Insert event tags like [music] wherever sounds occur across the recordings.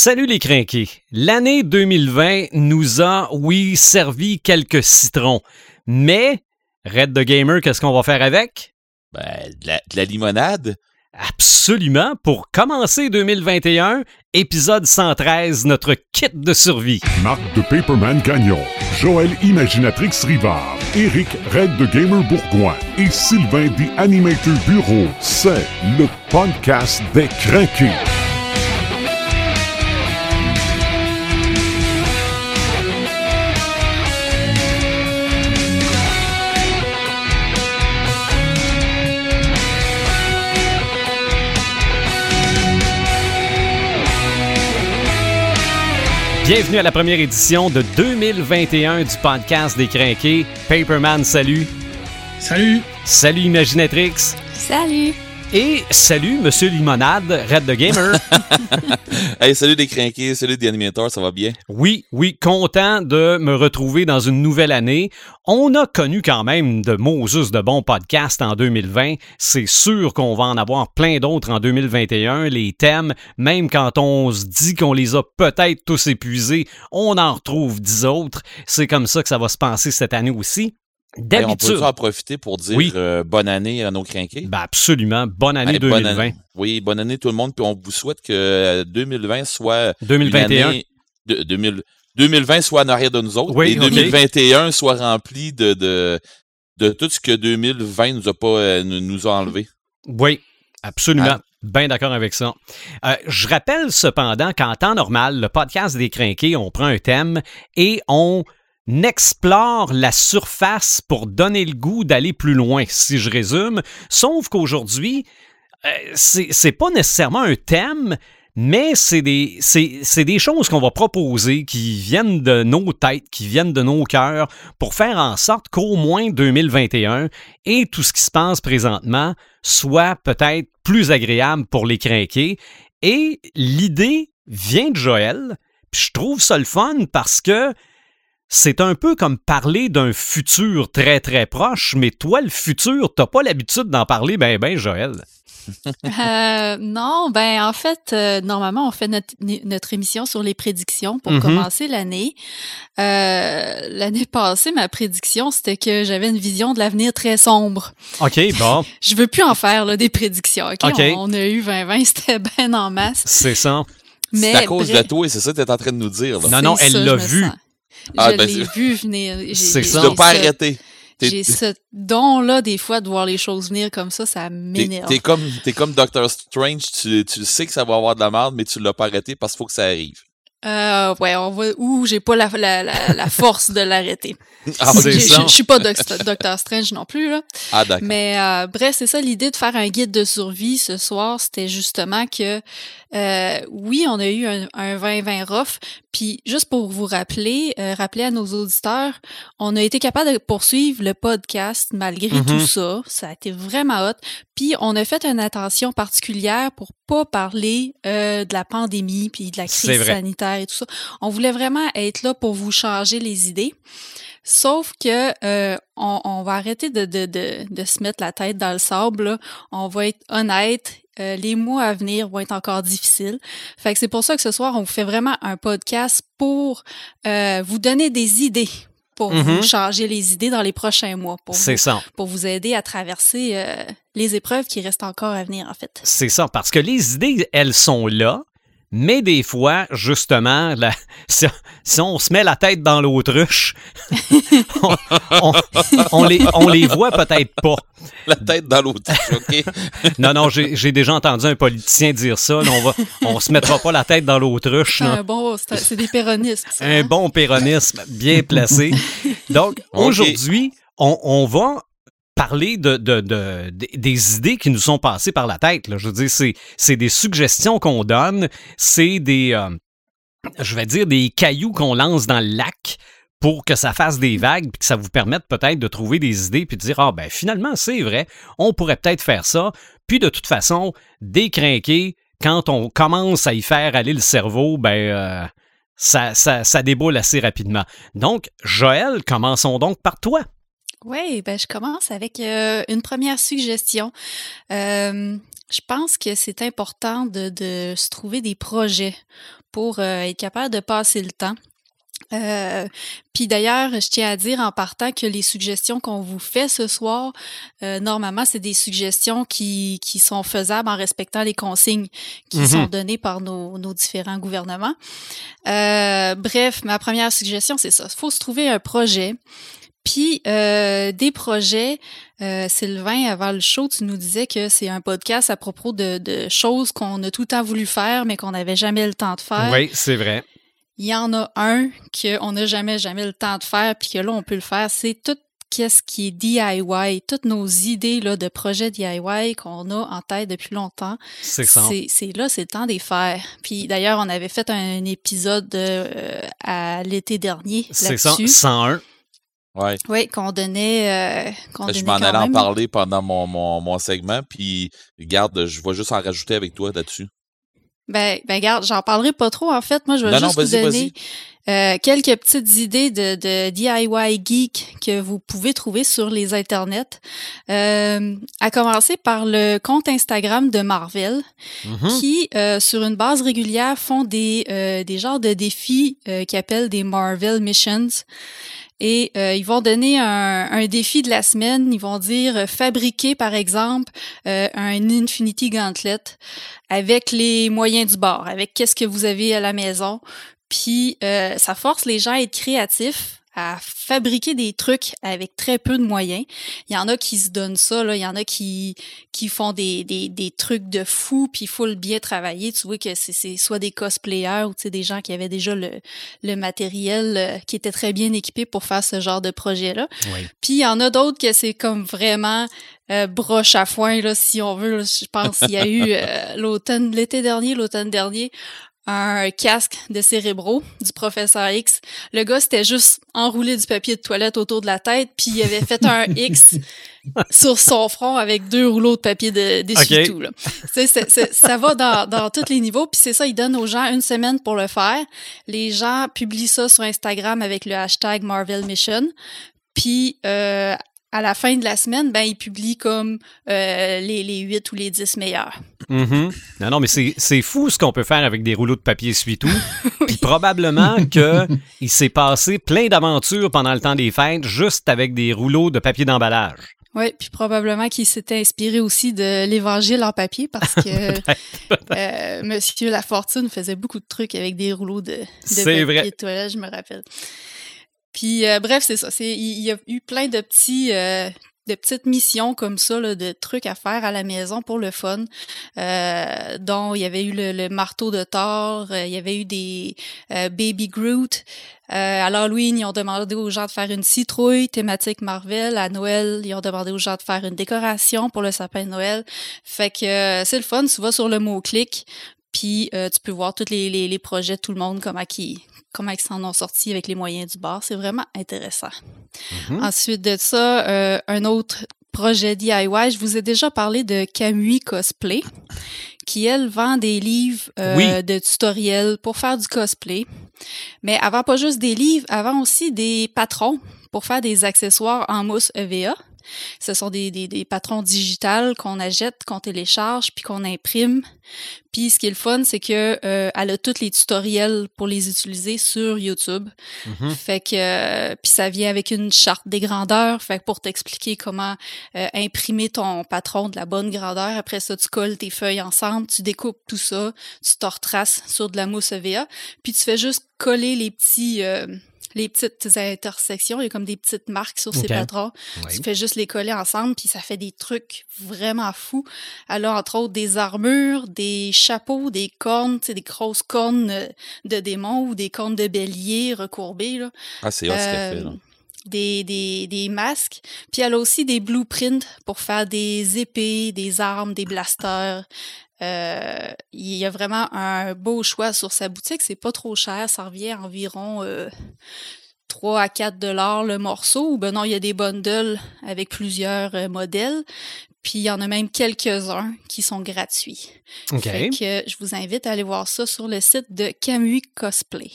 Salut les crinqués. L'année 2020 nous a, oui, servi quelques citrons. Mais, Red the Gamer, qu'est-ce qu'on va faire avec? Ben, de la, de la limonade. Absolument. Pour commencer 2021, épisode 113, notre kit de survie. Marc de Paperman Gagnon, Joël Imaginatrix Rivard, Eric Red de Gamer Bourgoin et Sylvain The Animator Bureau. C'est le podcast des craqués. Bienvenue à la première édition de 2021 du podcast des crinqués. Paperman, salut. Salut. Salut Imaginatrix. Salut. Et salut Monsieur Limonade, Red the Gamer. [laughs] hey, salut les crinqués, salut des animateurs, ça va bien? Oui, oui, content de me retrouver dans une nouvelle année. On a connu quand même de Moses de bons podcasts en 2020. C'est sûr qu'on va en avoir plein d'autres en 2021. Les thèmes, même quand on se dit qu'on les a peut-être tous épuisés, on en retrouve dix autres. C'est comme ça que ça va se passer cette année aussi. Hey, on D'habitude. peut en profiter pour dire Oui. euh, bonne année à nos crinqués? Ben absolument. Bonne année Hey, bonne 2020. année. Oui, bonne année tout le monde, puis on vous souhaite que euh, 2020 soit une 2021. année de, 2000 2020 soit en arrière de nous autres Oui, et ok. 2021 soit rempli de, de, de tout ce que 2020 nous a pas euh, nous- a enlevé. Oui, absolument. Hein? Bien d'accord avec ça. Euh, je rappelle cependant qu'en temps normal, le podcast des crinqués, on prend un thème et on explore la surface pour donner le goût d'aller plus loin, si je résume. Sauf qu'aujourd'hui, euh, c'est pas nécessairement un thème, mais c'est des, c'est- c'est des choses qu'on va proposer qui viennent de nos têtes, qui viennent de nos cœurs, pour faire en sorte qu'au moins 2021 et tout ce qui se passe présentement soit peut-être plus agréable pour les crinqués. Et l'idée vient de Joël, puis je trouve ça le fun parce que c'est un peu comme parler d'un futur très très proche, mais toi, le futur, t'as pas l'habitude d'en parler ben ben, Joël. [laughs] Euh, non, ben en fait, euh, normalement, on fait notre, notre émission sur les prédictions pour Mhm. commencer l'année. Euh, L'année passée, ma prédiction, c'était que j'avais une vision de l'avenir très sombre. OK, bon, [laughs] Je veux plus en faire là, des prédictions. OK? On, on a eu 2020, c'était [laughs] bien en masse. c'est ça. Mais C'est à cause bref, de toi et c'est ça que tu es en train de nous dire. là. Non, non, elle l'a vu. sens. Ah, je ben, l'ai vu venir. [laughs] C'est ça. Tu pas. T'es- J'ai ce don-là, des fois, de voir les choses venir comme ça, ça m'énerve. t'es comme, t'es comme Doctor Strange, tu, tu sais que ça va avoir de la merde, mais tu l'as pas arrêté parce qu'il faut que ça arrive. Euh, ouais, on va. Ouh, j'ai pas la, la, la, la [laughs] force de l'arrêter. Ah, je suis pas Doc- Doctor Strange non plus, là. ah d'accord. Mais euh, bref, c'est ça l'idée de faire un guide de survie ce soir, c'était justement que euh, oui, on a eu un, un 20-20 rough, puis juste pour vous rappeler, euh, rappeler à nos auditeurs, on a été capable de poursuivre le podcast malgré Mhm. tout ça. Ça a été vraiment hot. Puis on a fait une attention particulière pour pas parler euh, de la pandémie puis de la crise sanitaire et tout ça. On voulait vraiment être là pour vous changer les idées. Sauf que euh, on, on va arrêter de, de, de, de se mettre la tête dans le sable. là. On va être honnête. Euh, les mois à venir vont être encore difficiles. Fait que c'est pour ça que ce soir, on vous fait vraiment un podcast pour euh, vous donner des idées, pour vous changer les idées dans les prochains mois, pour, C'est vous, ça. pour vous aider à traverser euh, les épreuves qui restent encore à venir, en fait. C'est ça, parce que les idées, elles sont là, mais des fois, justement, la- [laughs] si, si on se met la tête dans l'autruche, [laughs] on, on- on les, on les voit peut-être pas. La tête dans l'autre, OK? [laughs] Non, non, j'ai j'ai déjà entendu un politicien dire ça. là, on va, on se mettra pas la tête dans l'autruche. C'est bon, c'est des péronismes. ça, Un hein? bon péronisme bien placé. Donc, aujourd'hui, on, on va parler de, de- de- de- des idées qui nous sont passées par la tête. Je veux dire, c'est, c'est des suggestions qu'on donne, c'est des, euh, je vais dire, des cailloux qu'on lance dans le lac pour que ça fasse des vagues puis que ça vous permette peut-être de trouver des idées puis de dire ah ben finalement c'est vrai on pourrait peut-être faire ça puis de toute façon décrinquer quand on commence à y faire aller le cerveau ben euh, ça, ça, ça déboule assez rapidement. Donc, Joël, commençons donc par toi. Oui, ben je commence avec euh, une première suggestion. Euh, je pense que c'est important de, de, se trouver des projets pour euh, être capable de passer le temps. Euh, puis d'ailleurs, je tiens à dire en partant que les suggestions qu'on vous fait ce soir, euh, normalement, c'est des suggestions qui, qui sont faisables en respectant les consignes qui sont Mhm. données par nos, nos différents gouvernements. Euh, bref, ma première suggestion, c'est ça. Il faut se trouver un projet. Puis euh, des projets, euh, Sylvain, avant le show, tu nous disais que c'est un podcast à propos de, de choses qu'on a tout le temps voulu faire, mais qu'on n'avait jamais le temps de faire. Oui, c'est vrai. Il y en a un qu'on n'a jamais, jamais le temps de faire, puis que là, on peut le faire. C'est tout qu'est-ce qui est DIY, toutes nos idées là, de projets DIY qu'on a en tête depuis longtemps. C'est ça. C'est là, c'est le temps de les faire. Puis d'ailleurs, on avait fait un épisode euh, à l'été dernier C'est ça. là-dessus. 101. Ouais. Oui, qu'on donnait, euh, Je m'en allais en parler pendant mon, mon, mon segment, puis regarde, je vais juste en rajouter avec toi là-dessus. Ben, ben regarde, j'en parlerai pas trop en fait. Moi, je vais Non, non, juste vous donner euh, quelques petites idées de, de DIY geek que vous pouvez trouver sur les internets. Euh, à commencer par le compte Instagram de Marvel, Mhm. qui, euh, sur une base régulière, font des, des genres de défis qu'ils appellent des Marvel Missions. Et euh, ils vont donner un, défi de la semaine. Ils vont dire euh, fabriquer, par exemple, euh, un Infinity Gauntlet avec les moyens du bord, avec qu'est-ce que vous avez à la maison. Puis ça force les gens à être créatifs, à fabriquer des trucs avec très peu de moyens. Il y en a qui se donnent ça, là. il y en a qui, qui font des, des, des trucs de fou, puis il faut le bien travailler. Tu vois que c'est c'est soit des cosplayers ou tu sais, des gens qui avaient déjà le, le matériel euh, qui était très bien équipé pour faire ce genre de projet-là. Oui. Puis il y en a d'autres que c'est comme vraiment euh, broche à foin, là, si on veut. là. je pense qu'il y a eu euh, l'automne, l'été dernier, l'automne dernier, un casque de cérébro du professeur X. Le gars, c'était juste enroulé du papier de toilette autour de la tête, puis il avait fait un X [laughs] sur son front avec deux rouleaux de papier de, là. Tu sais, c'est- c'est- ça va dans, dans tous les niveaux, puis c'est ça, il donne aux gens une semaine pour le faire. Les gens publient ça sur Instagram avec le hashtag Marvel Mission. Puis euh, à la fin de la semaine, ben ils publient comme euh, les, les 8 ou les 10 meilleurs. Mhm. Non, non, mais c'est fou ce qu'on peut faire avec des rouleaux de papier essuie-tout. [laughs] Puis probablement [laughs] que il s'est passé plein d'aventures pendant le temps des fêtes juste avec des rouleaux de papier d'emballage. Oui, puis probablement qu'il s'était inspiré aussi de l'Évangile en papier parce que [laughs] euh, Monsieur Lafortune faisait beaucoup de trucs avec des rouleaux de, de C'est papier vrai. de toilette, je me rappelle. Puis euh, bref, c'est ça. C'est, il, y a eu plein de petits, euh, de petites missions comme ça, là, de trucs à faire à la maison pour le fun. Euh, dont il y avait eu le, le marteau de Thor, euh, il y avait eu des euh, Baby Groot. Euh, à l'Halloween, ils ont demandé aux gens de faire une citrouille thématique Marvel. À Noël, ils ont demandé aux gens de faire une décoration pour le sapin de Noël. Fait que c'est le fun. Tu vas sur le mot-clic, puis euh, tu peux voir tous les, les, les projets de tout le monde, comment qui comment ils s'en ont sortis avec les moyens du bar. C'est vraiment intéressant. Mhm. Ensuite de ça, euh, un autre projet DIY. Je vous ai déjà parlé de Kamui Cosplay, qui, elle, vend des livres euh, Oui. de tutoriels pour faire du cosplay. Mais avant pas juste des livres, avant aussi des patrons pour faire des accessoires en mousse EVA. Ce sont des, des, des patrons digitales qu'on achète, qu'on télécharge, puis qu'on imprime. Puis ce qui est le fun, c'est que euh, elle a tous les tutoriels pour les utiliser sur YouTube. Mhm. Fait que euh, puis ça vient avec une charte des grandeurs, fait que pour t'expliquer comment euh, imprimer ton patron de la bonne grandeur. Après ça, tu colles tes feuilles ensemble, tu découpes tout ça, tu te retraces sur de la mousse EVA, puis tu fais juste coller les petits euh, les petites intersections, il y a comme des petites marques sur Ok. ces patrons. Oui. Tu fais juste les coller ensemble, puis ça fait des trucs vraiment fous. Elle a entre autres des armures, des chapeaux, des cornes, des grosses cornes euh, de démons ou des cornes de bélier recourbées. Là. Ah, c'est hot ce qu'elle Euh, fait, là. des, des, des masques. Puis elle a aussi des blueprints pour faire des épées, des armes, des blasters. Euh, il y a vraiment un beau choix sur sa boutique. C'est pas trop cher. Ça revient à environ euh, 3 à 4 dollars le morceau. Ou ben non, il y a des bundles avec plusieurs euh, modèles. Puis il y en a même quelques-uns qui sont gratuits. OK. Fait que je vous invite à aller voir ça sur le site de Camus Cosplay.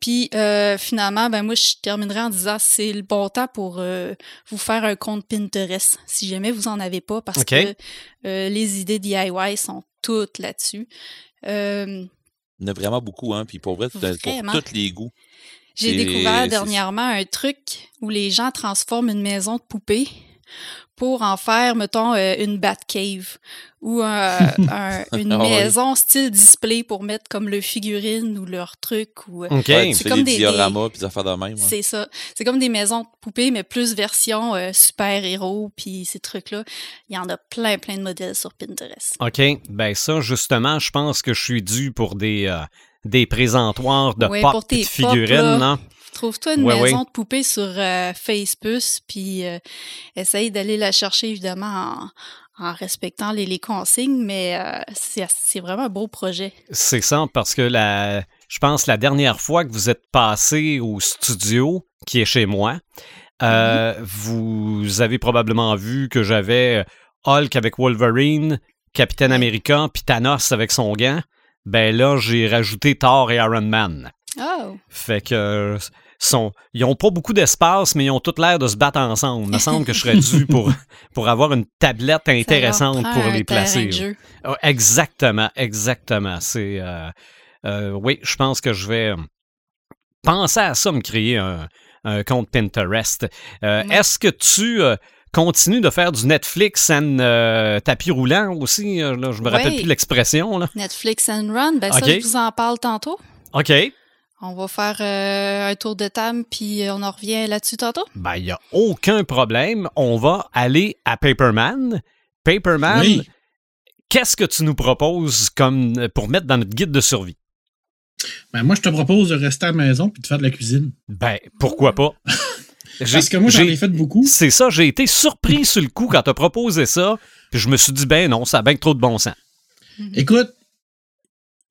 Puis euh, finalement, ben moi je terminerai en disant c'est le bon temps pour euh, vous faire un compte Pinterest si jamais vous en avez pas parce que euh, les idées DIY sont toutes là-dessus. Euh, Il y en a vraiment beaucoup, hein. Puis pour vrai, c'est pour Vraiment. tous les goûts. J'ai découvert dernièrement un truc où les gens transforment une maison de poupée pour en faire, mettons, euh, une Batcave ou un- [laughs] un- une Ah oui. maison style display pour mettre comme le figurine ou leur truc. Ou, euh, OK. Ouais, tu C'est comme des dioramas puis des affaires de même. ouais. C'est ça. C'est comme des maisons de poupées, mais plus version euh, super-héros, puis ces trucs-là. Il y en a plein, plein de modèles sur Pinterest. OK. Ben ça, justement, je pense que je suis dû pour des, euh, des présentoirs de Ouais, pop pour et tes de pop, figurines, là. non? Trouve-toi une Ouais, maison ouais. de poupée sur euh, Facepuce, puis euh, essaye d'aller la chercher, évidemment, en, en respectant les, les consignes, mais euh, c'est vraiment un beau projet. C'est ça, parce que la, je pense la dernière fois que vous êtes passé au studio, qui est chez moi, euh, vous avez probablement vu que j'avais Hulk avec Wolverine, Capitaine America, puis Thanos avec son gant. Ben là, j'ai rajouté Thor et Iron Man. Oh! Fait que euh, sont, ils ont pas beaucoup d'espace, mais ils ont tout l'air de se battre ensemble. Il me semble que je serais dû pour, [laughs] pour avoir une tablette intéressante pour les placer. Jeu. Ah, Exactement, exactement. C'est euh, euh, oui, je pense que je vais penser à ça, me créer un, un compte Pinterest. Euh. Est-ce que tu continues de faire du Netflix and euh, tapis roulant aussi? Euh, là, je me rappelle plus l'expression. Netflix and Run, ben ça, je vous en parle tantôt. OK. On va faire euh, un tour de table, puis on en revient là-dessus tantôt. Ben, il n'y a aucun problème. On va aller à Paperman. Paperman, Oui. qu'est-ce que tu nous proposes comme euh, pour mettre dans notre guide de survie? Ben, moi, je te propose de rester à la maison puis de faire de la cuisine. Ben, pourquoi pas? [laughs] J'ai- Parce que moi, j'en j'ai- ai fait beaucoup. C'est ça, j'ai été surpris sur le coup quand t'as proposé ça, puis je me suis dit, ben non, ça a bien que trop de bon sens. Écoute,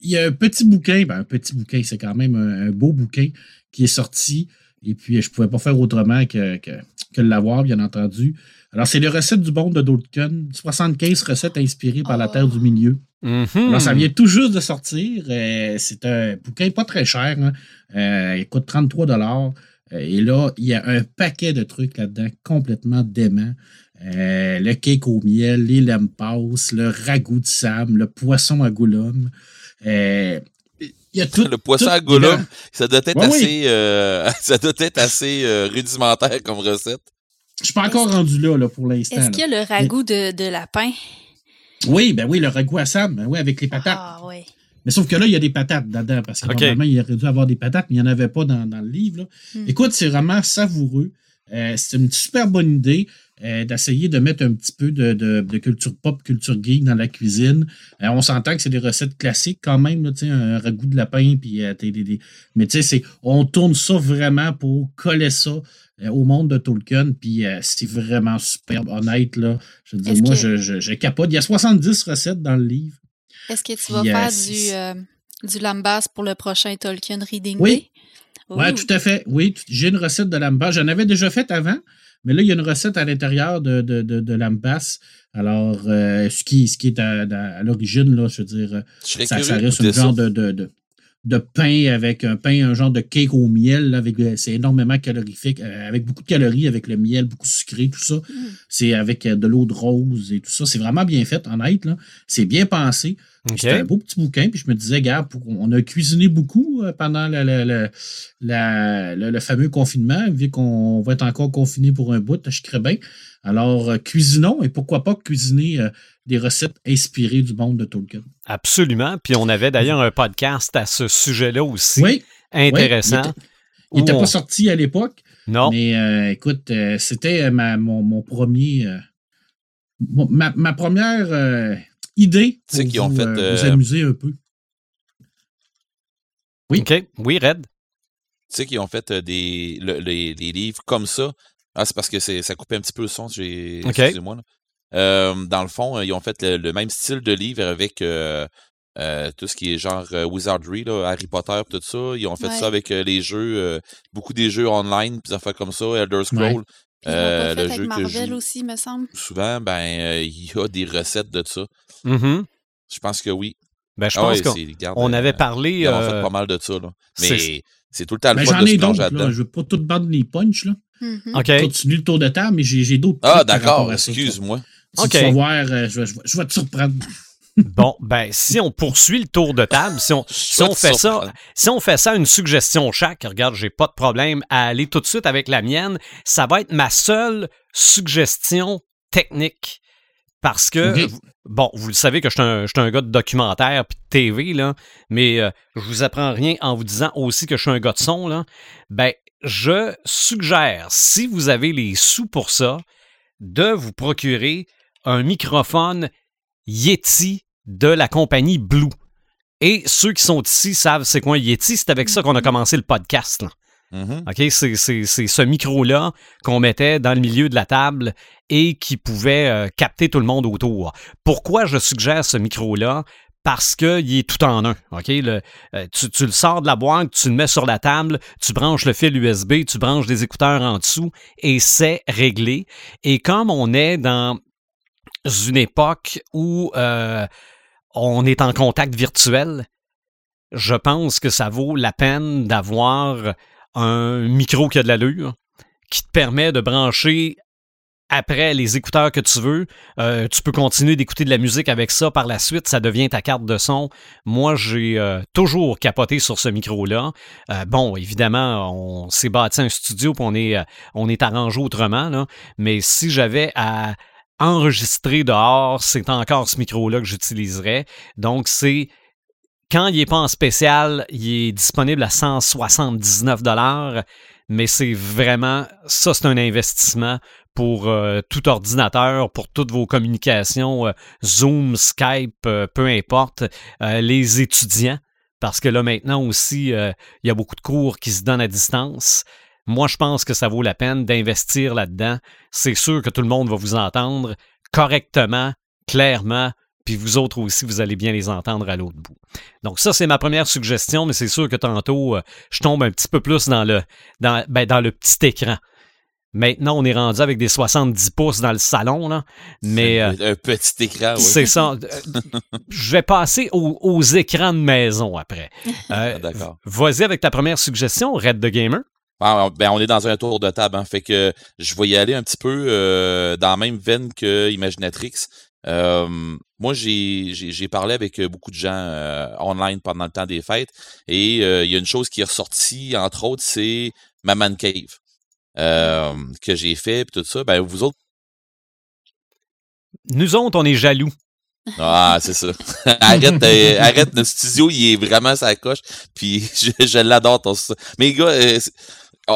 il y a un petit bouquin, ben un petit bouquin, c'est quand même un, un beau bouquin qui est sorti. Et puis, je pouvais pas faire autrement que, que, que l'avoir, bien entendu. Alors, c'est les recettes du monde de Dalton. 75 recettes inspirées par la Oh. Terre du Milieu. Mhm. Alors, ça vient tout juste de sortir. Euh, c'est un bouquin pas très cher. hein. Euh, il coûte 33 dollars. Et là, il y a un paquet de trucs là-dedans complètement dément. Euh, le cake au miel, les lempas, le ragoût de Sam, le poisson à goulum. Euh, il y a tout. le poisson tout à goulum, dedans. ça doit être Ouais, oui. assez, euh, [laughs] ça doit être assez euh, rudimentaire comme recette. Je suis pas encore rendu là, là pour l'instant. Est-ce qu'il y a le ragoût de, de lapin? Oui, ben oui, le ragoût à Sam, ben oui, avec les patates. Ah, oui. Mais sauf que là, il y a des patates dedans, parce que normalement, il aurait dû avoir des patates, mais il n'y en avait pas dans, dans le livre. là. Hmm. Écoute, c'est vraiment savoureux. Euh, c'est une super bonne idée euh, d'essayer de mettre un petit peu de, de- de culture pop, culture geek dans la cuisine. Euh, on s'entend que c'est des recettes classiques quand même, là, un ragoût de lapin, puis euh, t'es- des- des- mais tu sais, on tourne ça vraiment pour coller ça au monde de Tolkien, puis c'est vraiment superbe, honnête, là. Je veux dire, moi, que- je, je, je capote. Il y a 70 recettes dans le livre. Est-ce que tu vas Puis, faire du, du lambas pour le prochain Tolkien Reading Oui. Day? Oui, tout à fait. Oui, j'ai une recette de lambas. J'en avais déjà fait avant, mais là, il y a une recette à l'intérieur de, de, de, de. Alors, euh, ce, qui, ce qui est à, à- l'origine, là, je veux dire, ça, ça reste un genre de, de, de, de pain avec un pain, un genre de cake au miel. là, avec, euh, c'est énormément calorifique, euh, avec beaucoup de calories, avec le miel, beaucoup sucré, tout ça. Mm. C'est avec euh, de l'eau de rose et tout ça. C'est vraiment bien fait, honnête. Là. C'est bien pensé. C'était un beau petit bouquin, puis je me disais, gars, pour- on a cuisiné beaucoup pendant le, le- le- le- le fameux confinement, vu qu'on va être encore confiné pour un bout, je crée bien. Alors, euh, cuisinons, et pourquoi pas cuisiner euh, des recettes inspirées du monde de Tolkien. Absolument. Puis on avait d'ailleurs un podcast à ce sujet-là aussi. Oui, Intéressant. oui, il n'était on- pas sorti à l'époque, Non. mais euh, écoute, euh, c'était ma- mon, mon premier, euh, ma, ma première euh, idée Tu sais pour qu'ils ont vous, fait, euh, vous euh, amuser un peu. oui. OK. Oui, Red. Tu sais qu'ils ont fait euh, des, le- les, les livres comme ça. Ah, c'est parce que c'est, ça coupait un petit peu le son. J'ai, OK. Excusez-moi. Euh, dans le fond, ils ont fait le, le même style de livre avec euh, euh, tout ce qui est genre euh, Wizardry, là, Harry Potter, tout ça. Ils ont fait Ouais. ça avec euh, les jeux, euh, beaucoup des jeux online, puis des affaires comme ça, Elder Scrolls. Euh, le avec jeu que Marvel je- aussi, me semble. Souvent, ben, euh, il y a des recettes de ça. Mhm. Je pense que oui. Ben, je Ah pense ouais, qu'on on avait parlé. Ils en ont euh, fait pas mal de ça. Là. Mais c'est tout le temps le Ben, fun J'en de se ai d'autres, plonger là. Je veux pas tout battre les punch, là. Mhm. OK. Continue le tour de table, mais j'ai d'autres Ah, d'accord, excuse-moi. Tu vas voir, euh, je, vais, je vais- je vais te surprendre. [laughs] Bon, ben, si on poursuit le tour de table, si on, si on fait ça, si on fait ça une suggestion chaque, regarde, j'ai pas de problème à aller tout de suite avec la mienne. Ça va être ma seule suggestion technique. Parce que, bon, vous le savez que je suis un, je suis un gars de documentaire puis de TV, là, mais euh, je vous apprends rien en vous disant aussi que je suis un gars de son, là. Ben, je suggère, si vous avez les sous pour ça, de vous procurer un microphone Yeti de la compagnie Blue. Et ceux qui sont ici savent c'est quoi un Yeti. C'est avec ça qu'on a commencé le podcast. là. Mhm. C'est, ce micro-là qu'on mettait dans le milieu de la table et qui pouvait euh, capter tout le monde autour. Pourquoi je suggère ce micro-là? Parce qu'il est tout en un. OK? Le- euh, tu, tu le sors de la boîte, tu le mets sur la table, tu branches le fil USB, tu branches des écouteurs en dessous et c'est réglé. Et comme on est dans une époque où euh, on est en contact virtuel, je pense que ça vaut la peine d'avoir un micro qui a de l'allure, qui te permet de brancher après les écouteurs que tu veux. Euh, tu peux continuer d'écouter de la musique avec ça par la suite, ça devient ta carte de son. Moi, j'ai euh, toujours capoté sur ce micro-là. Bon, évidemment, on s'est bâti un studio puis on est, on est arrangé autrement, mais si j'avais à enregistrer dehors, c'est encore ce micro-là que j'utiliserais. Donc, c'est quand il n'est pas en spécial, il est disponible à 179 dollars, mais c'est vraiment ça, c'est un investissement pour euh, tout ordinateur, pour toutes vos communications, euh, Zoom, Skype, euh, peu importe, les étudiants, parce que là maintenant aussi, il y a beaucoup de cours qui se donnent à distance. Moi, je pense que ça vaut la peine d'investir là-dedans. C'est sûr que tout le monde va vous entendre correctement, clairement, puis vous autres aussi, vous allez bien les entendre à l'autre bout. Donc ça, c'est ma première suggestion, mais c'est sûr que tantôt, euh, je tombe un petit peu plus dans le, dans, ben, dans le petit écran. Maintenant, on est rendu avec des 70 pouces dans le salon, là, mais euh, Un petit écran, oui. c'est ça. Euh, Je vais passer aux, aux écrans de maison après. [laughs] Euh, Ah, D'accord. Vas-y avec ta première suggestion, Red the Gamer. Ah, Ben, on est dans un tour de table, hein, fait que je vais y aller un petit peu euh, dans la même veine que Imaginatrix. Euh, moi, j'ai parlé avec euh, beaucoup de gens euh, online pendant le temps des fêtes et euh, il y a une chose qui est ressortie, entre autres, c'est ma man cave euh, que j'ai fait puis tout ça. Ben, vous autres, Nous autres, on est jaloux. ah, c'est ça. [laughs] arrête, euh, arrête, notre studio, il est vraiment sa coche. Puis [laughs] je, je l'adore, ton. Mais gars, euh,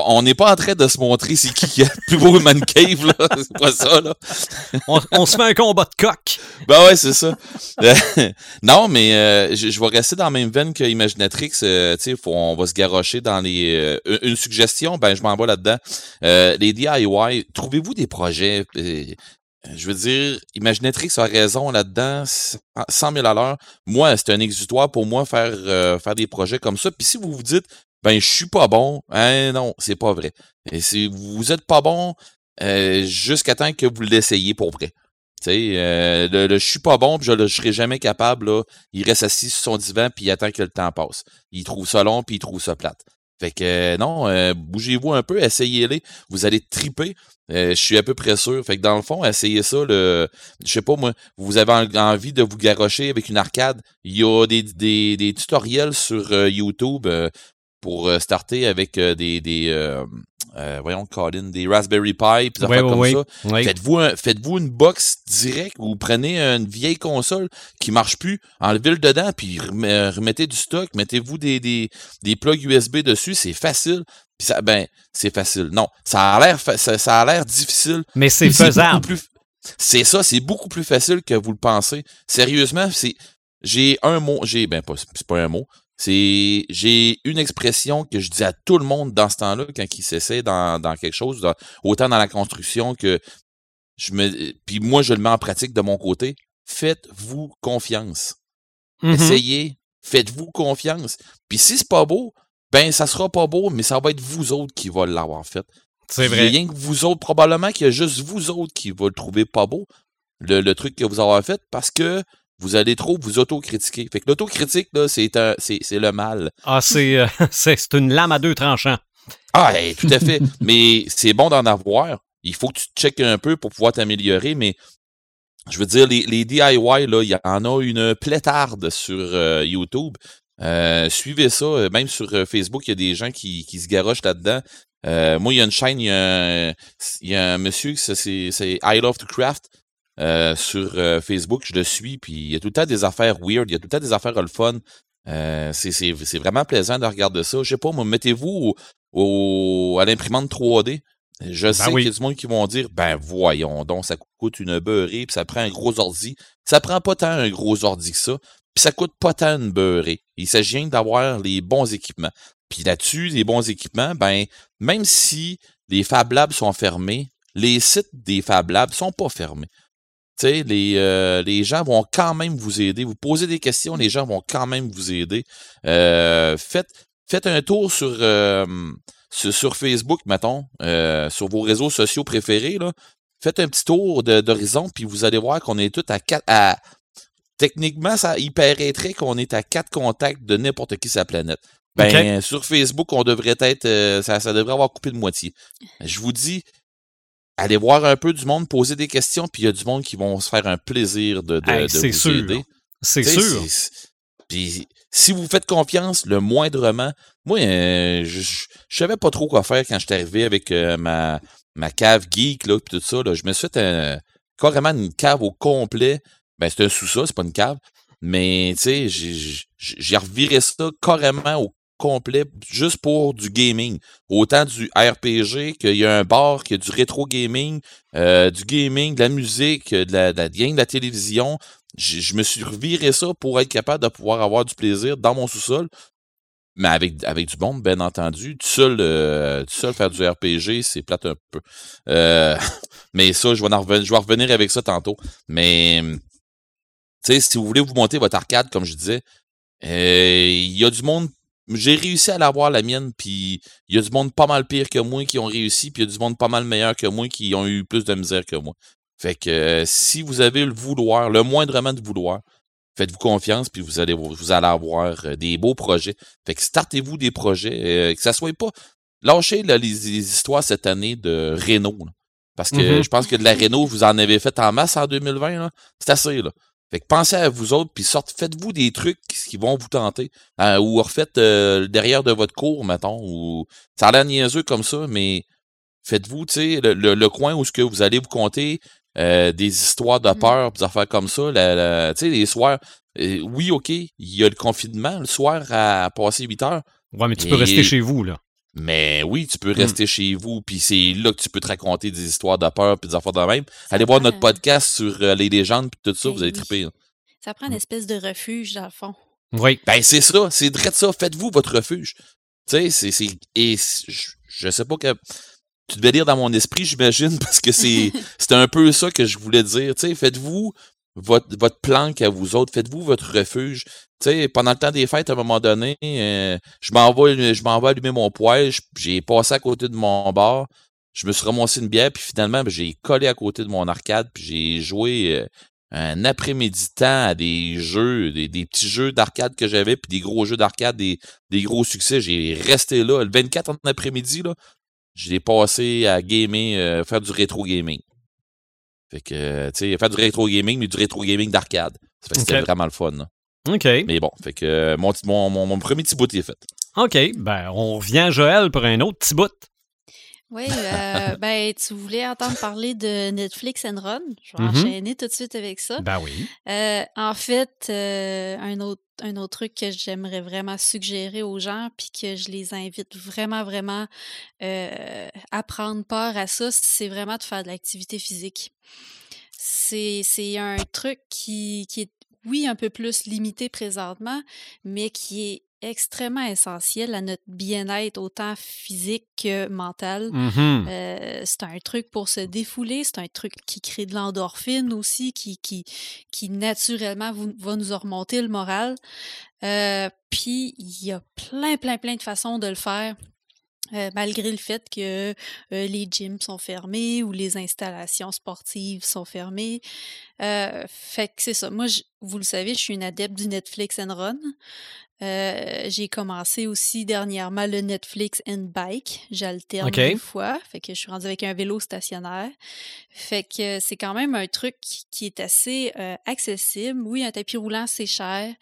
on n'est pas en train de se montrer c'est qui qui a le plus beau man cave, là. [laughs] C'est pas ça, là. On, on se fait un combat de coq. Ben ouais, c'est ça. Euh, [laughs] non, mais euh, je, je vais rester dans la même veine que Imaginatrix. Euh, tu sais, on va se garrocher dans les... euh, une- suggestion, ben je m'en vais là-dedans. Les DIY, trouvez-vous des projets... je veux dire, Imaginatrix a raison là-dedans, 100 000 à l'heure. Moi, c'est un exutoire pour moi faire, euh, faire des projets comme ça. Puis si vous vous dites, ben je suis pas bon, hein, non, c'est pas vrai. Et si vous êtes pas bon, euh, jusqu'à temps que vous l'essayiez pour vrai. Euh, le, le je suis pas bon, puis je ne serai jamais capable, là. Il reste assis sur son divan, puis il attend que le temps passe. Il trouve ça long, puis il trouve ça plate. Fait que euh, non, euh, bougez-vous un peu, essayez-les. Vous allez triper. Euh, je suis à peu près sûr. Fait que dans le fond, essayez ça. Le, je sais pas moi, vous avez en- envie de vous garrocher avec une arcade. Il y a des, des, des tutoriels sur YouTube pour euh, starter avec euh, des, des euh, voyons, Colin, des Raspberry Pi, puis des Ouais, affaires ouais, comme ouais. ça. Faites-vous un, faites-vous une box direct ou prenez une vieille console qui marche plus, enlevez-le dedans, puis rem- remettez du stock, mettez-vous des, des, des plugs USB dessus, c'est facile. Puis ça, ben, c'est facile. Non, ça a l'air, ça, ça a l'air difficile. Mais c'est faisable. C'est ça, c'est beaucoup plus facile que vous le pensez. Sérieusement, c'est, j'ai un mot, j'ai, ben, c'est pas un mot. C'est, j'ai une expression que je dis à tout le monde dans ce temps-là quand ils s'essaient dans, dans quelque chose, dans- autant dans la construction que je me, puis moi, je le mets en pratique de mon côté. Faites-vous confiance. Mhm. Essayez. Faites-vous confiance. Puis si c'est pas beau, ben ça sera pas beau, mais ça va être vous autres qui va l'avoir fait. C'est vrai. rien que vous autres, probablement qu'il y a juste vous autres qui va le trouver pas beau, le, le truc que vous avez fait, parce que vous allez trop vous autocritiquer. Fait que l'autocritique, là, c'est un- c'est c'est le mal. Ah, c'est euh, [laughs] c'est c'est une lame à deux tranchants. Ah, hey, tout à fait. [laughs] mais c'est bon d'en avoir. Il faut que tu te checkes un peu pour pouvoir t'améliorer, mais je veux dire, les, les DIY, là, il y en a une plétarde sur euh, YouTube. Euh, suivez ça. Euh, Même sur euh, Facebook, il y a des gens qui, qui se garochent là-dedans. Euh, moi, il y a une chaîne, il y a un, il y a un monsieur, c'est I Love to Craft. Euh, sur euh, Facebook, je le suis, puis il y a tout le temps des affaires weird, il y a tout le temps des affaires le fun. Euh, c'est- c'est c'est vraiment plaisant de regarder ça. Je sais pas, mettez-vous au- au- à l'imprimante 3D. Je sais oui. qu'il y a du monde qui vont dire, ben voyons donc, ça coûte une beurrée, puis ça prend un gros ordi. Ça prend pas tant un gros ordi que ça, puis ça coûte pas tant une beurrée. Il s'agit d'avoir les bons équipements. Puis là-dessus, les bons équipements, ben, même si les Fab Labs sont fermés, les sites des Fab Labs sont pas fermés. Les, euh, les gens vont quand même vous aider. Vous posez des questions, les gens vont quand même vous aider. Euh, faites, faites un tour sur, euh, sur, sur Facebook, mettons, euh, sur vos réseaux sociaux préférés. Là. Faites un petit tour d'horizon, puis vous allez voir qu'on est tous à quatre. À, techniquement, ça il paraîtrait qu'on est à quatre contacts de n'importe qui sur la planète. Ben, sur Facebook, on devrait être. ça, ça devrait avoir coupé de moitié. Je vous dis, allez voir un peu du monde, poser des questions, puis il y a du monde qui vont se faire un plaisir de, de, Hey, de vous sûr. aider. C'est sûr. Puis si vous faites confiance, le moindrement, moi, euh, je, je, je savais pas trop quoi faire quand je suis arrivé avec euh, ma, ma cave geek, là, puis tout ça. Là. Je me suis fait un- carrément une cave au complet. Ben, c'est un sous-sol, c'est pas une cave. Mais, tu sais, j'ai reviré ça carrément au complet juste pour du gaming. Autant du RPG qu'il y a un bar, qu'il y a du rétro gaming, euh, du gaming, de la musique, de la, de de la télévision. Je me suis reviré ça pour être capable de pouvoir avoir du plaisir dans mon sous-sol. Mais avec, du bon, bien entendu. Tout seul, euh, faire du RPG, c'est plate un peu. Euh, [laughs] mais ça, je vais, en revenir, revenir avec ça tantôt. Mais, sais, si vous voulez vous monter votre arcade, comme je disais, il y a du monde. J'ai réussi à l'avoir, la mienne, puis il y a du monde pas mal pire que moi qui ont réussi, puis il y a du monde pas mal meilleur que moi qui ont eu plus de misère que moi. Fait que euh, si vous avez le vouloir, le moindrement de vouloir, faites-vous confiance, puis vous allez vous allez avoir euh, des beaux projets. Fait que startez-vous des projets, euh, que ça soit pas. Lâchez là, les, les histoires cette année de Renault. là. parce que Mhm. je pense que de la Renault, vous en avez fait en masse en 2020. là. C'est assez, là. Fait que pensez à vous autres, puis sortez, faites-vous des trucs qui vont vous tenter. Euh, ou refaites euh, derrière de votre cours, mettons. Ou... Ça a l'air niaiseux comme ça, mais faites-vous, tu sais, le, le- le coin où ce que vous allez vous compter euh, des histoires de Mhm. peur, des affaires comme ça. La, la- tu sais, les soirs. euh, oui, OK, il y a le confinement, le soir à passer 8 heures. Ouais, mais tu peux rester chez vous, là. Mais oui, tu peux Mm. rester chez vous, puis c'est là que tu peux te raconter des histoires de peur, puis des affaires de même. Allez voir notre un- podcast sur euh, les légendes, puis tout ça, Ben vous allez oui. triper. là. Ça prend une espèce de refuge, dans le fond. Oui. Ben, c'est ça, c'est de ça. Faites-vous votre refuge. Tu sais, c'est, c'est, et je, je sais pas que, tu devais lire dans mon esprit, j'imagine, [laughs] parce que c'est, [laughs] c'est un peu ça que je voulais dire. Tu sais, faites-vous votre, votre planque à vous autres, faites-vous votre refuge. Tu sais, pendant le temps des fêtes, à un moment donné, euh, je m'en vais, je m'en vais allumer mon poêle, j'ai passé à côté de mon bar, je me suis ramassé une bière, puis finalement, ben, j'ai collé à côté de mon arcade, puis j'ai joué euh, un après-midi temps à des jeux, des, petits jeux d'arcade que j'avais, puis des gros jeux d'arcade, des, des gros succès. J'ai resté là. Le 24 en après-midi, là, je l'ai passé à gamer, euh, faire du rétro gaming. Fait que, tu sais, faire du rétro gaming, mais du rétro gaming d'arcade. Ça fait que c'était vraiment le fun. là. OK. Mais bon, fait que euh, mon, mon, mon, mon premier petit bout est fait. OK. Ben, on revient, Joël, pour un autre petit bout. Oui, euh, [laughs] ben, tu voulais entendre parler de Netflix and Run. Je vais Mhm. enchaîner tout de suite avec ça. Ben oui. Euh, en fait, euh, un, autre, un autre truc que j'aimerais vraiment suggérer aux gens, puis que je les invite vraiment, vraiment euh, à prendre part à ça, c'est vraiment de faire de l'activité physique. C'est c'est un truc qui, qui est, oui, un peu plus limité présentement, mais qui est extrêmement essentiel à notre bien-être, autant physique que mental. Mhm. Euh, c'est un truc pour se défouler, c'est un truc qui crée de l'endorphine aussi, qui, qui, qui naturellement vous- va nous remonter le moral. Euh, Puis il y a plein, plein, plein de façons de le faire. Euh, malgré le fait que euh, les gyms sont fermés ou les installations sportives sont fermées. Euh, fait que c'est ça. Moi, je- vous le savez, je suis une adepte du Netflix and Run. Euh, j'ai commencé aussi dernièrement le Netflix and Bike. J'alterne OK. deux fois. Fait que je suis rendue avec un vélo stationnaire. Fait que c'est quand même un truc qui- est assez euh, accessible. Oui, un tapis roulant, c'est cher,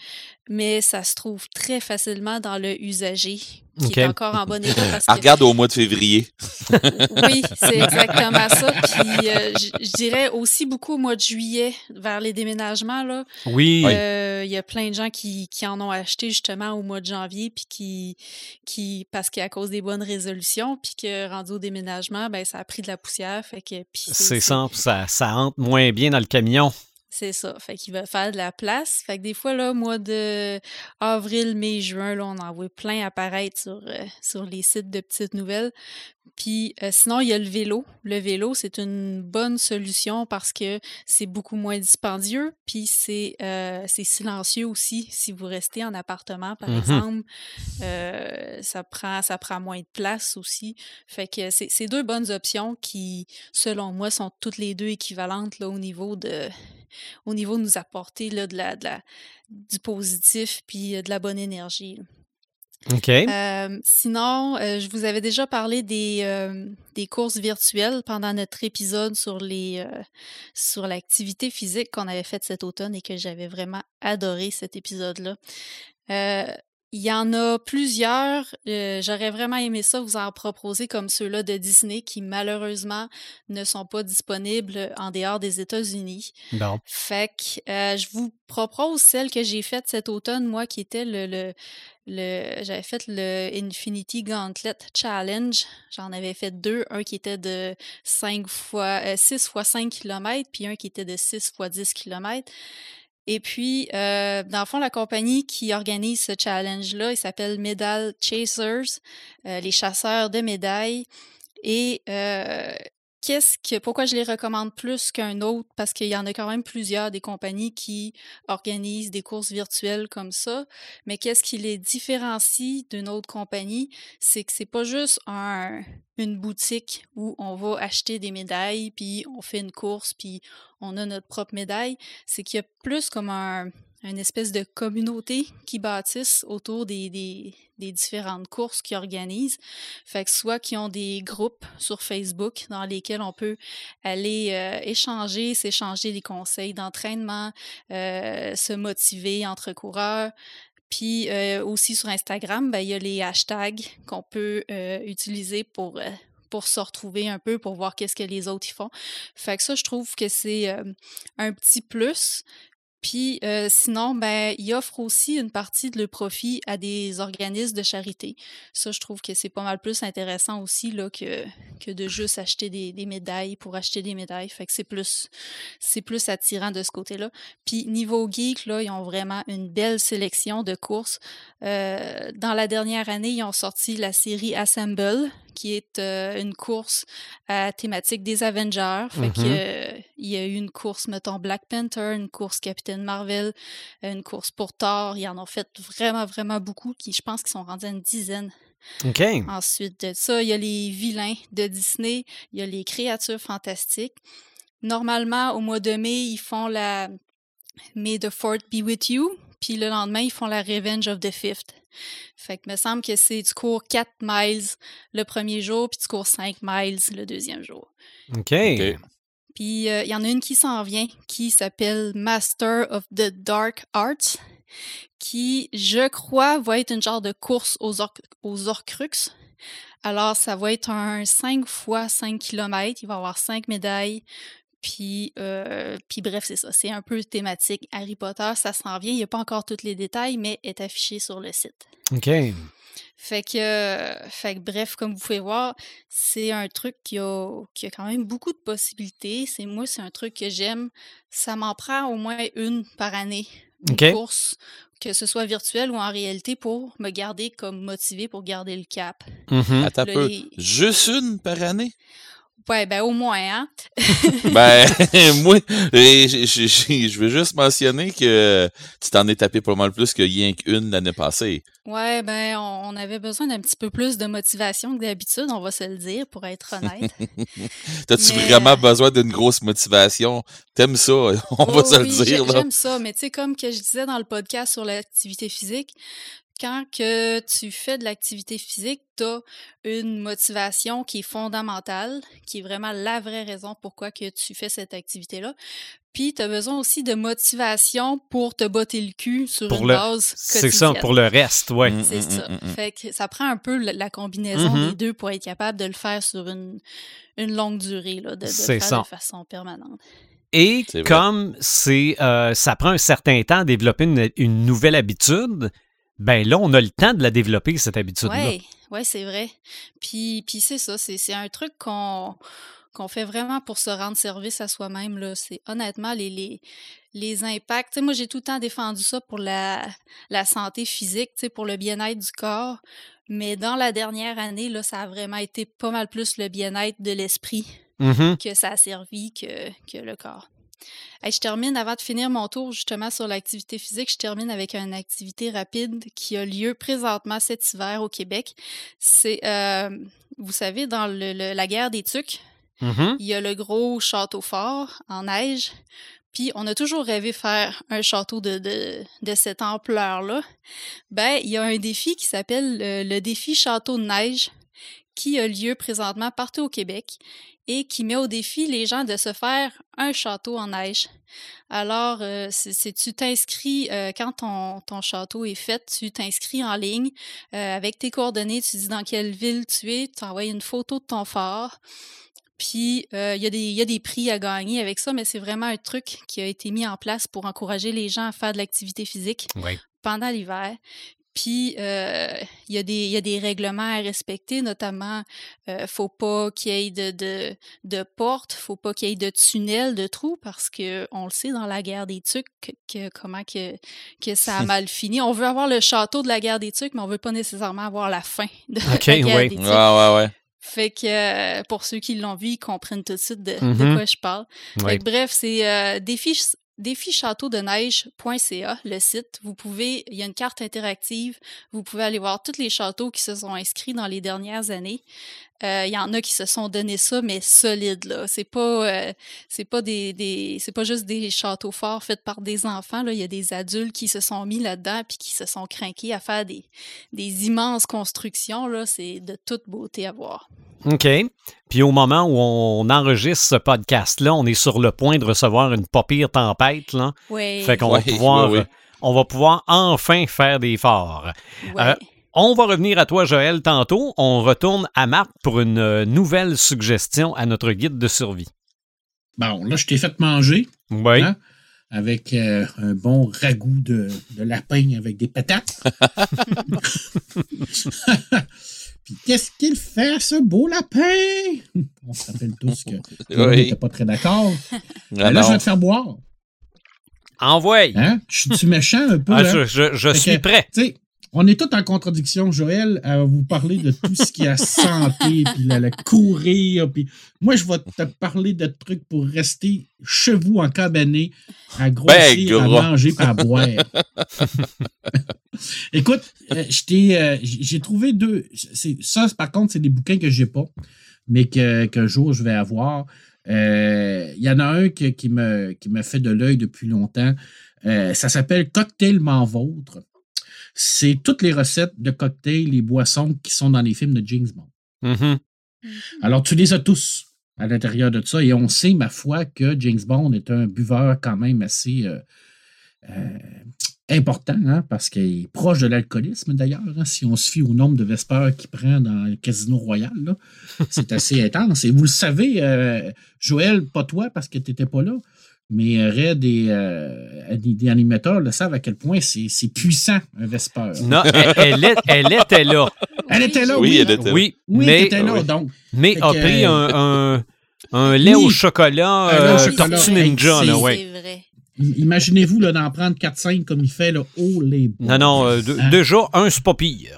mais ça se trouve très facilement dans le usager, qui est encore en bon état parce que regarde au mois de février. oui, c'est exactement ça. Puis euh, je dirais aussi beaucoup au mois de juillet, vers les déménagements, là. Oui. Euh, Il y a plein de gens qui, qui en ont acheté justement au mois de janvier, puis qui, qui parce qu'à cause des bonnes résolutions, puis que rendu au déménagement, ben ça a pris de la poussière, fait que puis C'est ça, ça, ça entre moins bien dans le camion. C'est ça. Fait qu'il va faire de la place. Fait que des fois, là, mois de avril, mai, juin, là, on en voit plein apparaître sur, euh, sur les sites de petites nouvelles. Puis euh, sinon, il y a le vélo. Le vélo, c'est une bonne solution parce que c'est beaucoup moins dispendieux. Puis c'est euh, silencieux aussi. Si vous restez en appartement, par Mhm. exemple, euh, ça, prend, ça prend moins de place aussi. Fait que c'est c'est deux bonnes options qui, selon moi, sont toutes les deux équivalentes là, au niveau de au niveau de nous apporter là, de la, de la, du positif puis euh, de la bonne énergie. là. OK. Euh, sinon, euh, je vous avais déjà parlé des, euh, des courses virtuelles pendant notre épisode sur les euh, sur l'activité physique qu'on avait faite cet automne et que j'avais vraiment adoré cet épisode-là. Il y en a plusieurs. euh, J'aurais vraiment aimé ça vous en proposer comme ceux-là de Disney qui malheureusement ne sont pas disponibles en dehors des États-Unis. Bon. Fait que euh, je vous propose celle que j'ai faite cet automne, moi, qui était le, le, le j'avais fait le Infinity Gauntlet Challenge. J'en avais fait deux, un qui était de 5 fois euh, 6 fois 5 km, puis un qui était de 6 fois 10 km. Et puis, euh, dans le fond, la compagnie qui organise ce challenge-là, il s'appelle Medal Chasers, euh, les chasseurs de médailles. Et euh, qu'est-ce que, pourquoi je les recommande plus qu'un autre? Parce qu'il y en a quand même plusieurs des compagnies qui organisent des courses virtuelles comme ça. Mais qu'est-ce qui les différencie d'une autre compagnie? C'est que c'est pas juste un, une boutique où on va acheter des médailles, puis on fait une course, puis on a notre propre médaille. C'est qu'il y a plus comme un, une espèce de communauté qui bâtissent autour des, des, des différentes courses qu'ils organisent. Fait que soit qui ont des groupes sur Facebook dans lesquels on peut aller euh, échanger, s'échanger des conseils d'entraînement, euh, se motiver entre coureurs. Puis euh, aussi sur Instagram, ben, il y a les hashtags qu'on peut euh, utiliser pour, euh, pour se retrouver un peu, pour voir qu'est-ce que les autres y font. Fait que ça, je trouve que c'est euh, un petit plus. Puis euh, sinon, ben, ils offrent aussi une partie de le profit à des organismes de charité. Ça, je trouve que c'est pas mal plus intéressant aussi là, que, que de juste acheter des, des médailles pour acheter des médailles. Fait que c'est plus, c'est plus attirant de ce côté-là. Puis niveau geek, là, ils ont vraiment une belle sélection de courses. Euh, dans la dernière année, ils ont sorti la série Assemble, qui est euh, une course à thématique des Avengers. Fait que, Mhm. euh, il y a eu une course, mettons, Black Panther, une course Captain Marvel, une course pour Thor. Ils en ont fait vraiment, vraiment beaucoup, qui je pense qu'ils sont rendus à une dizaine. OK. Ensuite de ça, il y a les vilains de Disney, il y a les créatures fantastiques. Normalement, au mois de mai, ils font la May the Fourth be with you, puis le lendemain, ils font la Revenge of the Fifth. Fait que me semble que c'est tu cours 4 miles le premier jour, puis tu cours 5 miles le deuxième jour. OK. OK. Puis euh, il y en a une qui s'en vient, qui s'appelle Master of the Dark Arts, qui, je crois, va être une genre de course aux, aux Orcrux. Alors, ça va être un 5 fois 5 km. Il va y avoir 5 médailles. Puis, euh, puis bref, c'est ça. C'est un peu thématique Harry Potter. Ça s'en vient. Il n'y a pas encore tous les détails, mais est affiché sur le site. OK. Fait que, euh, fait que bref, comme vous pouvez voir, c'est un truc qui a, qui a quand même beaucoup de possibilités. C'est moi, c'est un truc que j'aime. Ça m'en prend au moins une par année, une course, que ce soit virtuelle ou en réalité, pour me garder comme motivé pour garder le cap. Attends un Là, peu. les- Juste une par année? Ouais, ben au moins, hein? [laughs] ben, [laughs] moi, je veux juste mentionner que tu t'en es tapé pas mal plus que rien qu'une l'année passée. Ouais, ben, on, avait besoin d'un petit peu plus de motivation que d'habitude, on va se le dire, pour être honnête. [laughs] T'as-tu vraiment besoin d'une grosse motivation? T'aimes ça? On va se le dire. J'aime ça, mais tu sais, comme que je disais dans le podcast sur l'activité physique, quand que tu fais de l'activité physique, tu as une motivation qui est fondamentale, qui est vraiment la vraie raison pourquoi que tu fais cette activité-là. Puis, tu as besoin aussi de motivation pour te botter le cul sur une base C'est ça, pour le reste, oui. Mmh, c'est mmh, ça. Mmh, fait que ça prend un peu la, combinaison des deux pour être capable de le faire sur une, une longue durée, là, de, le faire de façon permanente. Et comme c'est, euh, ça prend un certain temps à développer une nouvelle habitude, ben là, on a le temps de la développer, cette habitude-là. Oui, ouais, c'est vrai. Puis, puis c'est ça, c'est un truc qu'on qu'on fait vraiment pour se rendre service à soi-même. C'est honnêtement les, les, les impacts. moi, j'ai tout le temps défendu ça pour la, la santé physique, pour le bien-être du corps. Mais dans la dernière année, là, ça a vraiment été pas mal plus le bien-être de l'esprit mm-hmm. que ça a servi que, que le corps je termine avant de finir mon tour justement sur l'activité physique. Je termine avec une activité rapide qui a lieu présentement cet hiver au Québec. C'est, euh, vous savez, dans la guerre des Tucs, mm-hmm. il y a le gros château fort en neige. Puis on a toujours rêvé faire un château de, de, cette ampleur-là. Ben, il y a un défi qui s'appelle le défi château de neige qui a lieu présentement partout au Québec et qui met au défi les gens de se faire un château en neige. Alors, euh, si tu t'inscris, euh, quand ton, ton, château est fait, tu t'inscris en ligne euh, avec tes coordonnées, tu dis dans quelle ville tu es, tu envoies une photo de ton phare. Puis, il y, y, a des prix à gagner avec ça, mais c'est vraiment un truc qui a été mis en place pour encourager les gens à faire de l'activité physique pendant l'hiver. Puis, euh, il y, y, a des règlements à respecter, notamment, euh, faut pas qu'il y ait de, de, de portes, faut pas qu'il y ait de tunnels, de trous, parce que on le sait dans la guerre des Tucs, que, comment que, que ça a [laughs] mal fini. On veut avoir le château de la guerre des Tucs, mais on veut pas nécessairement avoir la fin [laughs] de la guerre des Tucs. Ouais, ouais, Fait que euh, pour ceux qui l'ont vu, ils comprennent tout de suite de, mm-hmm. quoi je parle. bref, c'est euh, défi défichâteaudeneige.ca, le site. Vous pouvez, il y a une carte interactive. Vous pouvez aller voir tous les châteaux qui se sont inscrits dans les dernières années. Euh, il y en a qui se sont donné ça, mais solide là. C'est pas, euh, c'est pas des, c'est pas juste des châteaux forts faits par des enfants là. Il y a des adultes qui se sont mis là-dedans puis qui se sont craqués à faire des, des immenses constructions là. C'est de toute beauté à voir. OK. Puis au moment où on enregistre ce podcast-là, on est sur le point de recevoir une pas pire tempête. Là. Oui. Fait qu'on va pouvoir. On va pouvoir enfin faire des forts. Euh, on va revenir à toi, Joël, tantôt. On retourne à Marc pour une euh, nouvelle suggestion à notre guide de survie. Bon, là, je t'ai fait manger. Oui. Hein, avec euh, un bon ragoût de, de lapin avec des patates. [laughs] [laughs] [laughs] Puis qu'est-ce qu'il fait, ce beau lapin? [laughs] On se rappelle tous que [laughs] oui. n'était pas très d'accord. [laughs] là, je vais te faire boire. Envoie. Hein? Je suis méchant un peu. Ah, hein? Je, je, suis prêt. On est tous en contradiction, Joël, à vous parler de tout ce qui est santé, [laughs] puis le, courir. Puis moi, je vais te parler de trucs pour rester chez vous en cabané, à grossir, ben, à manger, pas à boire. [laughs] Écoute, euh, euh, j'ai trouvé deux. Ça, par contre, c'est des bouquins que j'ai pas, mais qu'un jour je vais avoir. Euh, il y en a un qui, me, qui me fait de l'œil depuis longtemps. ça s'appelle Cocktail Vôtre c'est toutes les recettes de cocktails, les boissons qui sont dans les films de James Bond. Mm-hmm. Alors, tu les as tous à l'intérieur de ça. Et on sait, ma foi, que James Bond est un buveur quand même assez euh, euh, important, hein, parce qu'il est proche de l'alcoolisme d'ailleurs. Hein, si on se fie au nombre de vespeurs qu'il prend dans le Casino Royal, c'est [laughs] assez intense. Et vous le savez, euh, Joël, pas toi, parce que tu n'étais pas là, mais Red et euh, des animateurs le savent à quel point c'est puissant, un Vesper. Non, elle, elle, était là. Elle était là, oui. Oui, elle était, oui, oui mais, elle était là, donc. Mais a pris un, un, un, lait au chocolat, euh, Tortue Ninja, là, ouais. C'est vrai. Imaginez-vous d'en prendre 4-5 comme il fait, là, oh les Non, non, euh, hein? déjà, un, c'est pas pire.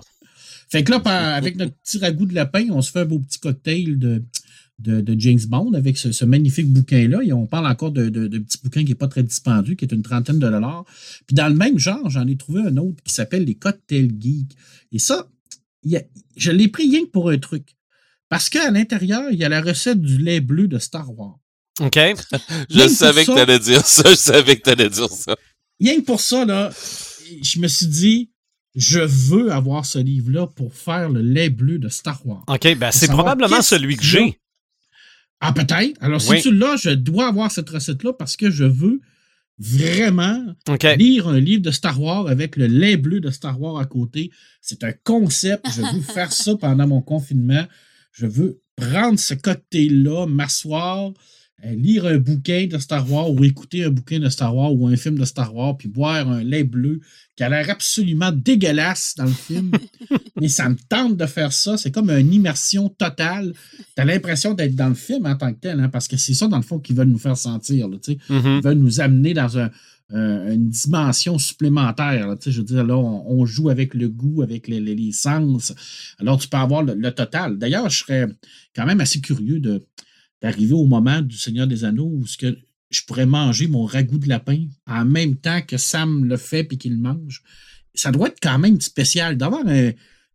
Fait que là, avec notre petit ragoût de lapin, on se fait un beau petit cocktail de, de, de James Bond avec ce, ce magnifique bouquin-là. Et on parle encore de, de, de petit bouquin qui n'est pas très dispendieux, qui est une trentaine de dollars. Puis dans le même genre, j'en ai trouvé un autre qui s'appelle Les Cocktail Geeks. Et ça, y a- je l'ai pris rien que pour un truc. Parce qu'à l'intérieur, il y a la recette du lait bleu de Star Wars. OK? [laughs] Je savais que ça- t'allais dire ça. Je savais que t'allais dire ça. Rien que pour ça, là, je me suis dit, je veux avoir ce livre-là pour faire le lait bleu de Star Wars. OK, ben c'est probablement celui que j'ai. Ah, peut-être. Alors, si Oui. tu l'as, je dois avoir cette recette-là parce que je veux vraiment lire un livre de Star Wars avec le lait bleu de Star Wars à côté. C'est un concept. Je veux faire [laughs] ça pendant mon confinement. Je veux prendre ce cocktail-là, m'asseoir, lire un bouquin de Star Wars ou écouter un bouquin de Star Wars ou un film de Star Wars, puis boire un lait bleu qui a l'air absolument dégueulasse dans le film. [laughs] Mais ça me tente de faire ça. C'est comme une immersion totale. Tu as l'impression d'être dans le film en tant que tel, hein, parce que c'est ça, dans le fond, qu'ils veulent nous faire sentir. Là, tu sais Mhm. ils veulent nous amener dans un- un- une dimension supplémentaire. là. Tu sais, je veux dire, là, on, on joue avec le goût, avec les, les- les sens. Alors, tu peux avoir le, le total. D'ailleurs, je serais quand même assez curieux de, d'arriver au moment du Seigneur des Anneaux où ce que je pourrais manger mon ragoût de lapin en même temps que Sam le fait et qu'il le mange. Ça doit être quand même spécial d'avoir un,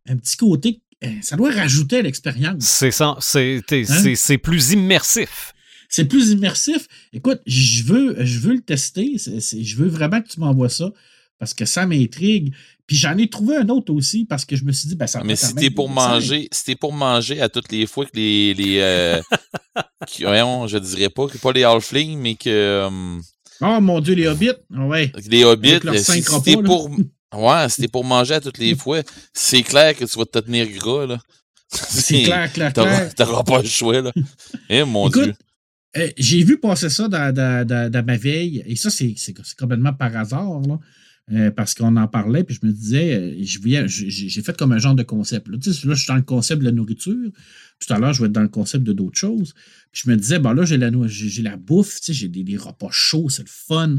un petit côté. euh, Ça doit rajouter à l'expérience. C'est ça. C'est Hein? c'est- c'est plus immersif. C'est plus immersif. Écoute, je veux, je veux le tester. Je veux vraiment que tu m'envoies ça parce que ça m'intrigue. Puis j'en ai trouvé un autre aussi parce que je me suis dit, ben, ça va Mais si t'es pour manger, si t'es pour manger à toutes les fois que les, les euh, [laughs] qui- voyons, je dirais pas que pas les halflings, mais que euh, Oh mon Dieu, les hobbits. Ah Ouais. les hobbits, leurs si, là. pour, [laughs] ouais, si t'es pour manger à toutes les fois, c'est clair que tu vas te tenir gras là. C'est clair, clair, clair. t'auras pas le choix là. Eh mon Écoute, dieu. Euh, j'ai vu passer ça dans, dans- dans- dans ma veille, et ça, c'est complètement par hasard, là, euh, parce qu'on en parlait, puis je me disais, euh, j'ai fait comme un genre de concept. Là, Tu sais, là je suis dans le concept de la nourriture. Tout à l'heure, je vais être dans le concept de d'autres choses. Puis je me disais, bon, là, j'ai la, j'ai bouffe, tu sais, j'ai des, des repas chauds, c'est le fun.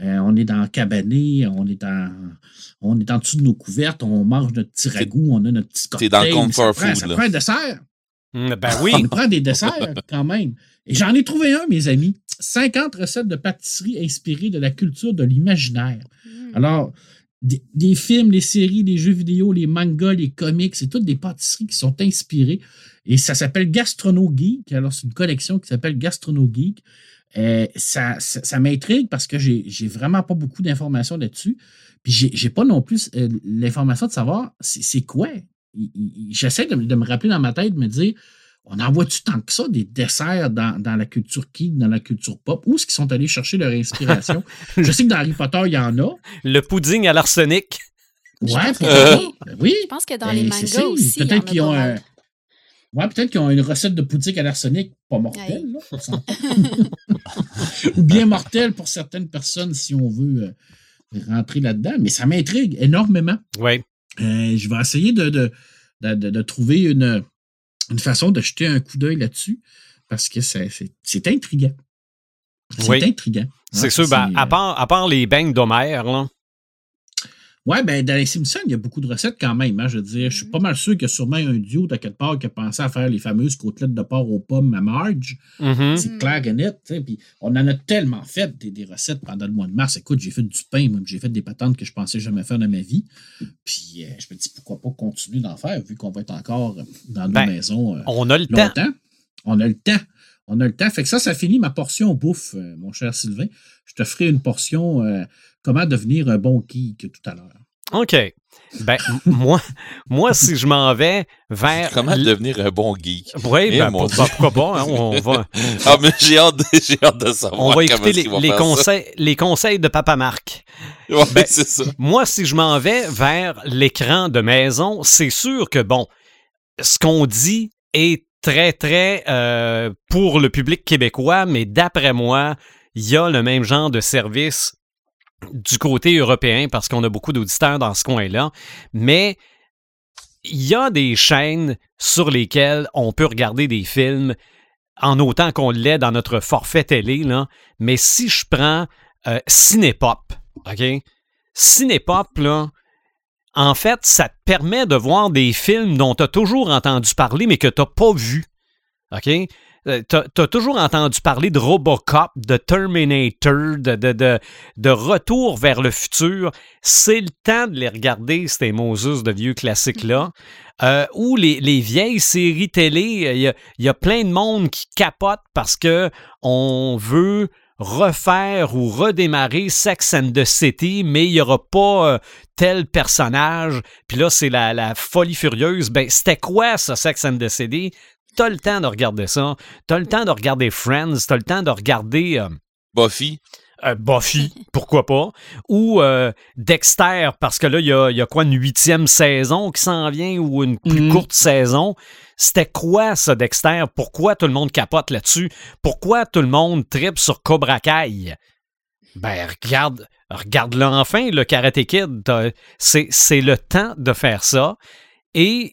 Euh, on est dans cabané, on est dans, on est en dessous de nos couvertes, on mange notre petit ragoût, on a notre petit cocktail. dans le ça comfort prend- food, Ça là. prend un dessert. Mm, Ben oui. On prend des [laughs] desserts quand même. Et j'en ai trouvé un, mes amis. 50 recettes de pâtisserie inspirées de la culture de l'imaginaire. Alors, des, films, les séries, les jeux vidéo, les mangas, les comics, c'est toutes des pâtisseries qui sont inspirées. Et ça s'appelle Gastrono Geek. Alors, c'est une collection qui s'appelle Gastrono Geek. Euh, ça m'intrigue parce que j'ai vraiment pas beaucoup d'informations là-dessus. Puis j'ai pas non plus euh, l'information de savoir c'est quoi. J'essaie de me rappeler dans ma tête, de me dire on en voit-tu tant que ça des desserts dans, dans la culture geek, dans la culture pop? Où est-ce qu'ils sont allés chercher leur inspiration? [laughs] Je sais que dans Harry Potter, il y en a. Le pudding à l'arsenic. Ouais. Ben oui. Je pense que dans Ben, les mangas aussi, Peut-être qu'ils ont un- Ouais, peut-être qu'ils ont une recette de poutine à l'arsenic pas mortelle, là. [laughs] [laughs] Ou bien mortelle pour certaines personnes si on veut euh, rentrer là-dedans. Mais ça m'intrigue énormément. Oui. Euh, je vais essayer de, de, de, de- de trouver une, une façon de jeter un coup d'œil là-dessus parce que c'est intriguant. C'est Oui. intriguant. C'est sûr, ben, à, euh, part, à part les beignes d'Homère, Ouais, ben dans les Simpsons, il y a beaucoup de recettes quand même. hein, je veux dire, je suis pas mal sûr qu'il y a sûrement un duo de quelque part qui a pensé à faire les fameuses côtelettes de porc aux pommes à Marge. Mhm. C'est clair et net. Puis on en a tellement fait des, des recettes pendant le mois de mars. Écoute, j'ai fait du pain, moi, j'ai fait des patentes que je pensais jamais faire de ma vie. Puis euh, je me dis pourquoi pas continuer d'en faire vu qu'on va être encore dans nos Ben, maisons euh, On a le temps. longtemps. On a le temps. On a le temps. Fait que ça, ça finit ma portion bouffe, euh, mon cher Sylvain. Je te ferai une portion euh, comment devenir un bon geek tout à l'heure? OK. Ben, [laughs] moi, moi, si je m'en vais vers. Comment l- devenir un bon geek? Oui, Eh, ben, pour- ben, pourquoi pas. hein, on va, [laughs] Ah, mais j'ai hâte, hâte de savoir. on va écouter les, ça. conseils, les conseils de Papa Marc. Ouais, Ben, c'est ça. Moi, si je m'en vais vers l'écran de maison, c'est sûr que, bon, ce qu'on dit est très, très euh, pour le public québécois, mais d'après moi, il y a le même genre de service du côté européen parce qu'on a beaucoup d'auditeurs dans ce coin-là. Mais il y a des chaînes sur lesquelles on peut regarder des films en autant qu'on l'est dans notre forfait télé. Mais si je prends euh, Cinépop, OK? Cinépop, là, en fait, ça te permet de voir des films dont tu as toujours entendu parler, mais que tu n'as pas vu. OK? Euh, t'as as toujours entendu parler de Robocop, de Terminator, de, de, de, de retour vers le futur. C'est le temps de les regarder, ces Moses de vieux classiques-là. Euh, ou les, les, vieilles séries télé, il y, a, plein de monde qui capote parce que on veut refaire ou redémarrer Sex and the City, mais il n'y aura pas euh, tel personnage. Puis là, c'est la, la, folie furieuse. Ben, c'était quoi ça, Sex and the City? T'as le temps de regarder ça. T'as le temps de regarder Friends. T'as le temps de regarder... Euh, Buffy. Euh, Buffy, [laughs] pourquoi pas, ou euh, Dexter, parce que là, il y a, y a, quoi, une huitième saison qui s'en vient ou une plus Mhm. courte saison? C'était quoi ça, Dexter? Pourquoi tout le monde capote là-dessus? Pourquoi tout le monde tripe sur Cobra Kai? Ben, regarde, regarde-le enfin, le Karate Kid. C'est c'est le temps de faire ça. Et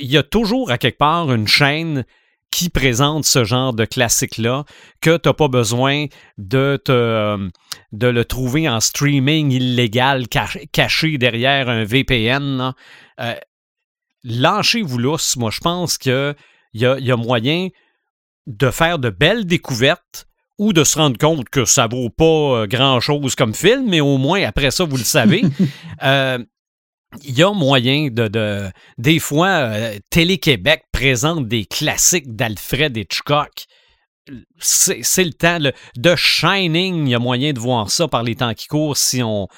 il y a toujours à quelque part une chaîne qui présente ce genre de classique-là, que tu n'as pas besoin de, te, euh, de le trouver en streaming illégal, cach- caché derrière un VPN. Euh, Lâchez-vous lousse. Moi, je pense qu'il y a, y a moyen de faire de belles découvertes ou de se rendre compte que ça vaut pas euh, grand-chose comme film, mais au moins, après ça, vous le savez. [laughs] Euh, il y a moyen de. de des fois, euh, Télé-Québec présente des classiques d'Alfred Hitchcock. C'est le temps. de Shining, il y a moyen de voir ça par les temps qui courent si on,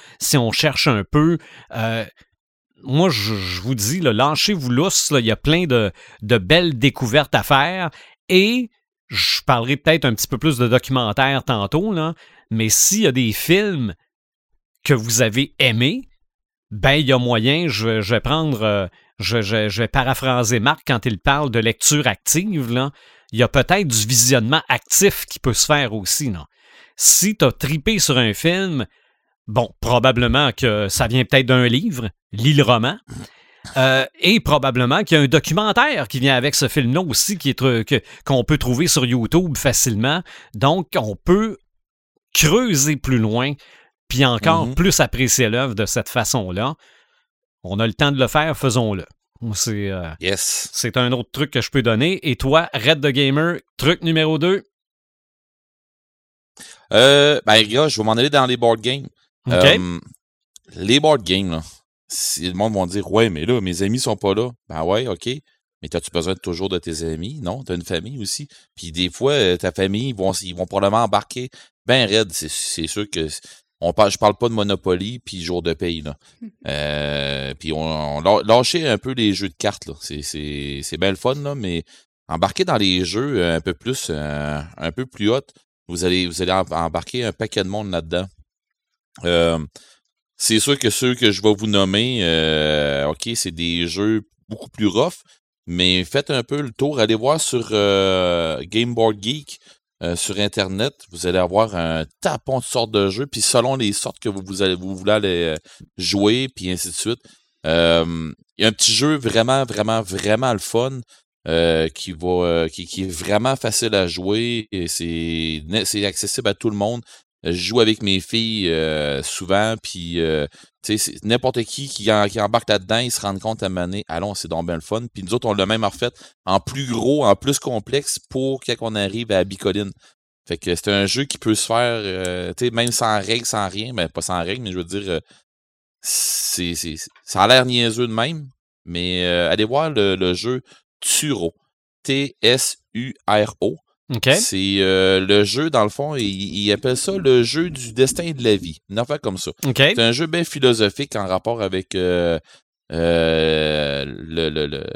cherche un peu. Euh, moi, je, vous dis, lâchez-vous lousse. Il y a plein de, belles découvertes à faire. Et je parlerai peut-être un petit peu plus de documentaires tantôt, mais s'il y a des films que vous avez aimés, ben, il y a moyen, je, vais- prendre, euh, je, vais paraphraser Marc quand il parle de lecture active. Il y a peut-être du visionnement actif qui peut se faire aussi, non? Si tu as tripé sur un film, bon, probablement que ça vient peut-être d'un livre, lis le roman. Euh, et probablement qu'il y a un documentaire qui vient avec ce film-là aussi, qu'on peut trouver sur YouTube facilement. Donc, on peut creuser plus loin, puis encore Mhm. plus apprécier l'œuvre de cette façon-là. On a le temps de le faire, faisons-le. C'est euh, Yes. c'est un autre truc que je peux donner. Et toi, Red the Gamer, truc numéro 2. Euh, ben, gars, je vais m'en aller dans les board games. Euh, les board games, là. Si le monde va dire, ouais, mais là, mes amis sont pas là. Ben ouais, OK. Mais as-tu besoin toujours de tes amis? Non, t'as une famille aussi. Puis des fois, euh, ta famille, ils vont, ils vont probablement embarquer ben. C'est, c'est sûr que on parle, je parle pas de Monopoly puis jour de paye, là. Euh, puis on, on lâcher un peu les jeux de cartes, là. C'est, c'est, c'est bien le fun, là, mais embarquer dans les jeux euh, un peu plus, euh, un peu plus vous allez, vous allez em- embarquer un paquet de monde là-dedans. Euh, c'est sûr que ceux que je vais vous nommer, euh, OK, c'est des jeux beaucoup plus rough, mais faites un peu le tour. Allez voir sur Game Board Geek, euh, sur Internet. Vous allez avoir un tapon de sortes de jeux, puis selon les sortes que vous, allez, vous voulez aller euh, jouer, puis ainsi de suite. Il y a un petit jeu vraiment, vraiment, vraiment le fun. euh, qui va qui, qui est vraiment facile à jouer et c'est accessible à tout le monde je joue avec mes filles euh, souvent, puis euh, n'importe qui qui, en- qui embarque là-dedans, ils se rendent compte à maner, allons, c'est donc bien le fun. Puis nous autres, on l'a même refait en plus gros, en plus complexe pour quand on arrive à Bicoline. Fait que c'est un jeu qui peut se faire, euh, même sans règles, sans rien, ben pas sans règles, mais je veux dire, euh, c'est, c'est, ça a l'air niaiseux de même, mais euh, allez voir le, le jeu Turo. T-S-U-R-O. OK? C'est euh, le jeu, dans le fond, il, il appelle ça le jeu du destin de la vie. Une affaire comme ça. OK? C'est un jeu bien philosophique en rapport avec euh, euh, le, le- le-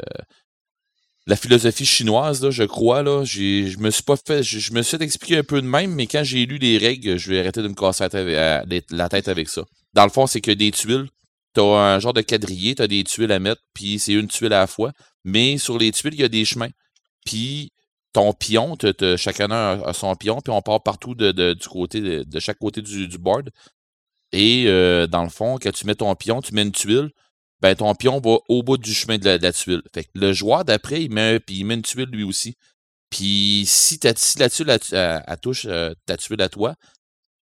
la philosophie chinoise, là, je crois. Là. J'ai- Je me suis pas fait. Je, me suis fait expliquer un peu de même, mais quand j'ai lu les règles, je vais arrêter de me casser la tête avec, à- la tête avec ça. Dans le fond, c'est que des tuiles. T'as un genre de quadrillé, t'as des tuiles à mettre, puis c'est une tuile à la fois. Mais sur les tuiles, il y a des chemins. Puis ton pion, t'as- chacun a, son pion, puis on part partout de, de- du côté de, chaque côté du, du board. Et euh, dans le fond, quand tu mets ton pion, tu mets une tuile, ben ton pion va au bout du chemin de la, de la tuile. Fait que le joueur d'après, il met, il met une tuile lui aussi. Puis si, si la tuile elle touche euh, ta tuile à toi,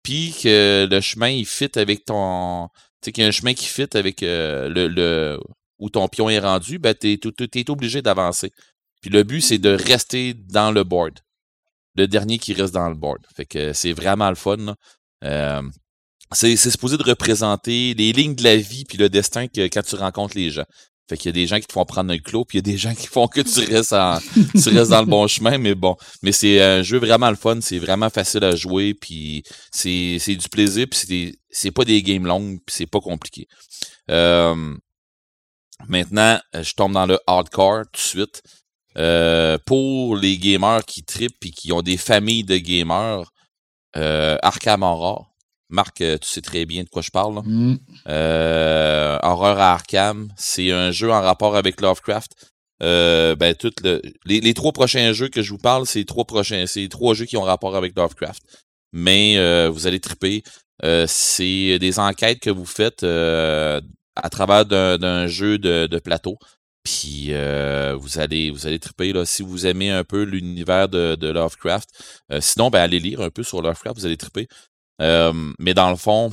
puis que le chemin il fit avec ton. Tu sais qu'il y a un chemin qui fit avec euh, le, le où ton pion est rendu, ben t'es, t'es- t'es obligé d'avancer. Puis le but, c'est de rester dans le board. le dernier qui reste dans le board. Fait que c'est vraiment le fun. Euh, c'est supposé de représenter les lignes de la vie puis le destin que quand tu rencontres les gens. Fait qu'il y a des gens qui te font prendre un clos, puis il y a des gens qui font que tu restes, en- tu restes dans le bon chemin, mais bon. Mais c'est un jeu vraiment le fun, c'est vraiment facile à jouer, puis c'est du plaisir, puis c'est pas des games longues, puis c'est pas compliqué. Euh, maintenant, je tombe dans le hardcore tout de suite. Euh, pour les gamers qui trippent et qui ont des familles de gamers, euh, Arkham Horror. Marc, euh, tu sais très bien de quoi je parle. Mm. Euh, Horreur à Arkham, c'est un jeu en rapport avec Lovecraft. Euh, ben, tout le, les, les trois prochains jeux que je vous parle, c'est trois prochains, c'est trois jeux qui ont rapport avec Lovecraft. Mais euh, vous allez triper. Euh, c'est des enquêtes que vous faites euh, à travers d'un d'un jeu de, de plateau. Puis euh, vous allez vous allez triper là, si vous aimez un peu l'univers de, Lovecraft. Euh, sinon, ben allez lire un peu sur Lovecraft, vous allez triper. Euh, mais dans le fond,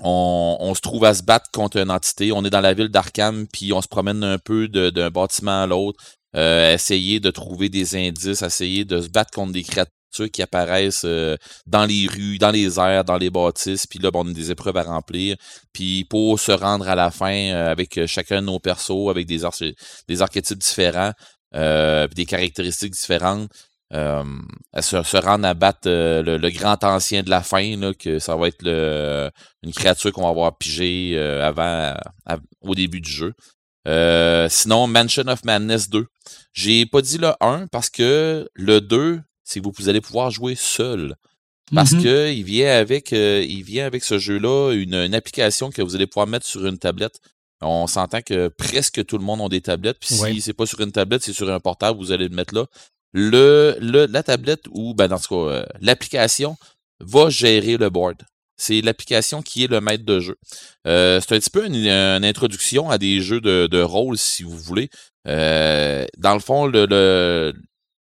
on, se trouve à se battre contre une entité. On est dans la ville d'Arkham, puis on se promène un peu d'un bâtiment à l'autre, euh, essayer de trouver des indices, essayer de se battre contre des qui apparaissent euh, dans les rues, dans les airs, dans les bâtisses. Puis là, ben, on a des épreuves à remplir. Puis pour se rendre à la fin euh, avec euh, chacun de nos persos, avec des, des archétypes différents, euh, des caractéristiques différentes, euh, se, se rendre à battre euh, le, le grand ancien de la fin, là, que ça va être le, une créature qu'on va avoir pigée avant, au début du jeu. Euh, sinon, Mansion of Madness 2. J'ai pas dit le 1 parce que le 2, c'est que vous allez pouvoir jouer seul. Parce Mhm. que il vient avec euh, il vient avec ce jeu-là une, une application que vous allez pouvoir mettre sur une tablette. On s'entend que presque tout le monde a des tablettes. Puis Ouais. si c'est pas sur une tablette, c'est sur un portable, vous allez le mettre là. Le, le- la tablette ou ben dans ce cas, euh, l'application va gérer le board. C'est l'application qui est le maître de jeu. Euh, c'est un petit peu une, une introduction à des jeux de, de rôle, si vous voulez. Euh, dans le fond, le, le-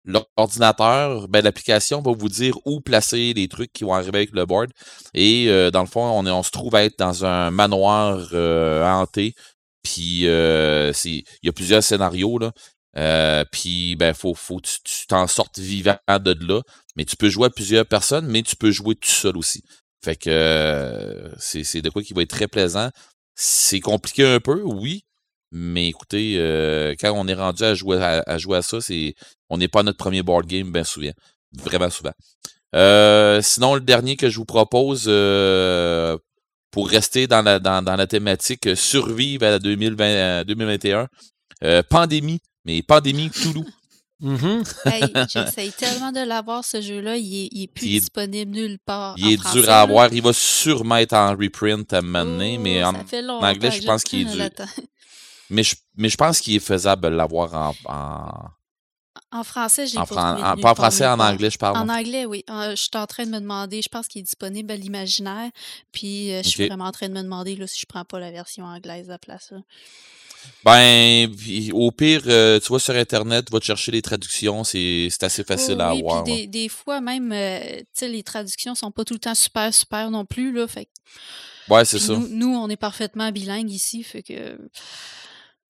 l'ordinateur, ben, l'application va vous dire où placer les trucs qui vont arriver avec le board. Et euh, dans le fond, on, est, on se trouve à être dans un manoir euh, hanté. Puis euh, il y a plusieurs scénarios là. Euh, puis ben faut faut tu t'en sortes vivant de là. Mais tu peux jouer à plusieurs personnes, mais tu peux jouer tout seul aussi. Fait que euh, c'est de quoi qui va être très plaisant. C'est compliqué un peu, oui. Mais écoutez, euh, quand on est rendu à jouer à, à jouer à ça, c'est on n'est pas à notre premier board game bien souvent. Vraiment souvent. Euh, sinon, le dernier que je vous propose euh, pour rester dans la, dans, dans la thématique survivre à la 2020, euh, 2021, euh, pandémie, mais pandémie Toulouse. [laughs] Hey, J'essaye tellement de l'avoir, ce jeu-là. Il est, il est plus Il est- disponible nulle part. Il en est français, dur là. à avoir. Il va sûrement être en reprint à un moment donné, Oh, mais en, ça fait longtemps anglais, je pense qu'il est dur. Mais je, mais je pense qu'il est faisable de l'avoir en, en, En français, j'ai en pas en- pas en français, en anglais, je parle. En anglais, oui. Euh, je suis en train de me demander, je pense qu'il est disponible à l'imaginaire. Puis euh, je suis vraiment en train de me demander là, si je prends pas la version anglaise à la place. là. Ben, au pire, euh, tu vas sur Internet, va te chercher les traductions, c'est assez facile Oh, à oui, avoir. Puis des, des fois, même, euh, tu sais, les traductions sont pas tout le temps super, super non plus. Là, fait Ouais, c'est ça. Nous, nous, on est parfaitement bilingue ici. Fait que.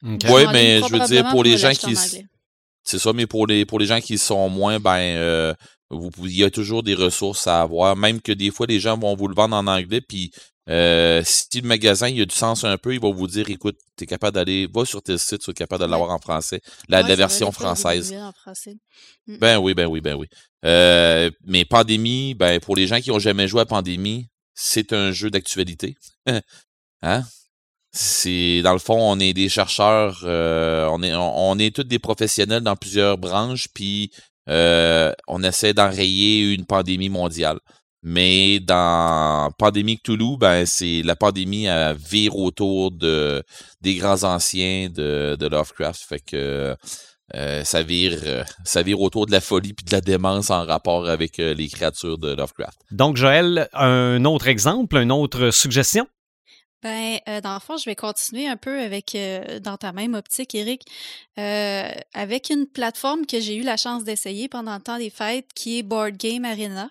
Ai mais je veux dire, pour les gens qui. C'est ça, mais pour les pour les gens qui sont moins, ben euh, vous, pouvez- il y a toujours des ressources à avoir. Même que des fois, les gens vont vous le vendre en anglais, puis euh, si le magasin il a du sens un peu, il va vous dire écoute, tu es capable d'aller, va sur tes sites, tu es capable de l'avoir en français. La, Ouais, la vrai, version française. en français. Mm. Ben oui, ben oui, ben oui. Euh, mais Pandémie, ben pour les gens qui ont jamais joué à Pandémie, c'est un jeu d'actualité. [laughs] hein? C'est dans le fond, on est des chercheurs, euh, on est on, est tous des professionnels dans plusieurs branches, puis euh, on essaie d'enrayer une pandémie mondiale. Mais dans Pandémie Cthulhu, ben c'est la pandémie à vire autour de des grands anciens de, Lovecraft. Fait que euh, ça vire ça vire autour de la folie puis de la démence en rapport avec les créatures de Lovecraft. Donc, Joël, un autre exemple, une autre suggestion? Ben, euh, dans le fond, je vais continuer un peu avec euh, dans ta même optique, Eric, euh, avec une plateforme que j'ai eu la chance d'essayer pendant le temps des fêtes, qui est Board Game Arena,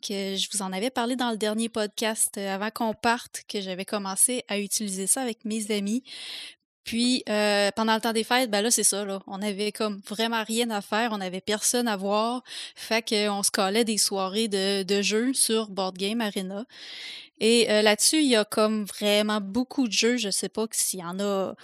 que je vous en avais parlé dans le dernier podcast avant qu'on parte, que j'avais commencé à utiliser ça avec mes amis. Puis euh, pendant le temps des fêtes, ben là, c'est ça, là. On avait comme vraiment rien à faire, on avait personne à voir. Fait qu'on se collait des soirées de, de jeux sur Board Game Arena. Et euh, là-dessus, il y a comme vraiment beaucoup de jeux. Je sais pas s'il y en a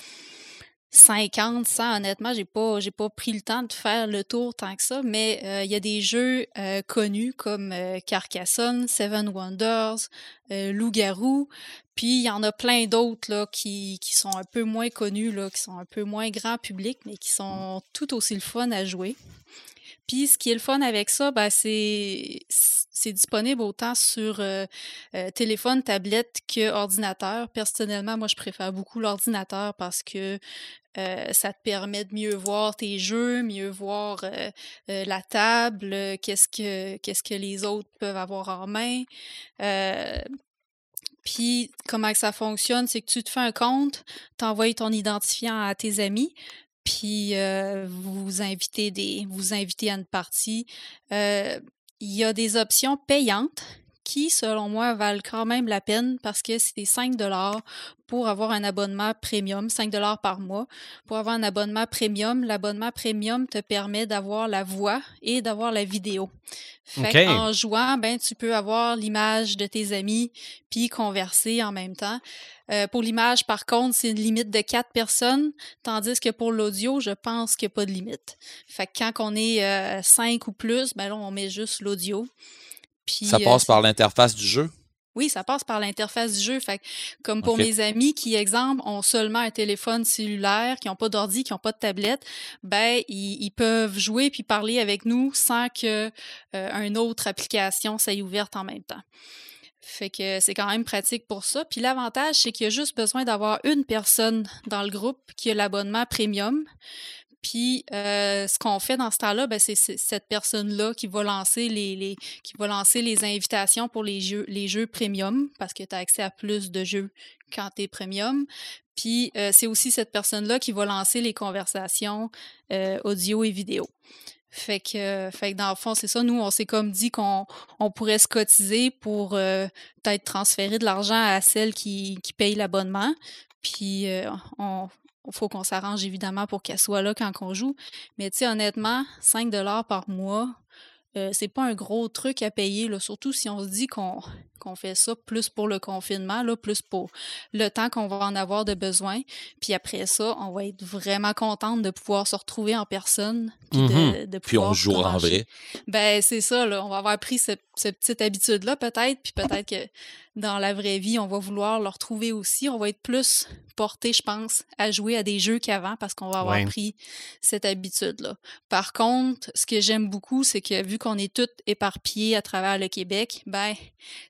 50, 100, honnêtement, j'ai pas, j'ai pas pris le temps de faire le tour tant que ça, mais euh, il y a des jeux euh, connus comme euh, Carcassonne, Seven Wonders, Loup-garou, puis il y en a plein d'autres là qui, qui sont un peu moins connus là, qui sont un peu moins grand public, mais qui sont tout aussi le fun à jouer. Puis ce qui est le fun avec ça, ben, c'est c'est disponible autant sur euh, euh, téléphone, tablette que ordinateur. Personnellement, moi, je préfère beaucoup l'ordinateur parce que euh, ça te permet de mieux voir tes jeux, mieux voir la table, qu'est-ce que qu'est-ce que les autres peuvent avoir en main. Puis, comment ça fonctionne, c'est que tu te fais un compte, t'envoies ton identifiant à tes amis, puis vous invitez des vous invitez à une partie. il y a des options payantes qui, selon moi, valent quand même la peine parce que c'est 5 dollars pour avoir un abonnement premium, 5 dollars par mois. Pour avoir un abonnement premium, l'abonnement premium te permet d'avoir la voix et d'avoir la vidéo. Fait en jouant, ben tu peux avoir l'image de tes amis puis converser en même temps. Euh, pour l'image, par contre, c'est une limite de 4 personnes, tandis que pour l'audio, je pense qu'il n'y a pas de limite. Fait que quand on est 5 euh, ou plus, ben là, on met juste l'audio. Ça euh, passe par l'interface du jeu? Oui, ça passe par l'interface du jeu. Fait comme pour mes amis qui, exemple, ont seulement un téléphone cellulaire, qui n'ont pas d'ordi, qui n'ont pas de tablette, ben ils, peuvent jouer puis parler avec nous sans que euh, une autre application soit ouverte en même temps. Fait que c'est quand même pratique pour ça. Puis l'avantage, c'est qu'il y a juste besoin d'avoir une personne dans le groupe qui a l'abonnement premium. Puis euh, ce qu'on fait dans ce temps-là, ben, c'est cette personne-là qui va lancer les, qui va lancer les invitations pour les jeux, les jeux premium, parce que tu as accès à plus de jeux quand tu es premium. Puis euh, c'est aussi cette personne-là qui va lancer les conversations euh, audio et vidéo. Fait que, fait que dans le fond, c'est ça. Nous, on s'est comme dit qu'on on pourrait se cotiser pour peut-être transférer de l'argent à celle qui, qui paye l'abonnement. Puis on, faut qu'on s'arrange évidemment pour qu'elle soit là quand on joue. Mais tu sais, honnêtement, 5 par mois, euh, c'est pas un gros truc à payer, là, surtout si on se dit qu'on qu'on fait ça plus pour le confinement, là, plus pour le temps qu'on va en avoir de besoin. Puis après ça, on va être vraiment contente de pouvoir se retrouver en personne. Puis, de, mm-hmm. de puis on jouera en vrai. Ben, c'est ça, là. On va avoir pris cette, cette petite habitude-là, peut-être. Puis peut-être que dans la vraie vie, on va vouloir le retrouver aussi. On va être plus porté, je pense, à jouer à des jeux qu'avant parce qu'on va avoir pris cette habitude-là. Par contre, ce que j'aime beaucoup, c'est que vu qu'on est toutes éparpillées à travers le Québec, ben,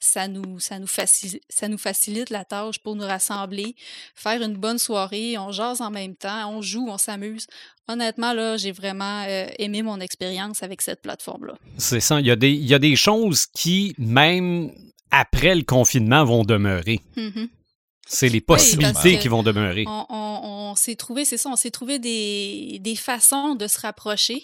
ça nous, ça nous, facilite, ça nous facilite la tâche pour nous rassembler, faire une bonne soirée, on jase en même temps, on joue, on s'amuse. Honnêtement, là, j'ai vraiment euh, aimé mon expérience avec cette plateforme-là. C'est ça. Il y, a des, il y a des choses qui, même après le confinement, vont demeurer. Mm-hmm. C'est les possibilités qui vont demeurer. On, s'est trouvé, c'est ça, on s'est trouvé des, des, façons de se rapprocher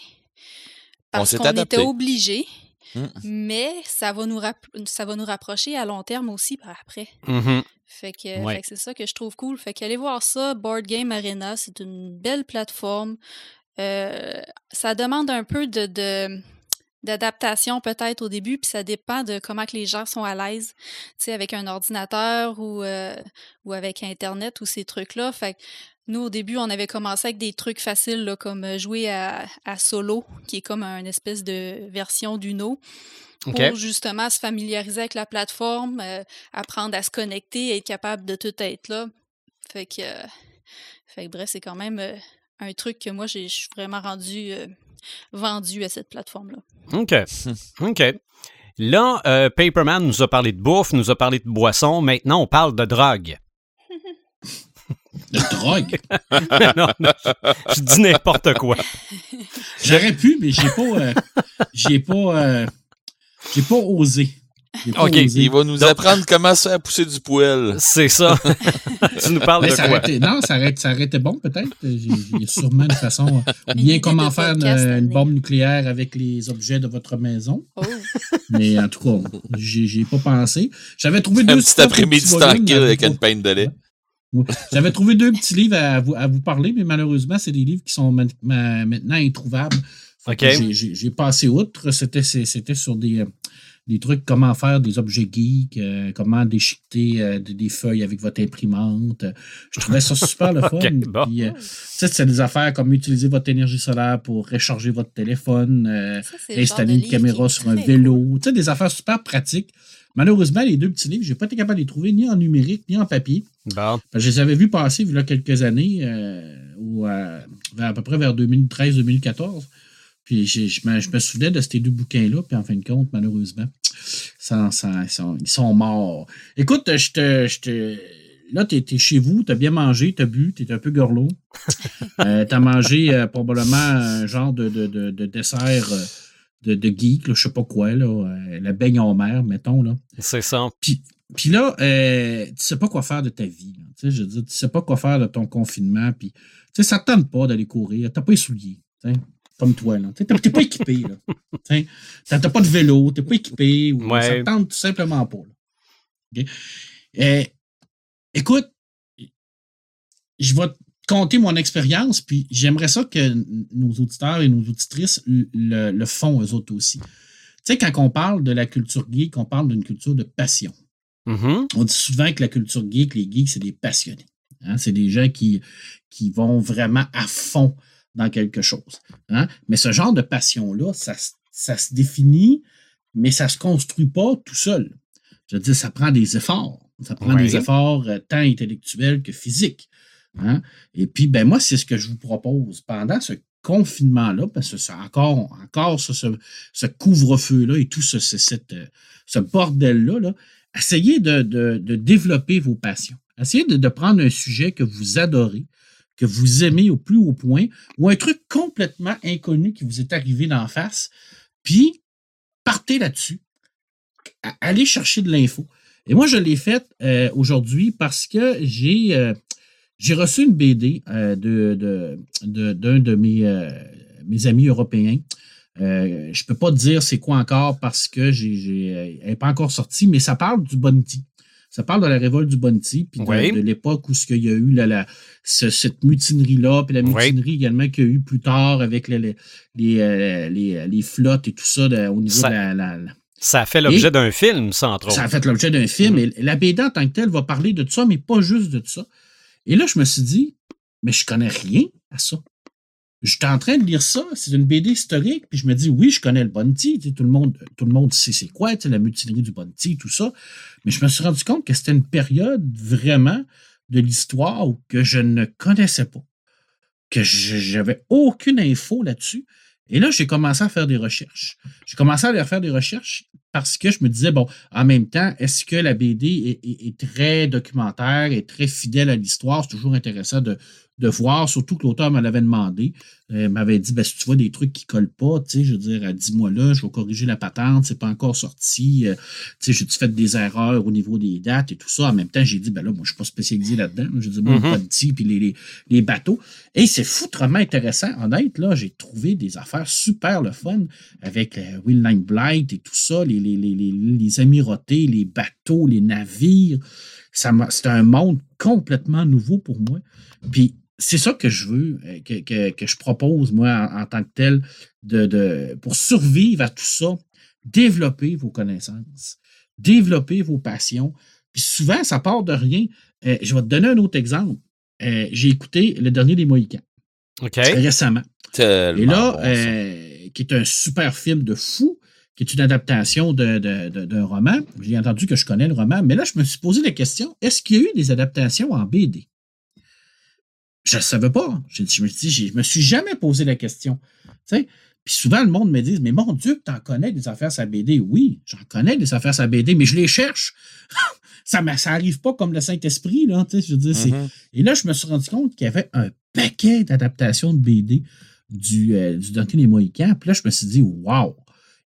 parce qu'on était obligé. Mmh. Mais ça va, nous ça va nous rapprocher à long terme aussi après. Mmh fait que, c'est ça que je trouve cool. Fait qu'allez voir ça, Board Game Arena, c'est une belle plateforme. Euh, ça demande un peu de, d'adaptation peut-être au début, puis ça dépend de comment que les gens sont à l'aise, tu sais, avec un ordinateur ou, euh, ou avec Internet ou ces trucs-là. Fait que nous, au début, on avait commencé avec des trucs faciles, là, comme euh, jouer à, Solo, qui est comme une espèce de version d'Uno. Pour justement se familiariser avec la plateforme, euh, apprendre à se connecter, être capable de tout être là. Fait que, fait que bref, c'est quand même un truc que moi, je suis vraiment rendu vendu à cette plateforme-là. OK. OK. Là, euh, Paperman nous a parlé de bouffe, nous a parlé de boisson. Maintenant, on parle de drogue. De drogue? [laughs] non, non, je, dis n'importe quoi. J'aurais pu, mais j'ai pas, euh, j'ai pas, euh, j'ai pas osé. OK, il va nous apprendre comment ça a pousser du poêle. C'est ça. [laughs] tu nous parles de quoi? non, ça aurait, ça été bon peut-être. Il y a sûrement une façon. [laughs] bien comment faire une, bombe nucléaire avec les objets de votre maison. Oh. [laughs] Mais en tout cas, j'y ai pas pensé. J'avais trouvé deux Un petit après-midi tranquille avec une peine de lait. J'avais trouvé deux petits livres à vous, à vous parler, mais malheureusement, c'est des livres qui sont maintenant introuvables. OK. J'ai passé outre. C'était sur des, euh, des trucs, comment faire des objets geeks, euh, comment déchiqueter euh, des, feuilles avec votre imprimante. Je trouvais ça super le [laughs] fun. okay, bon. c'est des affaires comme utiliser votre énergie solaire pour recharger votre téléphone, ça, installer une caméra sur un vélo. sais des affaires super pratiques. Malheureusement, les deux petits livres, je n'ai pas été capable de les trouver ni en numérique ni en papier. Je les avais vus passer il y a quelques années, ou à, à peu près vers 2013-2014. Puis je, me, souvenais de ces deux bouquins-là, puis en fin de compte, malheureusement, ils, sont, morts. Écoute, je te, là, tu es, chez vous, tu as bien mangé, tu as bu, tu es un peu gorlot. [laughs] euh, tu as mangé euh, probablement un genre de, dessert euh, de, geek, je sais pas quoi, là, euh, la baigne en mer, mettons. là. C'est ça. Puis, puis là, tu sais pas quoi faire de ta vie. Tu je veux dire, tu sais pas quoi faire de ton confinement. Puis, ça ne tente pas d'aller courir. Tu pas les souliers comme toi. Tu n'es pas équipé. [laughs] Tu n'as pas de vélo, tu n'es pas équipé. Ou, Ça ne tente tout simplement pas. Euh, écoute, je vais te compter mon expérience, puis j'aimerais ça que nos auditeurs et nos auditrices le, font eux autres aussi. Tu sais, quand on parle de la culture geek, on parle d'une culture de passion. Mm-hmm. On dit souvent que la culture geek, les geeks, c'est des passionnés. Hein. C'est des gens qui, qui vont vraiment à fond dans quelque chose. Hein? Mais ce genre de passion-là, ça, se définit, mais ça ne se construit pas tout seul. Je veux dire, ça prend des efforts. Ça prend des efforts euh, tant intellectuels que physiques. Hein? Et puis, ben moi, c'est ce que je vous propose. Pendant ce confinement-là, parce que c'est encore, encore ce, couvre-feu-là et tout ce, cette, euh, ce bordel-là, là, essayez de, développer vos passions. Essayez de, prendre un sujet que vous adorez, que vous aimez au plus haut point, ou un truc complètement inconnu qui vous est arrivé d'en face, puis partez là-dessus. Allez chercher de l'info. Et moi, je l'ai fait euh, aujourd'hui parce que j'ai euh, j'ai reçu une BD euh, de, d'un de, mes, mes amis européens. je ne peux pas te dire c'est quoi encore parce que j'ai, elle n'est pas encore sortie, mais ça parle du Bounty. Ça parle de la révolte du Bounty, puis de, l'époque où ce qu'il y a eu la, cette mutinerie-là, puis la mutinerie également qu'il y a eu plus tard avec les, les, euh, les, flottes et tout ça au niveau de la, Ça a fait l'objet d'un film, ça, entre autres. Ça a fait l'objet d'un film. Et la BD en tant que telle va parler de tout ça, mais pas juste de tout ça. Et là, je me suis dit, mais je connais rien à ça. J'étais en train de lire ça, c'est une BD historique, puis je me dis, oui, je connais le Bounty, tout le monde, tout le monde sait c'est quoi, la mutinerie du Bounty, tout ça. Mais je me suis rendu compte que c'était une période vraiment de l'histoire que je ne connaissais pas, que j'avais aucune info là-dessus. Et là, j'ai commencé à faire des recherches. J'ai commencé à faire des recherches parce que je me disais, bon, en même temps, est-ce que la BD est, très documentaire, est très fidèle à l'histoire? C'est toujours intéressant de, de voir, surtout que l'auteur me l'avait demandé. Euh, m'avait dit, ben, si tu vois des trucs qui ne collent pas, tu sais, je veux dire, dis-moi là, je vais corriger la patente, c'est pas encore sorti. Euh, tu sais, j'ai fait des erreurs au niveau des dates et tout ça? En même temps, j'ai dit, ben là, moi, je suis pas spécialisé là-dedans. Je dis, moi, mm -hmm. puis les, les, bateaux. Et c'est foutrement intéressant. Honnête, là, j'ai trouvé des affaires super le fun avec euh, Will Nine Blight et tout ça, les, les, les, les, les Amirautés, les bateaux, les navires. C'est un monde complètement nouveau pour moi. Puis c'est ça que je veux, euh, que, je propose, moi, en, tant que tel, de, pour survivre à tout ça, développer vos connaissances, développer vos passions. Puis souvent, ça part de rien. Euh, je vais te donner un autre exemple. Euh, j'ai écouté Le Dernier des Mohicans récemment. Et là, qui est un super film de fou, qui est une adaptation d'un roman. J'ai entendu que je connais le roman, mais là, je me suis posé la question est-ce qu'il y a eu des adaptations en BD je ne savais pas. Je, me suis je me suis jamais posé la question. Puis souvent, le monde me dit Mais mon Dieu, tu en connais des affaires sa BD. Oui, j'en connais des affaires sa BD, mais je les cherche. [laughs] ça n'arrive pas comme le Saint-Esprit. Là, je mm-hmm. Et là, je me suis rendu compte qu'il y avait un paquet d'adaptations de BD du, euh, du Duncan et Mohicans. Puis là, je me suis dit Waouh!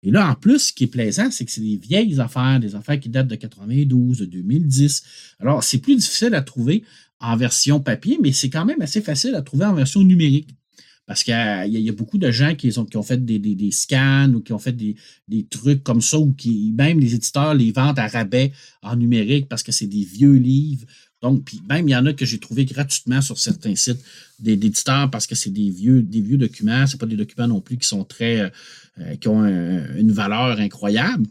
Et là, en plus, ce qui est plaisant, c'est que c'est des vieilles affaires, des affaires qui datent de 92, de 2010. Alors, c'est plus difficile à trouver en version papier, mais c'est quand même assez facile à trouver en version numérique. Parce qu'il y, a beaucoup de gens qui ont, fait des, scans ou qui ont fait des, trucs comme ça, ou qui, même les éditeurs les vendent à rabais en numérique parce que c'est des vieux livres Donc, puis même, il y en a que j'ai trouvé gratuitement sur certains sites d'éditeurs parce que c'est des vieux, des vieux documents. Ce pas des documents non plus qui sont très. Euh, euh, qui ont une valeur incroyable.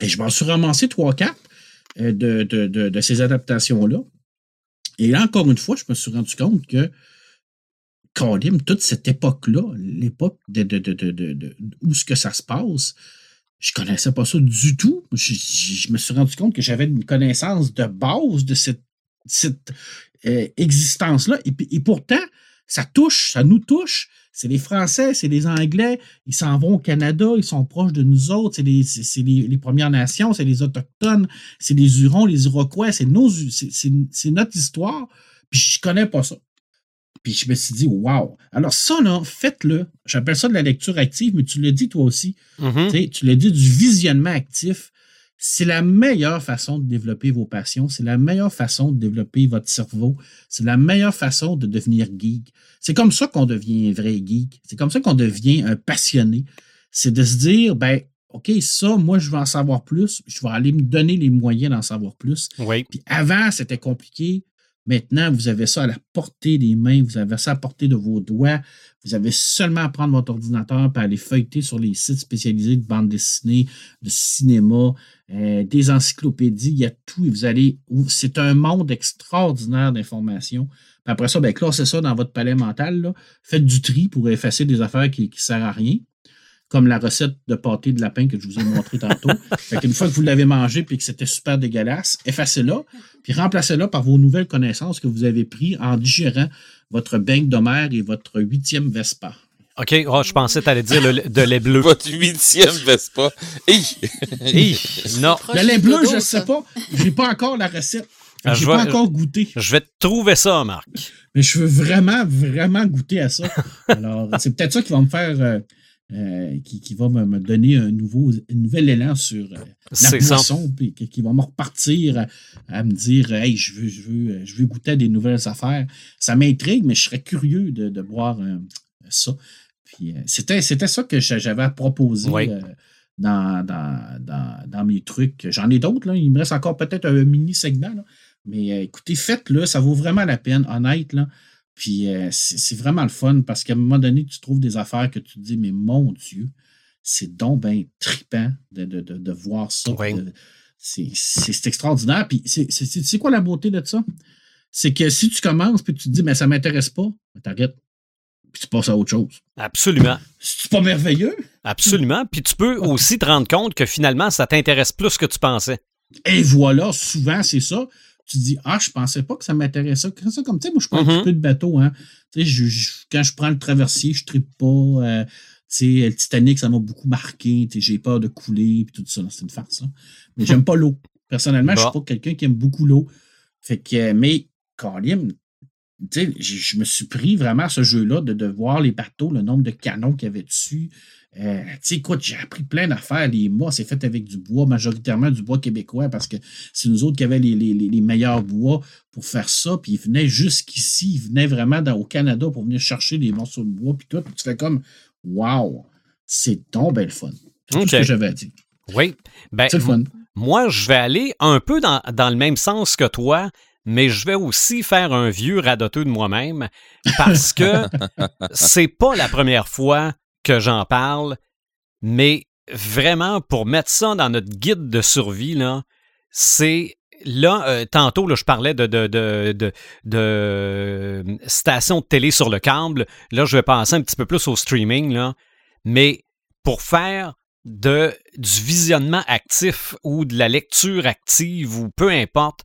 Et je m'en suis ramassé trois, quatre euh, de, de, ces adaptations-là. Et là, encore une fois, je me suis rendu compte que Kalim, toute cette époque-là, l'époque de, de, où ce que ça se passe, je connaissais pas ça du tout. Je, me suis rendu compte que j'avais une connaissance de base de cette, cette euh, existence-là. Et, pourtant, ça touche, ça nous touche. C'est les Français, c'est les Anglais, ils s'en vont au Canada, ils sont proches de nous autres, c'est les, les, Premières Nations, c'est les Autochtones, c'est les Hurons, les Iroquois, c'est notre histoire. Puis je connais pas ça. Puis je me suis dit, wow. Alors ça, là, faites-le. J'appelle ça de la lecture active, mais tu le dis toi aussi. Mm-hmm. Tu l'as dit du visionnement actif. C'est la meilleure façon de développer vos passions. C'est la meilleure façon de développer votre cerveau. C'est la meilleure façon de devenir geek. C'est comme ça qu'on devient un vrai geek. C'est comme ça qu'on devient un passionné. C'est de se dire, ben, OK, ça, moi, je veux en savoir plus. Je vais aller me donner les moyens d'en savoir plus. Oui. Puis avant, c'était compliqué. Maintenant, vous avez ça à la portée des mains, vous avez ça à la portée de vos doigts. Vous avez seulement à prendre votre ordinateur et aller feuilleter sur les sites spécialisés de bande dessinée, de cinéma, euh, des encyclopédies, il y a tout. Et vous allez. C'est un monde extraordinaire d'informations. Après ça, ben, classez ça dans votre palais mental. Faites du tri pour effacer des affaires qui ne servent à rien comme la recette de pâté de lapin que je vous ai montré tantôt. [laughs] fait une fois que vous l'avez mangé et que c'était super dégueulasse, effacez-la, puis remplacez-la par vos nouvelles connaissances que vous avez prises en digérant votre beigne d'Homère et votre huitième Vespa. OK, oh, je pensais que tu allais dire de lait bleu. [laughs] Votre huitième Vespa. Hi! [laughs] non. Le lait bleu, je ne sais pas. Je n'ai pas encore la recette. Ah, je n'ai pas encore goûté. Je vais te trouver ça, Marc. Mais je veux vraiment, vraiment goûter à ça. Alors, c'est peut-être ça qui va me faire... Euh, euh, qui, va me, donner un, nouveau, nouvel élan sur euh, la boisson, puis qui, va me repartir à, me dire Hey, je veux, je, veux, je veux goûter à des nouvelles affaires. Ça m'intrigue, mais je serais curieux de, boire euh, ça. Puis c'était, c'était ça que j'avais à proposer. Dans, dans, mes trucs. J'en ai d'autres, là. il me reste encore peut-être un mini segment, mais écoutez, faites-le, ça vaut vraiment la peine, honnête. Là. Puis euh, c'est vraiment le fun parce qu'à un moment donné, tu trouves des affaires que tu te dis, mais mon Dieu, c'est donc bien trippant de, voir ça. C'est extraordinaire. Puis c'est quoi la beauté de ça? C'est que si tu commences puis tu te dis, mais ça ne m'intéresse pas, t'arrêtes. Puis tu passes à autre chose. Absolument. C'est pas merveilleux? Absolument. Puis tu peux aussi te rendre compte que finalement, ça t'intéresse plus que tu pensais. Et voilà, souvent, c'est ça tu dis Ah, je pensais pas que ça m'intéressait. Ça, comme tu sais, moi, je prends un petit mm-hmm. peu de bateau. Hein. Tu sais, quand je prends le traversier, je tripe pas. Euh, tu sais, le Titanic, ça m'a beaucoup marqué. Tu sais, j'ai peur de couler, puis tout ça. C'est une farce, ça. Mais j'aime pas l'eau. Personnellement, je suis pas quelqu'un qui aime beaucoup l'eau. Fait que, mais, Kalim, tu sais, je me suis pris vraiment à ce jeu-là de, de voir les bateaux, le nombre de canons qu'il y avait dessus, euh, tu sais, écoute, j'ai appris plein d'affaires. Les mois, c'est fait avec du bois, majoritairement du bois québécois, parce que c'est nous autres qui avions les, meilleurs bois pour faire ça. Puis ils venaient jusqu'ici, ils venaient vraiment dans, au Canada pour venir chercher les morceaux de bois. Puis tout, tu fais comme, wow, c'est donc bel fun. C'est tout ce que j'avais à dire. Oui. Ben, c'est le fun. Moi, je vais aller un peu dans, dans le même sens que toi mais je vais aussi faire un vieux radoteux de moi-même parce que [laughs] c'est pas la première fois que j'en parle, mais vraiment, pour mettre ça dans notre guide de survie, là, c'est là, euh, tantôt, là, je parlais de, de, de, de, stations de télé sur le câble. Là, je vais passer un petit peu plus au streaming, là. Mais pour faire de, du visionnement actif ou de la lecture active ou peu importe,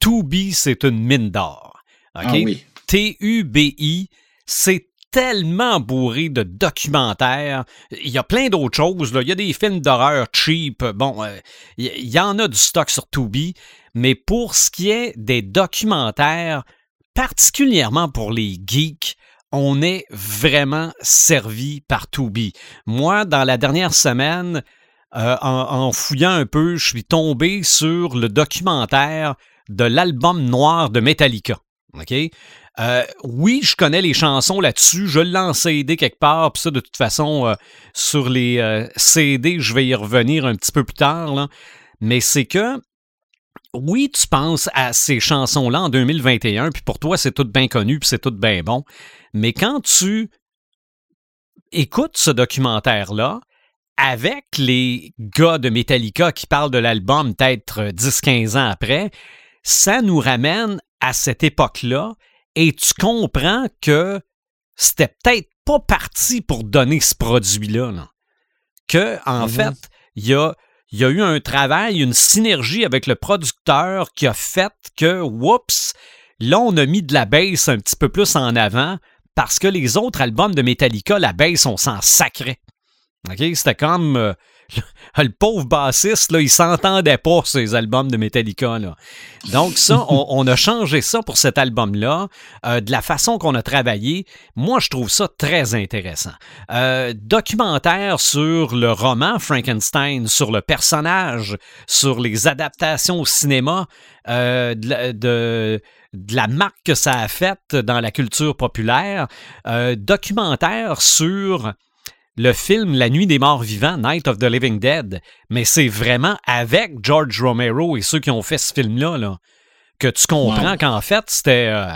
Tubi, c'est une mine d'or. OK? Ah T-U-B-I, c'est tellement bourré de documentaires. Il y a plein d'autres choses. Il y a des films d'horreur cheap. Bon, euh, il y en a du stock sur Tubi. Mais pour ce qui est des documentaires, particulièrement pour les geeks, on est vraiment servi par Tubi. Moi, dans la dernière semaine, euh, en, fouillant un peu, je suis tombé sur le documentaire de l'album noir de Metallica. OK? Euh, oui, je connais les chansons là-dessus. Je l'ai en CD quelque part. Puis ça, de toute façon, euh, sur les euh, CD, je vais y revenir un petit peu plus tard. Mais c'est que oui, tu penses à ces chansons-là en 2021, puis pour toi, c'est tout bien connu, puis c'est tout bien bon. Mais quand tu écoutes ce documentaire-là, avec les gars de Metallica qui parlent de l'album peut-être 10-15 ans après, ça nous ramène à cette époque-là et tu comprends que c'était peut-être pas parti pour donner ce produit-là. là. Que, en Mhm. fait, il y a, il y a eu un travail, une synergie avec le producteur qui a fait que, whoops, là, on a mis de la bass un petit peu plus en avant parce que les autres albums de Metallica, la bass, on s'en sacrait. OK? C'était comme euh, [laughs] le, pauvre bassiste, là, il s'entendait pas les albums de Metallica. Là. Donc, ça, [laughs] on, on a changé ça pour cet album-là, euh, de la façon qu'on a travaillé. Moi, je trouve ça très intéressant. Euh, documentaire sur le roman Frankenstein, sur le personnage, sur les adaptations au cinéma, euh, de, la- de- de la marque que ça a faite dans la culture populaire. Euh, documentaire sur le film La Nuit des Morts Vivants, Night of the Living Dead, mais c'est vraiment avec George Romero et ceux qui ont fait ce film-là là, que tu comprends Wow. qu'en fait, c'était euh,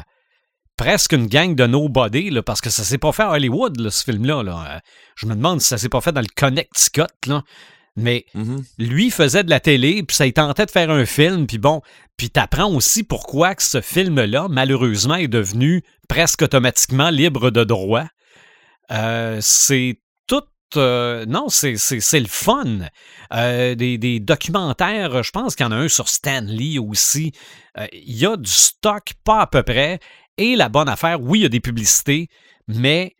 presque une gang de nobody, là, parce que ça s'est pas fait à Hollywood, là, ce film-là. là. Euh, Je me demande si ça s'est pas fait dans le Connecticut, là. Mais Mhm. lui faisait de la télé, puis ça il tentait de faire un film, puis bon, puis t'apprends aussi pourquoi que ce film-là, malheureusement, est devenu presque automatiquement libre de droit. Euh, c'est. Euh, non, c'est, c'est, c'est le fun. Euh, des, des documentaires, je pense qu'il y en a un sur Stanley aussi. Euh, Il y a du stock, pas à peu près. Et la bonne affaire, oui, il y a des publicités, mais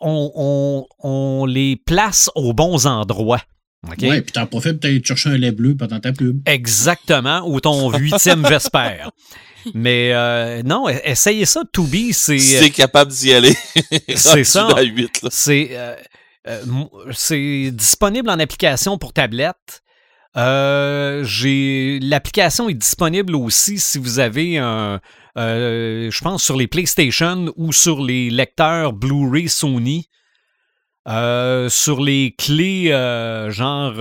on, on- on les place aux bons endroits. OK? Ouais, puis t'en profites peut-être chercher un lait bleu pendant ta pub. Exactement, ou ton [laughs] huitième Vespère. Mais euh, non, e- essayez ça, Tubi, c'est... Si t'es capable d'y aller. [laughs] C'est ça. dans huit, là. C'est euh, c'est disponible en application pour tablette. Euh, j'ai l'application est disponible aussi si vous avez un euh, je pense sur les PlayStation ou sur les lecteurs Blu-ray Sony. Euh, sur les clés euh, genre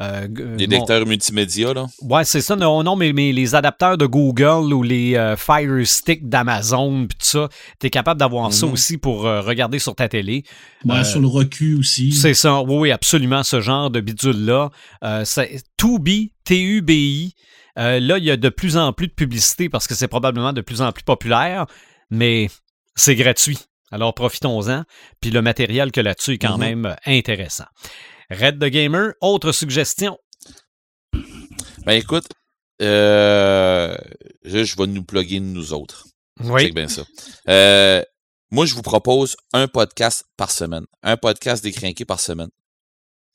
euh, euh, Les bon, lecteurs multimédia, là? Ouais, c'est ça. Non, non mais, mais les adapteurs de Google ou les euh, Fire Stick d'Amazon, puis tout ça, t'es capable d'avoir ça Mhm. aussi pour euh, regarder sur ta télé. Ouais, Euh, sur le recul aussi. C'est ça, oui, oui, absolument, ce genre de bidule-là. Euh, c'est Tubi, T-U-B-I. Euh, là, il y a de plus en plus de publicité parce que c'est probablement de plus en plus populaire, mais c'est gratuit. Alors profitons-en. Puis le matériel que là-dessus est quand Mhm. même euh, intéressant. Red the Gamer, autre suggestion? Ben écoute, euh, je, je vais nous plugger nous autres. Oui. Bien ça. Euh, moi, je vous propose un podcast par semaine. Un podcast décrinqué par semaine.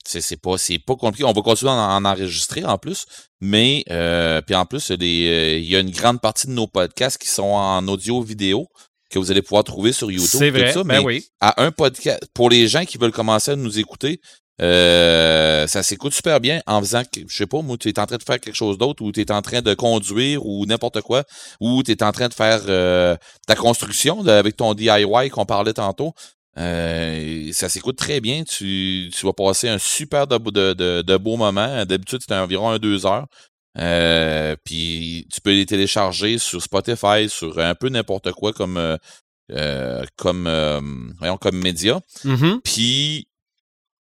C'est, c'est pas, c'est pas compliqué. On va continuer à en, en enregistrer en plus. Mais, euh, puis en plus, il y a euh, y une grande partie de nos podcasts qui sont en audio-vidéo que vous allez pouvoir trouver sur YouTube. C'est tout vrai, ça, ben mais oui. à un podcast, pour les gens qui veulent commencer à nous écouter, euh, ça s'écoute super bien en faisant, que- je sais pas, moi, tu es en train de faire quelque chose d'autre ou tu es en train de conduire ou n'importe quoi, ou tu es en train de faire euh, ta construction avec ton DIY qu'on parlait tantôt. Euh, ça s'écoute très bien. Tu, tu vas passer un super de, de, de, de beau moment. D'habitude, c'est environ un deux heures. Euh, puis tu peux les télécharger sur Spotify, sur un peu n'importe quoi comme euh, comme voyons, comme média. Mhm. Puis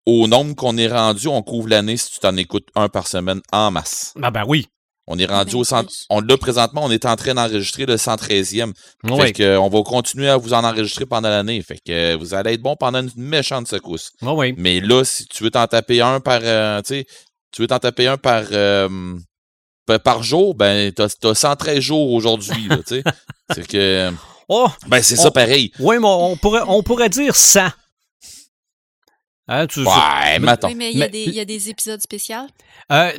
au nombre qu'on est rendu, on couvre l'année si tu t'en écoutes un par semaine en masse. Ah ben oui. On est rendu Bien au cent... On, là, présentement, on est en train d'enregistrer le 113e. Oui. Fait que, on va continuer à vous en enregistrer pendant l'année. Fait que vous allez être bon pendant une méchante secousse. Oui, oui. Mais là, si tu veux t'en taper un par, euh, tu sais, tu veux t'en taper un par, euh, par- par jour, ben, t'as, t'as 113 jours aujourd'hui, là, tu sais. [laughs] C'est que, Oh, ben, c'est On- ça pareil. oui, mais on pourrait, on pourrait dire 100. Hein, tu- Ouais, mais il y, a Mais- des- il y a des épisodes spéciaux. Euh,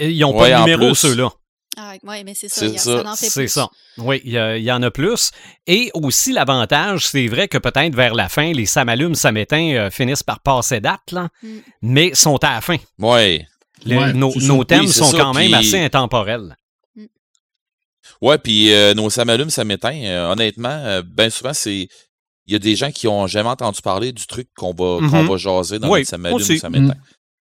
ils n'ont Ouais, pas de en numéro, ceux-là. Ah, oui, mais c'est ça. C'est il y a- ça, en fait C'est plus. ça. Oui, il y, en a plus. Et aussi, l'avantage, c'est vrai que peut-être vers la fin, les Samalumes, Samétain euh, finissent par passer date, là, Mm. mais sont à la fin. Ouais. Les- Ouais, nos, nos thèmes Oui, sont ça, quand même assez intemporels. Ouais, puis euh, nos samalumes, ça m'éteint. Euh, honnêtement, euh, ben souvent, c'est. Il y a des gens qui ont jamais entendu parler du truc qu'on va, qu'on Mhm. va jaser dans Oui, notre aussi. ça m'éteint.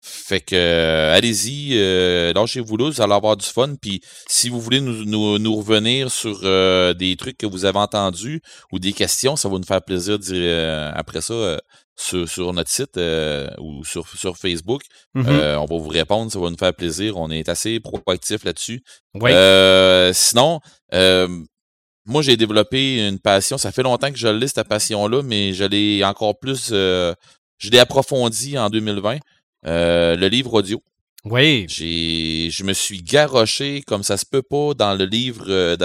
Fait que euh, allez-y, euh, lâchez-vous là, vous allez avoir du fun. Puis si vous voulez nous, nous, nous revenir sur euh, des trucs que vous avez entendus ou des questions, ça va nous faire plaisir de dire euh, après ça euh, sur, sur notre site euh, ou sur, sur Facebook. Mhm. Euh, on va vous répondre, ça va nous faire plaisir. On est assez proactif là-dessus. Oui. Euh, sinon, euh, moi j'ai développé une passion. Ça fait longtemps que je l'ai, cette passion-là, mais je l'ai encore plus. euh, je l'ai approfondi en 2020. Euh, le livre audio. oui. J'ai, je me suis garoché comme ça se peut pas dans le livre, euh,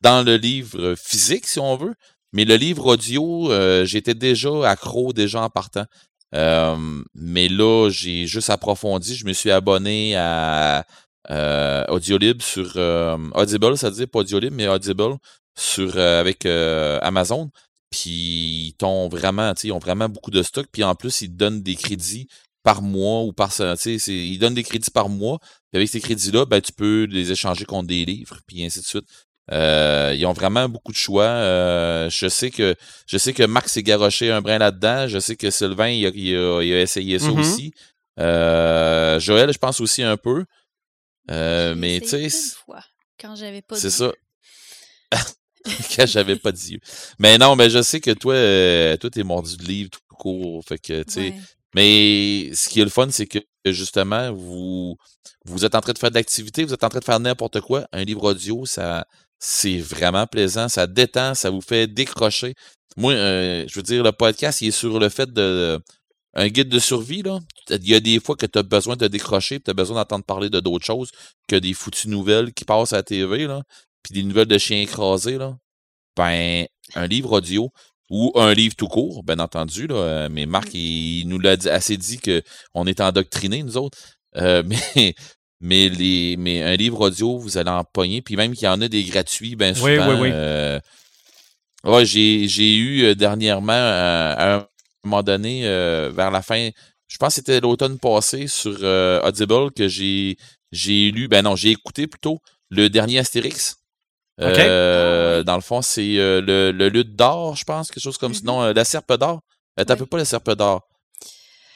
dans, le livre physique si on veut, mais le livre audio, j'étais déjà accro déjà en partant. Mais là, j'ai juste approfondi. Je me suis abonné à euh, Audiolib sur euh, Audible, ça veut dire pas Audiolib, mais Audible sur euh, avec euh, Amazon. Puis ils ont vraiment, ils ont vraiment beaucoup de stock. Puis en plus, ils donnent des crédits par mois ou par, ils donnent des crédits par mois. Puis avec ces crédits-là, ben tu peux les échanger contre des livres, puis ainsi de suite. Euh, ils ont vraiment beaucoup de choix. Euh, je sais que je sais que Max s'est garoché un brin là-dedans. Je sais que Sylvain il a, il a- il a essayé ça Mhm. aussi. Euh, Joël, je pense aussi un peu. Euh, mais tu sais, une fois, quand j'avais pas c'est ça. [laughs] Quand j'avais pas d'yeux. Mais non, mais je sais que toi, euh, toi, t'es mordu de livre tout court. Fait que, tu sais. Ouais. Mais ce qui est le fun, c'est que justement, vous, vous êtes en train de faire de l'activité, vous êtes en train de faire n'importe quoi. Un livre audio, ça, c'est vraiment plaisant. Ça détend, ça vous fait décrocher. Moi, euh, je veux dire, le podcast, il est sur le fait de. Un guide de survie, là. Il y a des fois que tu as besoin de décrocher, tu as besoin d'entendre parler de d'autres choses que des foutues nouvelles qui passent à la TV, là. Puis des nouvelles de chiens écrasés, là. Ben, un livre audio ou un livre tout court, bien entendu, là. euh, Mais Marc, il, il nous l'a assez dit que on est endoctrinés, nous autres. Euh, [laughs] mais, mais, les, mais un livre audio, vous allez en pogner. Puis même qu'il y en a des gratuits, bien souvent. Oui, oui, oui. euh, ouais, j'ai, j'ai eu euh, dernièrement, euh, à un moment donné, euh, vers la fin, je pense que c'était l'automne passé sur euh, Audible que j'ai, j'ai lu, ben non, j'ai écouté plutôt le dernier Astérix. Euh. Dans le fond, c'est euh, le, le lutte d'or, je pense, quelque chose comme ça. Mhm. Non, euh, la serpe d'or. T'as Ouais. pas la serpe d'or.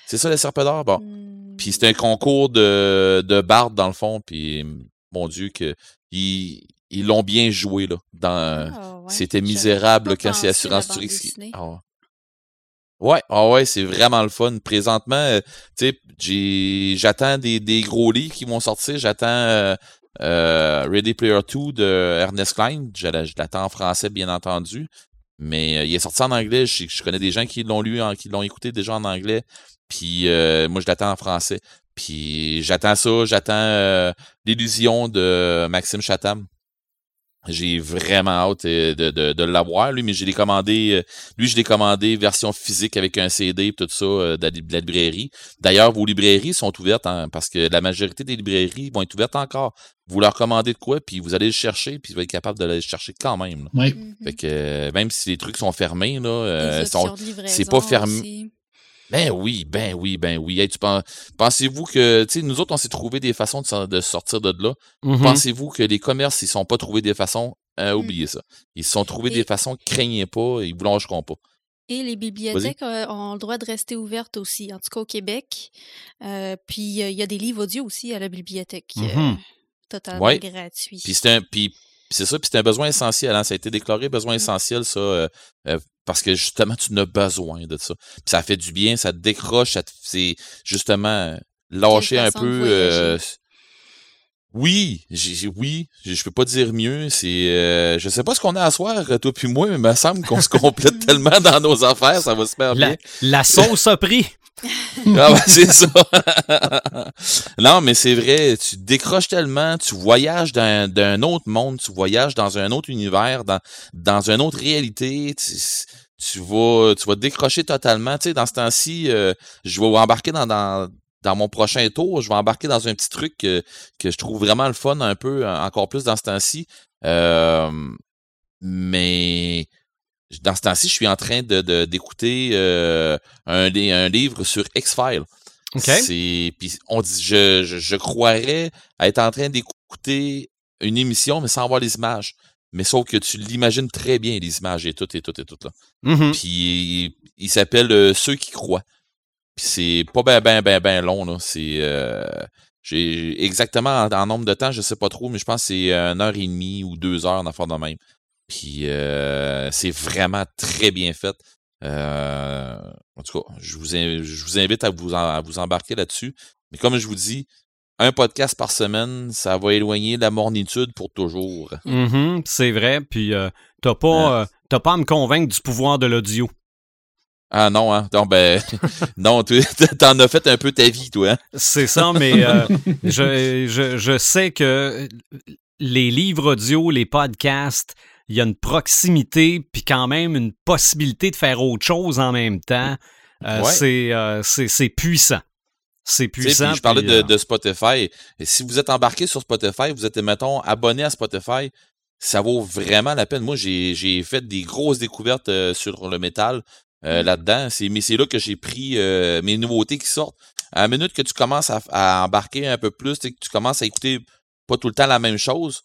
C'est ça, la serpe d'or? Bon. Hmm, Puis c'était un concours de, de barde, dans le fond. Puis, mon Dieu, que ils ils l'ont bien joué, là. Dans, ah, ouais. C'était misérable là, quand c'est Assurance dessinée. Ah ouais. Ouais, ah ouais, c'est vraiment le fun. Présentement, euh, tu sais, j'attends des, des gros livres qui vont sortir. J'attends euh, Ready Player 2 de Ernest Klein. Je, la- je l'attends en français, bien entendu. Mais euh, il est sorti en anglais. Je, connais des gens qui l'ont lu, qui l'ont écouté déjà en anglais. Puis euh, moi, je l'attends en français. Puis j'attends ça. J'attends euh, l'illusion de Maxime Chatham. J'ai vraiment hâte euh, de, de, de l'avoir, lui, mais je l'ai commandé. euh, Lui, je l'ai commandé version physique avec un CD et tout ça euh, de la, de la librairie. D'ailleurs, vos librairies sont ouvertes hein, parce que la majorité des librairies vont être ouvertes encore. Vous leur commandez de quoi, puis vous allez le chercher, puis vous allez être capable de le chercher quand même. là. Ouais. Mhm. Fait que même si les trucs sont fermés, là, euh, c'est pas fermé. aussi. Ben oui, ben oui, ben oui. Hey, Pensez-vous que, tu sais, nous autres, on s'est trouvé des façons de, sor- de sortir de là. Mhm. Pensez-vous que les commerces, ils sont pas trouvés des façons, euh, Mm. oubliez ça. Ils se sont trouvés Et- des façons, craignez pas, ils vous lâcheront pas. Et les bibliothèques euh, ont le droit de rester ouvertes aussi, en tout cas au Québec. Euh, puis euh, il y a des livres audio aussi à la bibliothèque, euh, Mhm. totalement Ouais. gratuits. Puis c'est un, puis c'est ça, puis c'est un besoin essentiel. Hein? Ça a été déclaré besoin essentiel, ça, euh, euh, parce que justement, tu en as besoin de ça. Puis ça fait du bien, ça te décroche, ça te- c'est justement euh, lâcher un peu. euh, oui, j'ai, oui, je peux pas dire mieux. C'est, euh, je sais pas ce qu'on a à soir, toi puis moi, mais il me semble qu'on se complète [laughs] tellement dans nos affaires, ça va super bien. La, la sauce a pris. [laughs] Ah ouais, c'est ça. [laughs] non, mais c'est vrai, tu décroches tellement, tu voyages d'un, d'un autre monde, tu voyages dans un autre univers, dans, dans une autre réalité, tu, tu vas tu vas décrocher totalement. Tu sais, dans ce temps-ci, euh, je vais embarquer dans, dans, dans mon prochain tour, je vais embarquer dans un petit truc que, que je trouve vraiment le fun un peu, encore plus dans ce temps-ci. Euh, mais dans ce temps-ci, je suis en train de, de- d'écouter euh, un, li- un livre sur X-Files. OK. C'est, puis on dit, je, je, je croirais être en train d'écouter une émission, mais sans voir les images. Mais sauf que tu l'imagines très bien, les images et tout, et tout, et tout. Là. Mhm. Puis il, il s'appelle euh, Ceux qui croient. Puis c'est pas ben ben ben ben long, là. C'est. Euh, j'ai exactement en, nombre de temps, je sais pas trop, mais je pense que c'est une heure et demie ou deux heures en affaire de même. Puis euh, c'est vraiment très bien fait. Euh, en tout cas, je vous, je vous invite à vous, à vous embarquer là-dessus. Mais comme je vous dis, un podcast par semaine, ça va éloigner la mornitude pour toujours. Mm-hmm, c'est vrai. Puis euh, t'as pas, hein? euh, pas à me convaincre du pouvoir de l'audio. Ah non, hein? [laughs] Non, ben, non, [laughs] t'en as fait un peu ta vie, toi. Hein? C'est ça, mais euh, je, je, je, sais que les livres audio, les podcasts, il y a une proximité, puis quand même une possibilité de faire autre chose en même temps. Euh, c'est puissant. C'est puissant. je parlais de, Spotify. Et si vous êtes embarqué sur Spotify, vous êtes, mettons, abonné à Spotify, ça vaut vraiment la peine. Moi, j'ai fait des grosses découvertes sur le métal. Euh, mm. là-dedans. C'est, mais c'est là que j'ai pris euh, mes nouveautés qui sortent. À la minute que tu commences à, embarquer un peu plus, que tu commences à écouter pas tout le temps la même chose,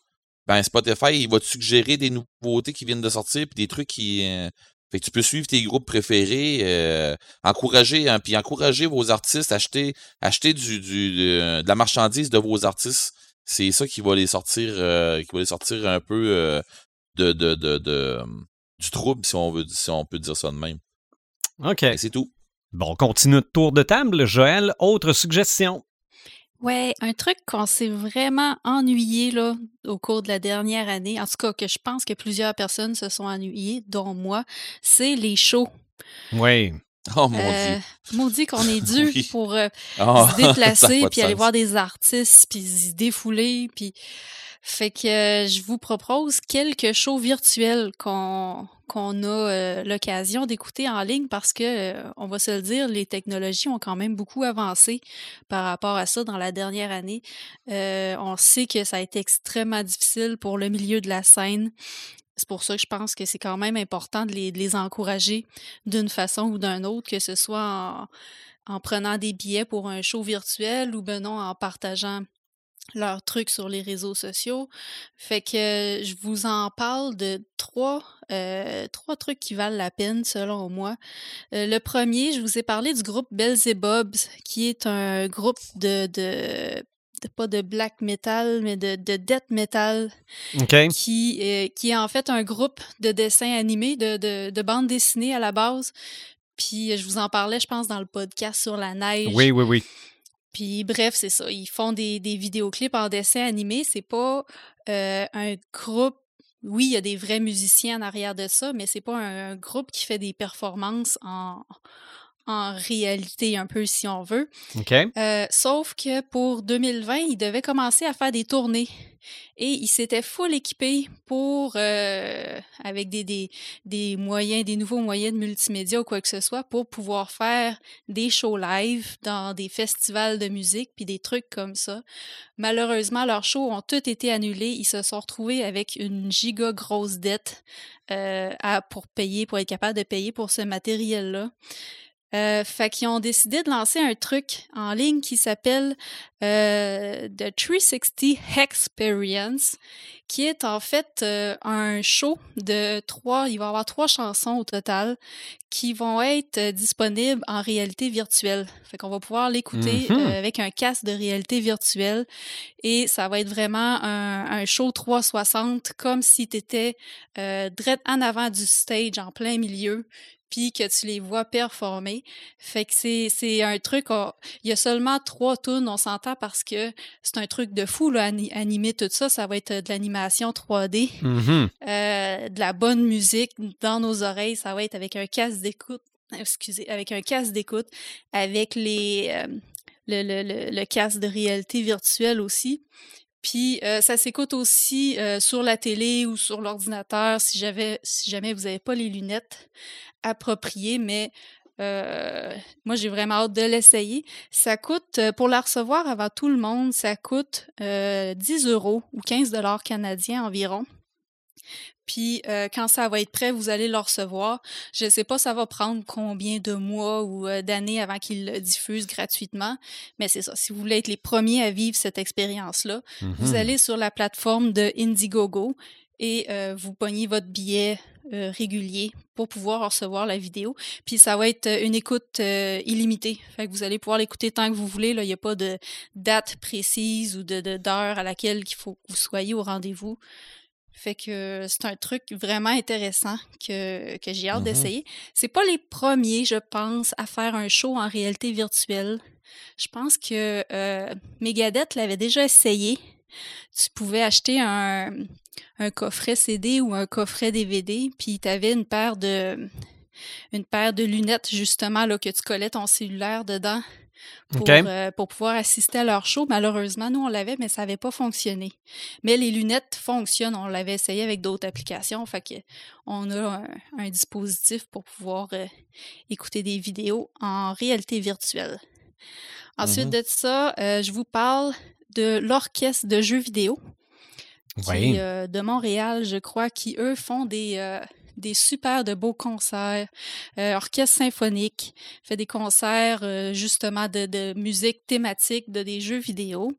ben Spotify, il va te suggérer des nouveautés qui viennent de sortir, puis des trucs qui. Euh, fait que tu peux suivre tes groupes préférés, encourager, hein, puis encourager vos artistes, acheter, acheter du, du de, la marchandise de vos artistes. C'est ça qui va les sortir, qui va les sortir un peu de, de, de, de, du trouble, si on veut, si on peut dire ça de même. OK. C'est tout. Bon, on continue notre tour de table. Joël, autre suggestion? Ouais, un truc qu'on s'est vraiment ennuyé là, au cours de la dernière année, en tout cas que je pense que plusieurs personnes se sont ennuyées, dont moi, c'est les shows. Oui. Oh mon euh, Dieu. Maudit qu'on est [laughs] dû pour euh, ah, se [laughs] déplacer, puis aller voir des artistes, puis se défouler, puis fait que euh, je vous propose quelques shows virtuels qu'on a euh, l'occasion d'écouter en ligne parce que, euh, on va se le dire, les technologies ont quand même beaucoup avancé par rapport à ça dans la dernière année. on sait que ça a été extrêmement difficile pour le milieu de la scène. C'est pour ça que je pense que c'est quand même important de les, de les encourager d'une façon ou d'une autre, que ce soit en, en, prenant des billets pour un show virtuel ou ben non en partageant leurs trucs sur les réseaux sociaux. Fait que je vous en parle de trois, euh, trois trucs qui valent la peine selon moi. Euh, le premier, je vous ai parlé du groupe Belzebubs, qui est un groupe de, de pas de black metal, mais de, de death metal, qui, euh, qui est en fait un groupe de dessins animés, de, de, de bandes dessinées à la base. Puis je vous en parlais, je pense, dans le podcast sur la neige. Oui, oui, oui. Puis bref, c'est ça. Ils font des, des vidéoclips en dessin animé. C'est pas euh, un groupe. Oui, il y a des vrais musiciens en arrière de ça, mais c'est pas un, groupe qui fait des performances en, en réalité, un peu si on veut. Euh, sauf que pour 2020, ils devaient commencer à faire des tournées. Et il s'était full équipé pour, euh, avec des, des, des, moyens, des nouveaux moyens de multimédia ou quoi que ce soit, pour pouvoir faire des shows live dans des festivals de musique, puis des trucs comme ça. Malheureusement, leurs shows ont tous été annulés. Ils se sont retrouvés avec une giga grosse dette euh, à, pour payer, pour être capable de payer pour ce matériel-là. Euh, fait qu'ils ont décidé de lancer un truc en ligne qui s'appelle euh, The 360 Experience, qui est en fait euh, un show de trois, il va y avoir trois chansons au total qui vont être euh, disponibles en réalité virtuelle. Fait qu'on va pouvoir l'écouter mm-hmm. avec un casque de réalité virtuelle et ça va être vraiment un, un show 360 comme si tu étais euh, en avant du stage en plein milieu puis que tu les vois performer. Fait que c'est, un truc, il y a seulement trois tunes, on s'entend parce que c'est un truc de fou, là, animer tout ça, ça va être de l'animation 3D, mm-hmm. euh, de la bonne musique dans nos oreilles, ça va être avec un casque d'écoute, excusez, avec un casque d'écoute, avec les... Euh, le, le, le, casque de réalité virtuelle aussi. Puis euh, ça s'écoute aussi sur la télé ou sur l'ordinateur si, si jamais vous n'avez pas les lunettes approprié, mais euh, moi, j'ai vraiment hâte de l'essayer. Ça coûte, euh, pour la recevoir avant tout le monde, ça coûte 10 euh, euros ou 15 dollars canadiens environ. Puis quand ça va être prêt, vous allez le recevoir. Je ne sais pas ça va prendre combien de mois ou d'années avant qu'ils le diffusent gratuitement, mais c'est ça. Si vous voulez être les premiers à vivre cette expérience-là, vous mm-hmm. allez sur la plateforme de Indiegogo et vous pognez votre billet euh, régulier pour pouvoir recevoir la vidéo. Puis ça va être une écoute euh, illimitée. Fait que vous allez pouvoir l'écouter tant que vous voulez. Il n'y a pas de date précise ou de d'heure à laquelle il faut que vous soyez au rendez-vous. Fait que c'est un truc vraiment intéressant que, que j'ai hâte Mhm. d'essayer. C'est pas les premiers, je pense, à faire un show en réalité virtuelle. Je pense que euh, Megadeth l'avait déjà essayé. Tu pouvais acheter un, un coffret CD ou un coffret DVD, puis tu avais une paire de une paire de lunettes justement là que tu collais ton cellulaire dedans pour, euh, pour pouvoir assister à leur show. Malheureusement, nous on l'avait, mais ça n'avait pas fonctionné. Mais les lunettes fonctionnent. On l'avait essayé avec d'autres applications, fait que on a un, un dispositif pour pouvoir euh, écouter des vidéos en réalité virtuelle. Ensuite Mhm. de ça, euh, je vous parle de l'orchestre de jeux vidéo qui Oui. est de Montréal, je crois, qui eux font des des super beaux concerts, euh, orchestre symphonique, fait des concerts euh, justement de, musique thématique de des jeux vidéo.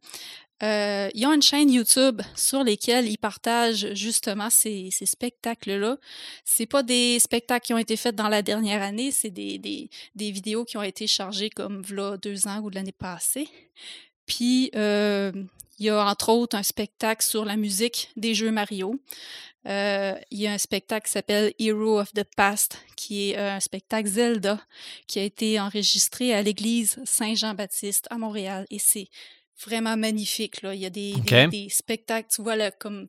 Euh, ils ont une chaîne YouTube sur lesquelles ils partagent justement ces, spectacles-là. C'est pas des spectacles qui ont été faits dans la dernière année, c'est des, vidéos qui ont été chargées comme v'là deux ans ou l'année passée. Puis euh, il y a entre autres un spectacle sur la musique des jeux Mario. Euh, il y a un spectacle qui s'appelle Hero of the Past, qui est euh, un spectacle Zelda, qui a été enregistré à l'église Saint-Jean-Baptiste à Montréal. Et c'est vraiment magnifique. Là. Il y a des, OK. des, des spectacles, tu vois, là, comme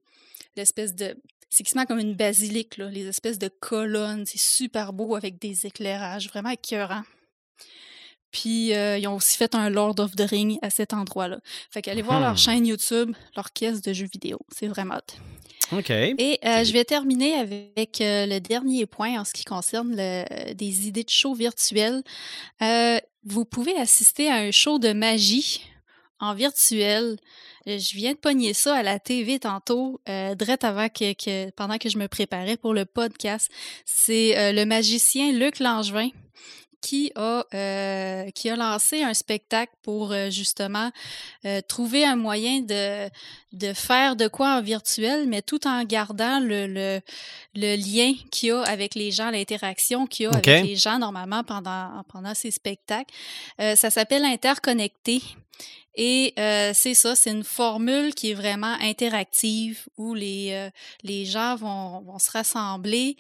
l'espèce de. C'est quasiment comme une basilique, là, les espèces de colonnes. C'est super beau avec des éclairages, vraiment écœurant. Puis, euh, ils ont aussi fait un Lord of the Ring à cet endroit-là. Fait qu'allez voir Hmm. leur chaîne YouTube, l'orchestre de jeux vidéo. C'est vraiment hot. OK. Et euh, je vais terminer avec euh, le dernier point en ce qui concerne le- des idées de show virtuels. Euh, vous pouvez assister à un show de magie en virtuel. Je viens de pogner ça à la TV tantôt, euh, direct avant que, que- pendant que je me préparais pour le podcast. C'est euh, le magicien Luc Langevin qui a, euh, qui a lancé un spectacle pour euh, justement euh, trouver un moyen de, de faire de quoi en virtuel, mais tout en gardant le, le, le lien qu'il y a avec les gens, l'interaction qu'il y a avec les gens normalement pendant, pendant ces spectacles. Euh, ça s'appelle Interconnecté. Et euh, c'est ça, c'est une formule qui est vraiment interactive où les, euh, les gens vont, vont se rassembler.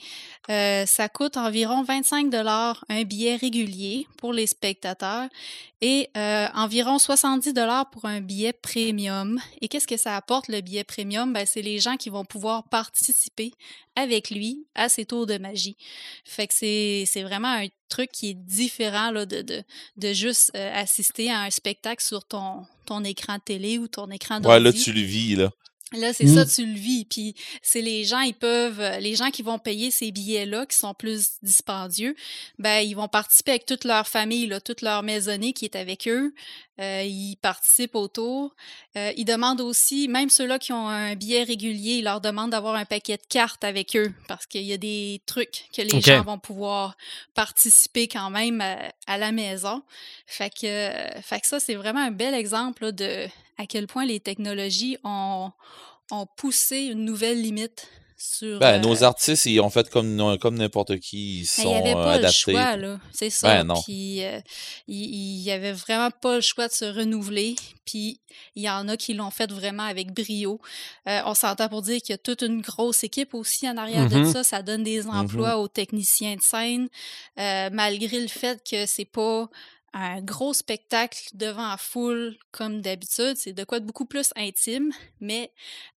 Euh, ça coûte environ 25 dollars un billet régulier pour les spectateurs et euh, environ 70 dollars pour un billet premium. Et qu'est-ce que ça apporte le billet premium? Ben c'est les gens qui vont pouvoir participer avec lui à ses tours de magie. Fait que c'est c'est vraiment un truc qui est différent là, de, de, de juste euh, assister à un spectacle sur ton, ton écran de télé ou ton écran Ouais, là, d'ordi. tu le vis, là. Là, c'est Mm. ça, tu le vis. Puis c'est les gens, ils peuvent, euh, les gens qui vont payer ces billets-là, qui sont plus dispendieux, ben ils vont participer avec toute leur famille, là, toute leur maisonnée qui est avec eux. Euh, ils participent autour. Euh, ils demandent aussi, même ceux-là qui ont un billet régulier, ils leur demandent d'avoir un paquet de cartes avec eux parce qu'il y a des trucs que les gens vont pouvoir participer quand même à, à la maison. Fait que, euh, fait que ça, c'est vraiment un bel exemple là, de à quel point les technologies ont, ont poussé une nouvelle limite sur. Ben, euh, nos artistes, ils ont fait comme, comme n'importe qui. Ils ben, sont il n'y avait euh, pas adaptés. le choix, là. C'est ça. Ben, non. Puis, euh, il n'y avait vraiment pas le choix de se renouveler. Puis, il y en a qui l'ont fait vraiment avec brio. Euh, on s'entend pour dire qu'il y a toute une grosse équipe aussi en arrière de Mhm. ça. Ça donne des emplois aux techniciens de scène, euh, malgré le fait que c'est pas un gros spectacle devant la foule comme d'habitude. C'est de quoi de beaucoup plus intime, mais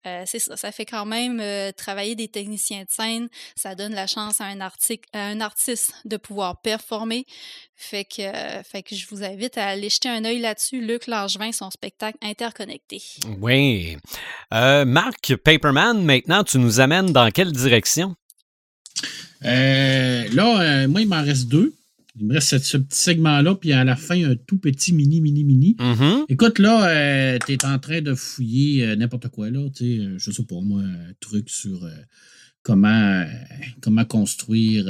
euh, c'est ça. Ça fait quand même euh, travailler des techniciens de scène. Ça donne la chance à un, arti- à un artiste de pouvoir performer. Fait que, euh, fait que je vous invite à aller jeter un œil là-dessus. Luc Langevin, son spectacle interconnecté. Oui. Euh, Marc Paperman, maintenant, tu nous amènes dans quelle direction? Euh, là, euh, moi, il m'en reste deux. Il me reste ce, petit segment-là, puis à la fin, un tout petit mini, mini, mini. Mhm. Écoute, là, euh, tu es en train de fouiller euh, n'importe quoi, là. Tu sais, euh, je sais pas, moi, un truc sur euh, comment, comment construire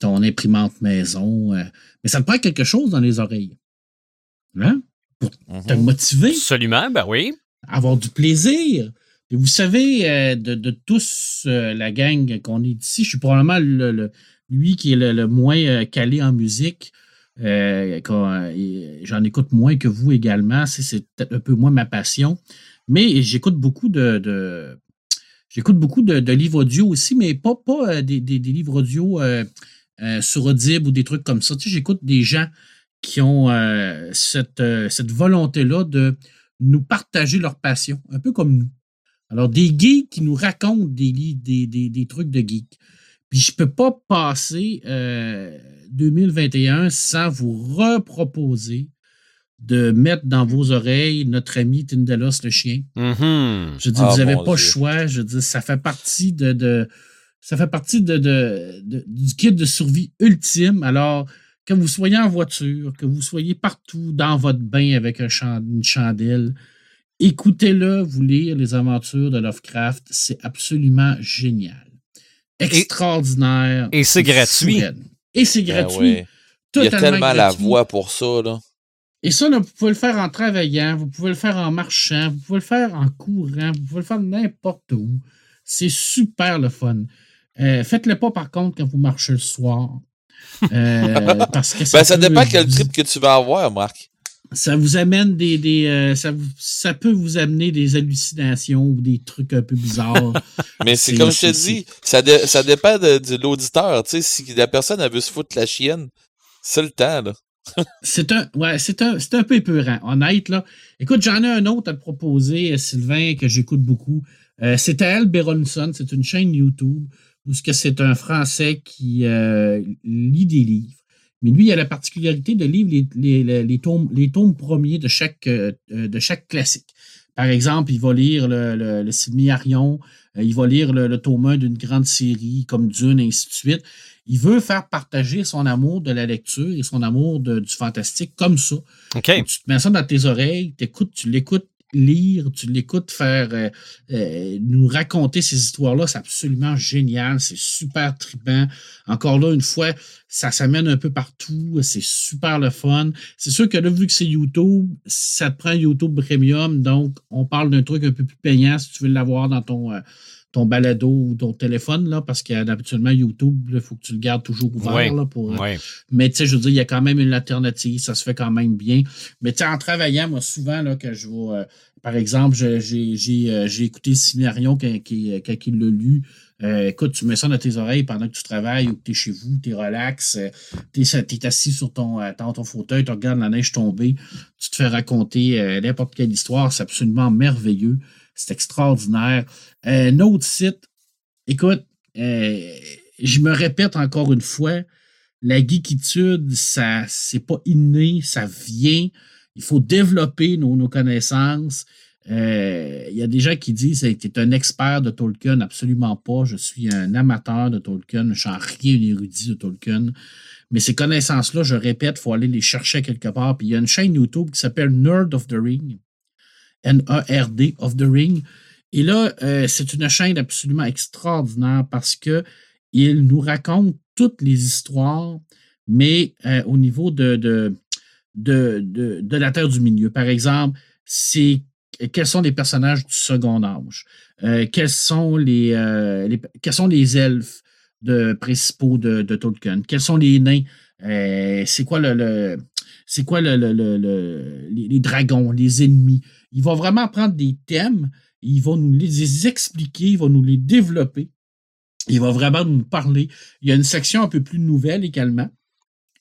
ton imprimante maison. mais ça te prend quelque chose dans les oreilles. Hein? Mhm. Te motiver, Absolument, ben oui. avoir du plaisir. Et vous savez, euh, de, tous la gang qu'on est ici, je suis probablement le, lui qui est le, moins euh, calé en musique. J'en écoute moins que vous également. C'est peut-être un peu moins ma passion. Mais j'écoute beaucoup de, j'écoute beaucoup de, livres audio aussi, mais pas, pas des, livres audio sur Audible ou des trucs comme ça. J'écoute des gens qui ont cette, cette volonté-là de nous partager leur passion, un peu comme nous. Alors, des geeks qui nous racontent des, des, des, trucs de geeks. Puis je ne peux pas passer 2021 euh, sans vous reproposer de mettre dans vos oreilles notre ami Tindelos le chien. Mm-hmm. Je dis, vous n'avez ah, pas le choix. Je dis, ça fait partie de, ça fait partie de, du kit de survie ultime. Alors, que vous soyez en voiture, que vous soyez partout dans votre bain avec un une chandelle, Écoutez-le, vous lire les aventures de Lovecraft, c'est absolument génial. Extraordinaire. Et, c'est gratuit. Et c'est ben gratuit. Il y a tellement la voix pour ça. Là. Et ça, vous pouvez le faire en travaillant, vous pouvez le faire en marchant, vous pouvez le faire en courant, vous pouvez le faire n'importe où. C'est super le fun. Euh, faites-le pas, par contre, quand vous marchez le soir. Euh, [laughs] parce que ça, ben, ça dépend quel trip que tu vas avoir, Marc ça vous amène des. des euh, ça, ça, peut vous amener des hallucinations ou des trucs un peu bizarres. [laughs] Mais c'est comme je te dis, ça, ça dépend de, l'auditeur. Tu sais, si la personne a veut se foutre la chienne, c'est le temps, là. [laughs] c'est un, ouais, c'est un, un peu épeurant, honnête, là. Écoute, j'en ai un autre à te proposer, Sylvain, que j'écoute beaucoup. Euh, c'est Al Beronson, c'est une chaîne YouTube où c'est un Français qui euh, lit des livres. Mais lui, il a la particularité de lire les, les, les, tomes, les tomes premiers de chaque, euh, de chaque classique. Par exemple, il va lire le, le, le Arion, euh, il va lire le, tome 1 d'une grande série comme Dune, et ainsi de suite. Il veut faire partager son amour de la lecture et son amour du fantastique comme ça. Okay. tu te mets ça dans tes oreilles, tu l'écoutes lire, tu l'écoutes faire euh, euh, nous raconter ces histoires-là, c'est absolument génial, c'est super tripant. Encore là, une fois, ça s'amène un peu partout, c'est super le fun. C'est sûr que là, vu que c'est YouTube, ça te prend YouTube Premium, donc on parle d'un truc un peu plus payant si tu veux l'avoir dans ton, euh, ton balado ou ton téléphone, là, parce qu'habituellement, YouTube, il faut que tu le gardes toujours ouvert. là, pour, Mais tu sais, je veux dire, il y a quand même une alternative, ça se fait quand même bien. Mais tu sais, en travaillant, moi, souvent, là, que je vois, euh, par exemple, j'ai euh, écouté Simarion quand, quand, il l'a lu. Euh, écoute, tu mets ça dans tes oreilles pendant que tu travailles ou que tu es chez vous, tu es relax, tu es, assis sur ton, dans ton fauteuil, tu regardes la neige tomber, tu te fais raconter n'importe quelle histoire, c'est absolument merveilleux. C'est extraordinaire. Euh, un autre site, écoute, euh, je me répète encore une fois, la geekitude, ça, c'est pas inné, ça vient. Il faut développer nos, connaissances. Euh, il y a des gens qui disent que tu es un expert de Tolkien. Absolument pas. Je suis un amateur de Tolkien. Je suis en rien un érudit de Tolkien. Mais ces connaissances-là, je répète, il faut aller les chercher quelque part. Puis il y a une chaîne YouTube qui s'appelle Nerd of the Ring. N-A-R-D of the Ring. Et là, euh, c'est une chaîne absolument extraordinaire parce que il nous raconte toutes les histoires, mais euh, au niveau de, de, de, la Terre du Milieu. Par exemple, c'est quels sont les personnages du second âge? Euh, quels, sont les, quels sont les elfes de, principaux de, Tolkien? Quels sont les nains? c'est quoi le, c'est quoi le, les, dragons, les ennemis? Il va vraiment prendre des thèmes, il va nous les expliquer, il va nous les développer. Il va vraiment nous parler. Il y a une section un peu plus nouvelle également,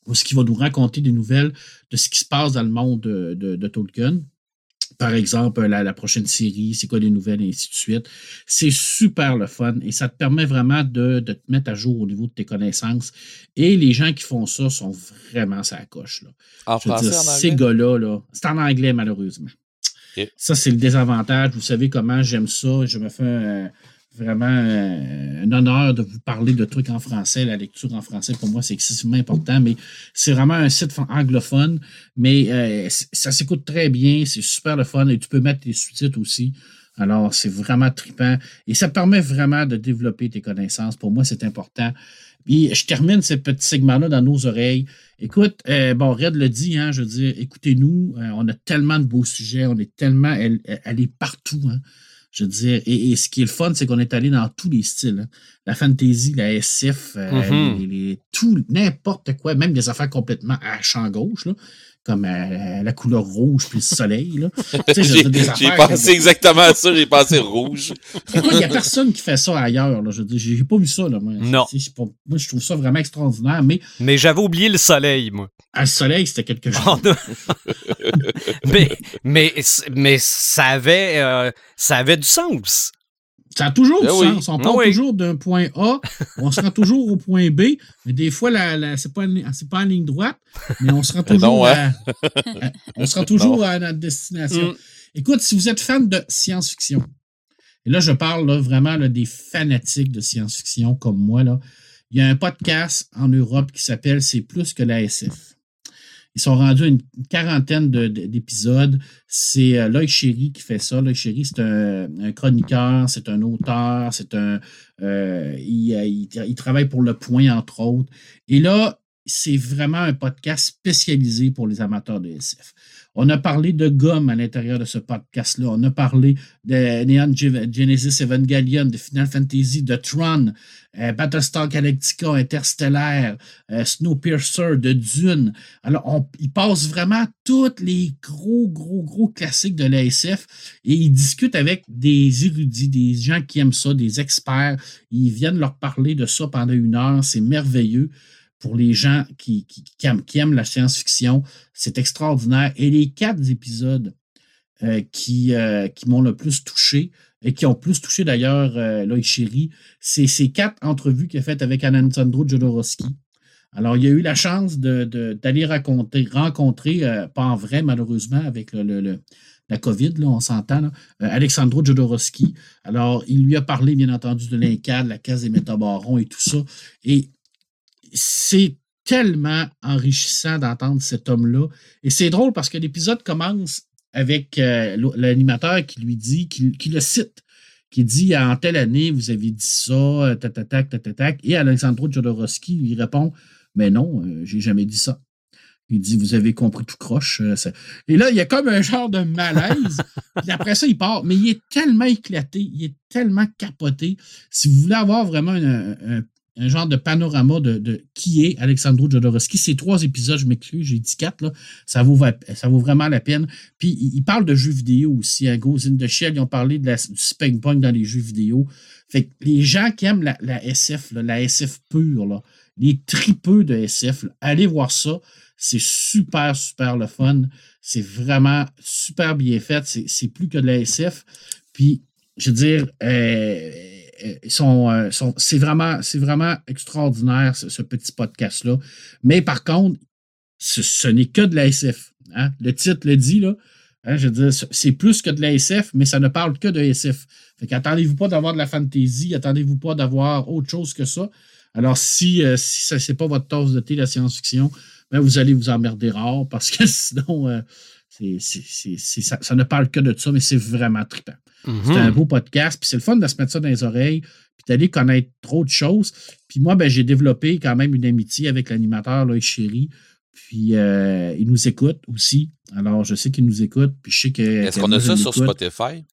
où ce qui va nous raconter des nouvelles de ce qui se passe dans le monde de, Tolkien. Par exemple, la, prochaine série, c'est quoi les nouvelles, et ainsi de suite. C'est super le fun et ça te permet vraiment de, te mettre à jour au niveau de tes connaissances. Et les gens qui font ça sont vraiment ça coche. Là. En français, Ces gars-là, -là, c'est en anglais malheureusement. Ça, c'est le désavantage. Vous savez comment j'aime ça. Je me fais vraiment euh, un honneur de vous parler de trucs en français. La lecture en français, pour moi, c'est excessivement important, mais c'est vraiment un site anglophone. Mais euh, ça s'écoute très bien. C'est super le fun et tu peux mettre des sous-titres aussi. Alors, c'est vraiment trippant et ça permet vraiment de développer tes connaissances. Pour moi, c'est important. Puis, je termine ce petit segment-là dans nos oreilles. Écoute, euh, bon, Red le dit, hein, je veux dire, écoutez-nous, euh, on a tellement de beaux sujets, on est tellement, elle, est partout. Hein. Je veux dire, et, ce qui est le fun, c'est qu'on est allé dans tous les styles. hein. La fantasy, la SF, euh, Mhm. les, les- tout, n'importe quoi, même des affaires complètement à champ gauche, là, comme euh, la couleur rouge puis le soleil. [laughs] J'ai pensé exactement à ça, j'ai pensé rouge. Il n'y a personne qui fait ça ailleurs. Là. Je j'ai pas vu ça. Là, moi. Non. Pas- moi, je trouve ça vraiment extraordinaire, mais Mais j'avais oublié le soleil, moi. à le soleil, c'était quelque [laughs] chose. Mais, mais, mais ça avait, euh, ça avait du sens. Ça a toujours du Ben oui. sens. On part Oui. toujours d'un point A, [laughs] on se rend toujours au point B, mais des fois, la, la- c'est pas, pas en ligne droite, mais on se rend toujours, Non, à, on se rend [laughs] toujours à notre destination. Mm. Écoute, si vous êtes fan de science-fiction, et là, je parle là, vraiment là, des fanatiques de science-fiction comme moi, là, il y a un podcast en Europe qui s'appelle C'est plus que la SF. Ils sont rendus une quarantaine de- de- d'épisodes. C'est euh, Chéry qui fait ça. Loïc Chéry, c'est un, chroniqueur, c'est un auteur, c'est un. euh, euh, il travaille pour Le Point, entre autres. Et là, c'est vraiment un podcast spécialisé pour les amateurs de SF. On a parlé de gomme à l'intérieur de ce podcast-là. On a parlé de Neon Ge- Genesis Evangelion, de Final Fantasy, de Tron, euh, Battlestar Galactica, Interstellaire, euh, Snowpiercer, de Dune. Alors, on, il passe vraiment tous les gros, gros, gros classiques de l'ASF et il discute avec des érudits, des gens qui aiment ça, des experts. Ils viennent leur parler de ça pendant une heure. C'est merveilleux pour les gens qui, aiment, la science-fiction. C'est extraordinaire. Et les quatre épisodes euh, qui, euh, qui m'ont le plus touché, et qui ont plus touché d'ailleurs euh, Loïc Chéry, c'est ces quatre entrevues qu'il a faites avec Alessandro Jodorowsky. Alors, il a eu la chance d'aller raconter, rencontrer, euh, pas en vrai malheureusement, avec la COVID, là, on s'entend, euh, Alexandro Jodorowsky. Alors, il lui a parlé, bien entendu, de l'INCAD, la case des métabarons et tout ça. Et c'est tellement enrichissant d'entendre cet homme-là. Et c'est drôle parce que l'épisode commence avec euh, l'animateur qui lui dit, qui, qui le cite, qui dit en telle année, vous avez dit ça, euh, tatatac, tatatac. Et Alexandro Jodorowsky lui répond Mais non, euh, j'ai jamais dit ça. Il dit Vous avez compris tout croche. ça- Et là, il y a comme un genre de malaise. [laughs] Puis après ça, il part. Mais il est tellement éclaté, il est tellement capoté. Si vous voulez avoir vraiment un, un- un genre de panorama de, de qui est Alexandro Jodorowsky, ces trois épisodes, je m'excuse, j'ai dit quatre, là, ça, vaut, va- ça vaut vraiment la peine. Puis il, parle de jeux vidéo aussi. À Ghost in the Shell, ils ont parlé de la, du spring-pong dans les jeux vidéo. Fait que les gens qui aiment la, SF, la SF pure, les tripeux de SF, allez voir ça. C'est super, super le fun. C'est vraiment super bien fait. C'est- plus que de la SF. Puis, je veux dire, euh, euh, sont- c'est vraiment, extraordinaire, ce, petit podcast-là. Mais par contre, ce, n'est que de la SF. hein. Le titre le dit, là. Hein, je veux c'est plus que de la SF, mais ça ne parle que de SF. Fait qu'attendez-vous pas d'avoir de la fantasy, attendez-vous pas d'avoir autre chose que ça. Alors, si, euh, si ça c'est pas votre tasse de thé, la science-fiction, ben, vous allez vous emmerder rare parce que [laughs] sinon, euh, ça, ça ne parle que de ça, mais c'est vraiment trippant. C'est un Mhm. beau podcast, puis c'est le fun de se mettre ça dans les oreilles, puis d'aller connaître trop de choses. Puis moi, ben, j'ai développé quand même une amitié avec l'animateur Loïc Chéry. Puis euh, il nous écoute aussi. Alors, je sais qu'il nous écoute, puis je sais que. Est-ce qu'on a ça sur. Spotify?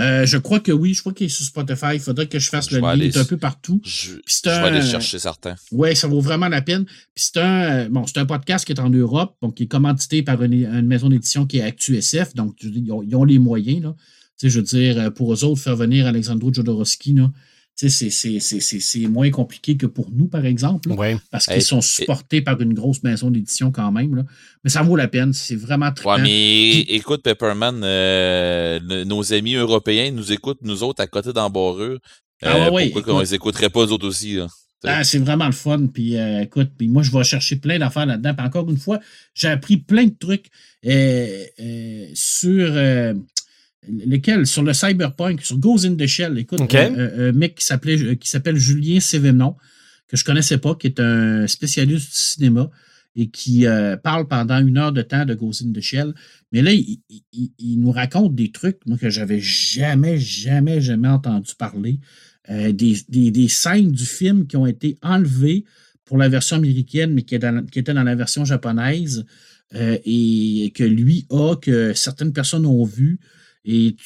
Euh, je crois que oui, je crois qu'il est sur Spotify. Il faudrait que je fasse Je le lien. Il est un peu partout. Je, c'est je vais aller un- chercher certains. Oui, ça vaut vraiment la peine. Puis c'est un, euh, bon, c'est un podcast qui est en Europe, donc qui est commandité par une, une maison d'édition qui est ActuSF. Donc, ils ont, ils ont les moyens. Là. Sais, je veux dire, euh, pour eux autres, faire venir Alexandro Jodorowsky, c'est- moins compliqué que pour nous, par exemple, là, Ouais. parce qu'ils sont supportés par une grosse maison d'édition quand même. Là. Mais ça vaut la peine. C'est vraiment très Ouais, mais écoute, Pepperman, euh, le- nos amis européens nous écoutent, nous autres, à côté d'embarreux. Ah ouais, ouais, pourquoi écoute. les écouterait pas, eux autres aussi? Là? Ah, c'est vraiment le fun. Puis euh, écoute, puis moi, je vais chercher plein d'affaires là-dedans. Encore une fois, j'ai appris plein de trucs euh, euh, sur euh, lesquels? Sur le cyberpunk, sur Ghost in the Shell. Écoute, OK. euh, euh, un mec qui s'appelait euh, qui s'appelle Julien Sévénon, que je connaissais pas, qui est un spécialiste du cinéma et qui euh, parle pendant une heure de temps de Ghost in the Shell. Mais là, il, il- il nous raconte des trucs moi, que j'avais jamais, jamais, jamais entendu parler. Euh, des, des- des scènes du film qui ont été enlevées pour la version américaine, mais qui, dans- qui étaient dans la version japonaise, euh, et que lui a, que certaines personnes ont vu. Et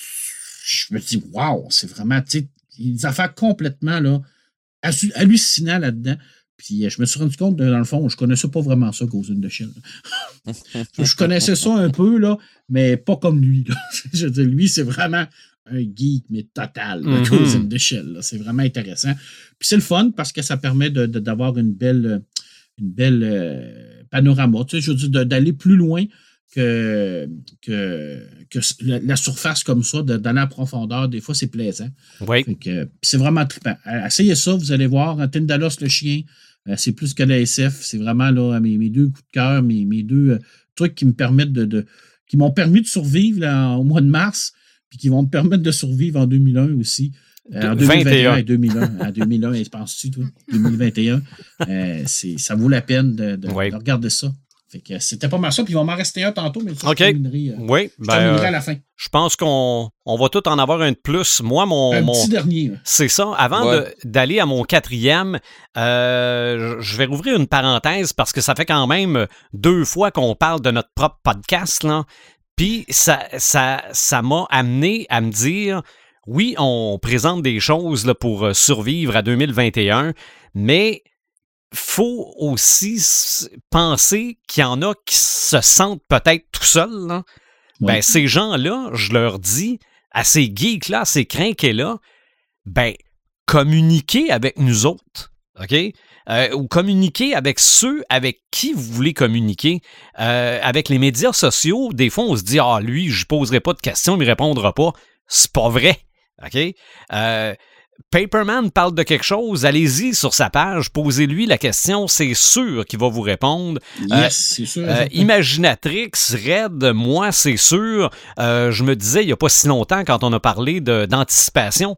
je me dis, waouh, c'est vraiment, tu sais, des affaires complètement là, hallucinant là-dedans. Puis euh, je me suis rendu compte, dans le fond, je connaissais pas vraiment ça, in the Shell. [laughs] je connaissais ça un peu, là, mais pas comme lui. Là. [laughs] je veux dire, lui, c'est vraiment un geek, mais total, mm -hmm. The Shell. C'est vraiment intéressant. Puis c'est le fun parce que ça permet d'avoir de, une belle, une belle euh, panorama. Tu sais, je veux dire, d'aller plus loin que, que, que la, la, surface comme ça, d'aller en profondeur, des fois, c'est plaisant. Oui. C'est vraiment trippant. Essayez ça, vous allez voir. Tindalos, le chien, c'est plus que la SF. C'est vraiment là, mes, mes, deux coups de cœur, mes, mes deux euh, trucs qui me permettent de. de qui m'ont permis de survivre là, au mois de mars, puis qui vont me permettre de survivre en 2001 aussi. Euh, en 2021 et 2001. en 2001, penses-tu, toi? 2021. euh, ça vaut la peine de, de regarder ça. Fait que c'était pas mal ça. Puis il va m'en rester un tantôt, mais ça, OK. je terminerai, euh, Oui, je ben, terminerai euh, à la fin. je pense qu'on on va tout en avoir un de plus. Moi, mon. Un mon- petit dernier. C'est ça. Avant Ouais. d'aller à mon quatrième, euh, je vais rouvrir une parenthèse parce que ça fait quand même deux fois qu'on parle de notre propre podcast. Là. Puis ça ça, ça m'a amené à me dire, oui, on présente des choses là, pour survivre à 2021, mais faut aussi penser qu'il y en a qui se sentent peut-être tout seuls. là. Ben, ces gens-là, je leur dis, à ces geeks-là, à ces crinqués-là, ben, communiquez avec nous autres. OK? Euh, ou communiquez avec ceux avec qui vous voulez communiquer. Euh, avec les médias sociaux, des fois, on se dit Ah, lui, je poserai pas de questions, il me répondra pas. C'est pas vrai. OK? Euh, Paperman parle de quelque chose, allez-y sur sa page, posez-lui la question, c'est sûr qu'il va vous répondre. Yes, c'est sûr. Euh. [laughs] Imaginatrix, Red, moi, c'est sûr. Euh, je me disais, il n'y a pas si longtemps, quand on a parlé d'anticipation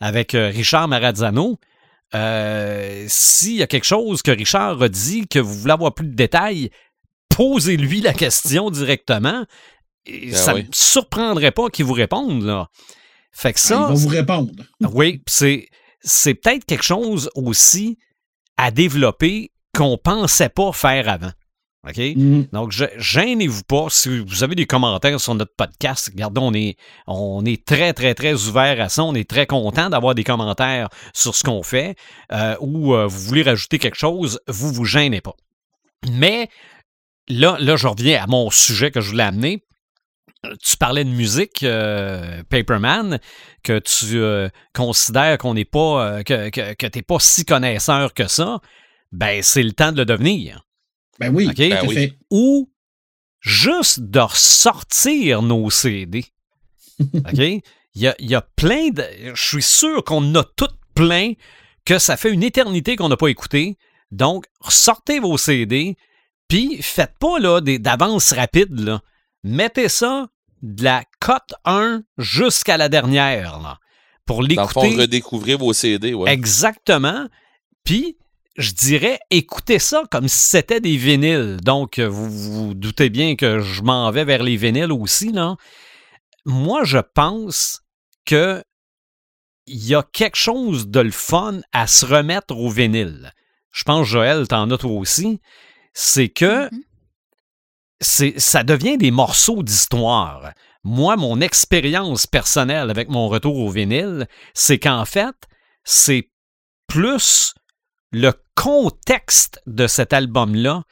avec euh, Richard Marazzano, euh, s'il y a quelque chose que Richard a dit, que vous voulez avoir plus de détails, posez-lui la question directement. Et Ben ça ne oui. me surprendrait pas qu'il vous réponde, là. Fait que Ah, ça, vous répondre. oui, c'est c'est peut-être quelque chose aussi à développer qu'on pensait pas faire avant. OK? Mhm. Donc, je- gênez-vous pas. Si vous avez des commentaires sur notre podcast, regardez, on est, on est très, très, très ouvert à ça. On est très content d'avoir des commentaires sur ce qu'on fait. euh, ou euh, vous voulez rajouter quelque chose, vous vous gênez pas. Mais là, là, je reviens à mon sujet que je voulais amener. Tu parlais de musique, euh, Paperman, que tu euh, considères qu'on n'est pas, euh, que, que, que t'es pas si connaisseur que ça. Ben, c'est le temps de le devenir Ben oui, OK? tout à Ben oui. ou juste de ressortir nos CD. [laughs] OK? Il y a, y a plein de. Je suis sûr qu'on en a toutes plein que ça fait une éternité qu'on n'a pas écouté. Donc, ressortez vos CD, puis faites pas là, des- d'avance rapide. Là. Mettez ça de la cote 1 jusqu'à la dernière. Là, pour Dans l'écouter. redécouvrir vos CD, ouais. Exactement. Puis, je dirais, écoutez ça comme si c'était des vinyles. Donc, euh, vous vous doutez bien que je m'en vais vers les vinyles aussi, là. Moi, je pense que il y a quelque chose de le fun à se remettre au vinyle. Je pense, Joël, t'en as toi aussi. C'est que Mhm. c'est, ça devient des morceaux d'histoire. Moi, mon expérience personnelle avec mon retour au vinyle, c'est qu'en fait, c'est plus le contexte de cet album-là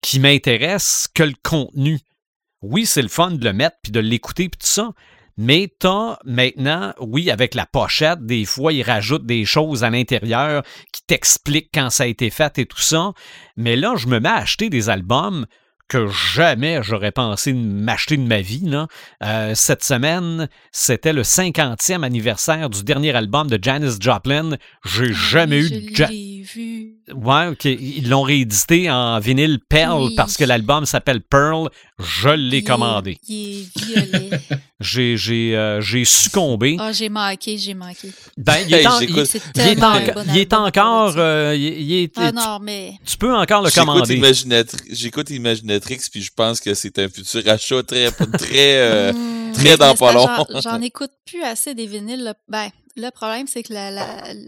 qui m'intéresse que le contenu. Oui, c'est le fun de le mettre puis de l'écouter puis tout ça, mais t'as maintenant, oui, avec la pochette, des fois, ils rajoutent des choses à l'intérieur qui t'expliquent quand ça a été fait et tout ça. Mais là, je me mets à acheter des albums que jamais j'aurais pensé de m'acheter de ma vie. Là. Euh, cette semaine, c'était le 50e anniversaire du dernier album de Janis Joplin. J'ai jamais eu de Ja- vu. Ouais, ok. Ils l'ont réédité en vinyle Pearl Oui. parce que l'album s'appelle Pearl. Je l'ai commandé. Il est violet. [laughs] J'ai, j'ai, euh, j'ai succombé. Ah, j'ai manqué, j'ai manqué. Ben, il est, en- il- est tellement en- un bon il est album, encore. euh, il, il est- Ah tu, non, mais tu peux encore le commander. J'écoute Puis je pense que c'est un futur achat très, très, euh, [laughs] Hmm, très dans pas long. J'en écoute plus assez des vinyles. là. Ben, le problème, c'est que la, la,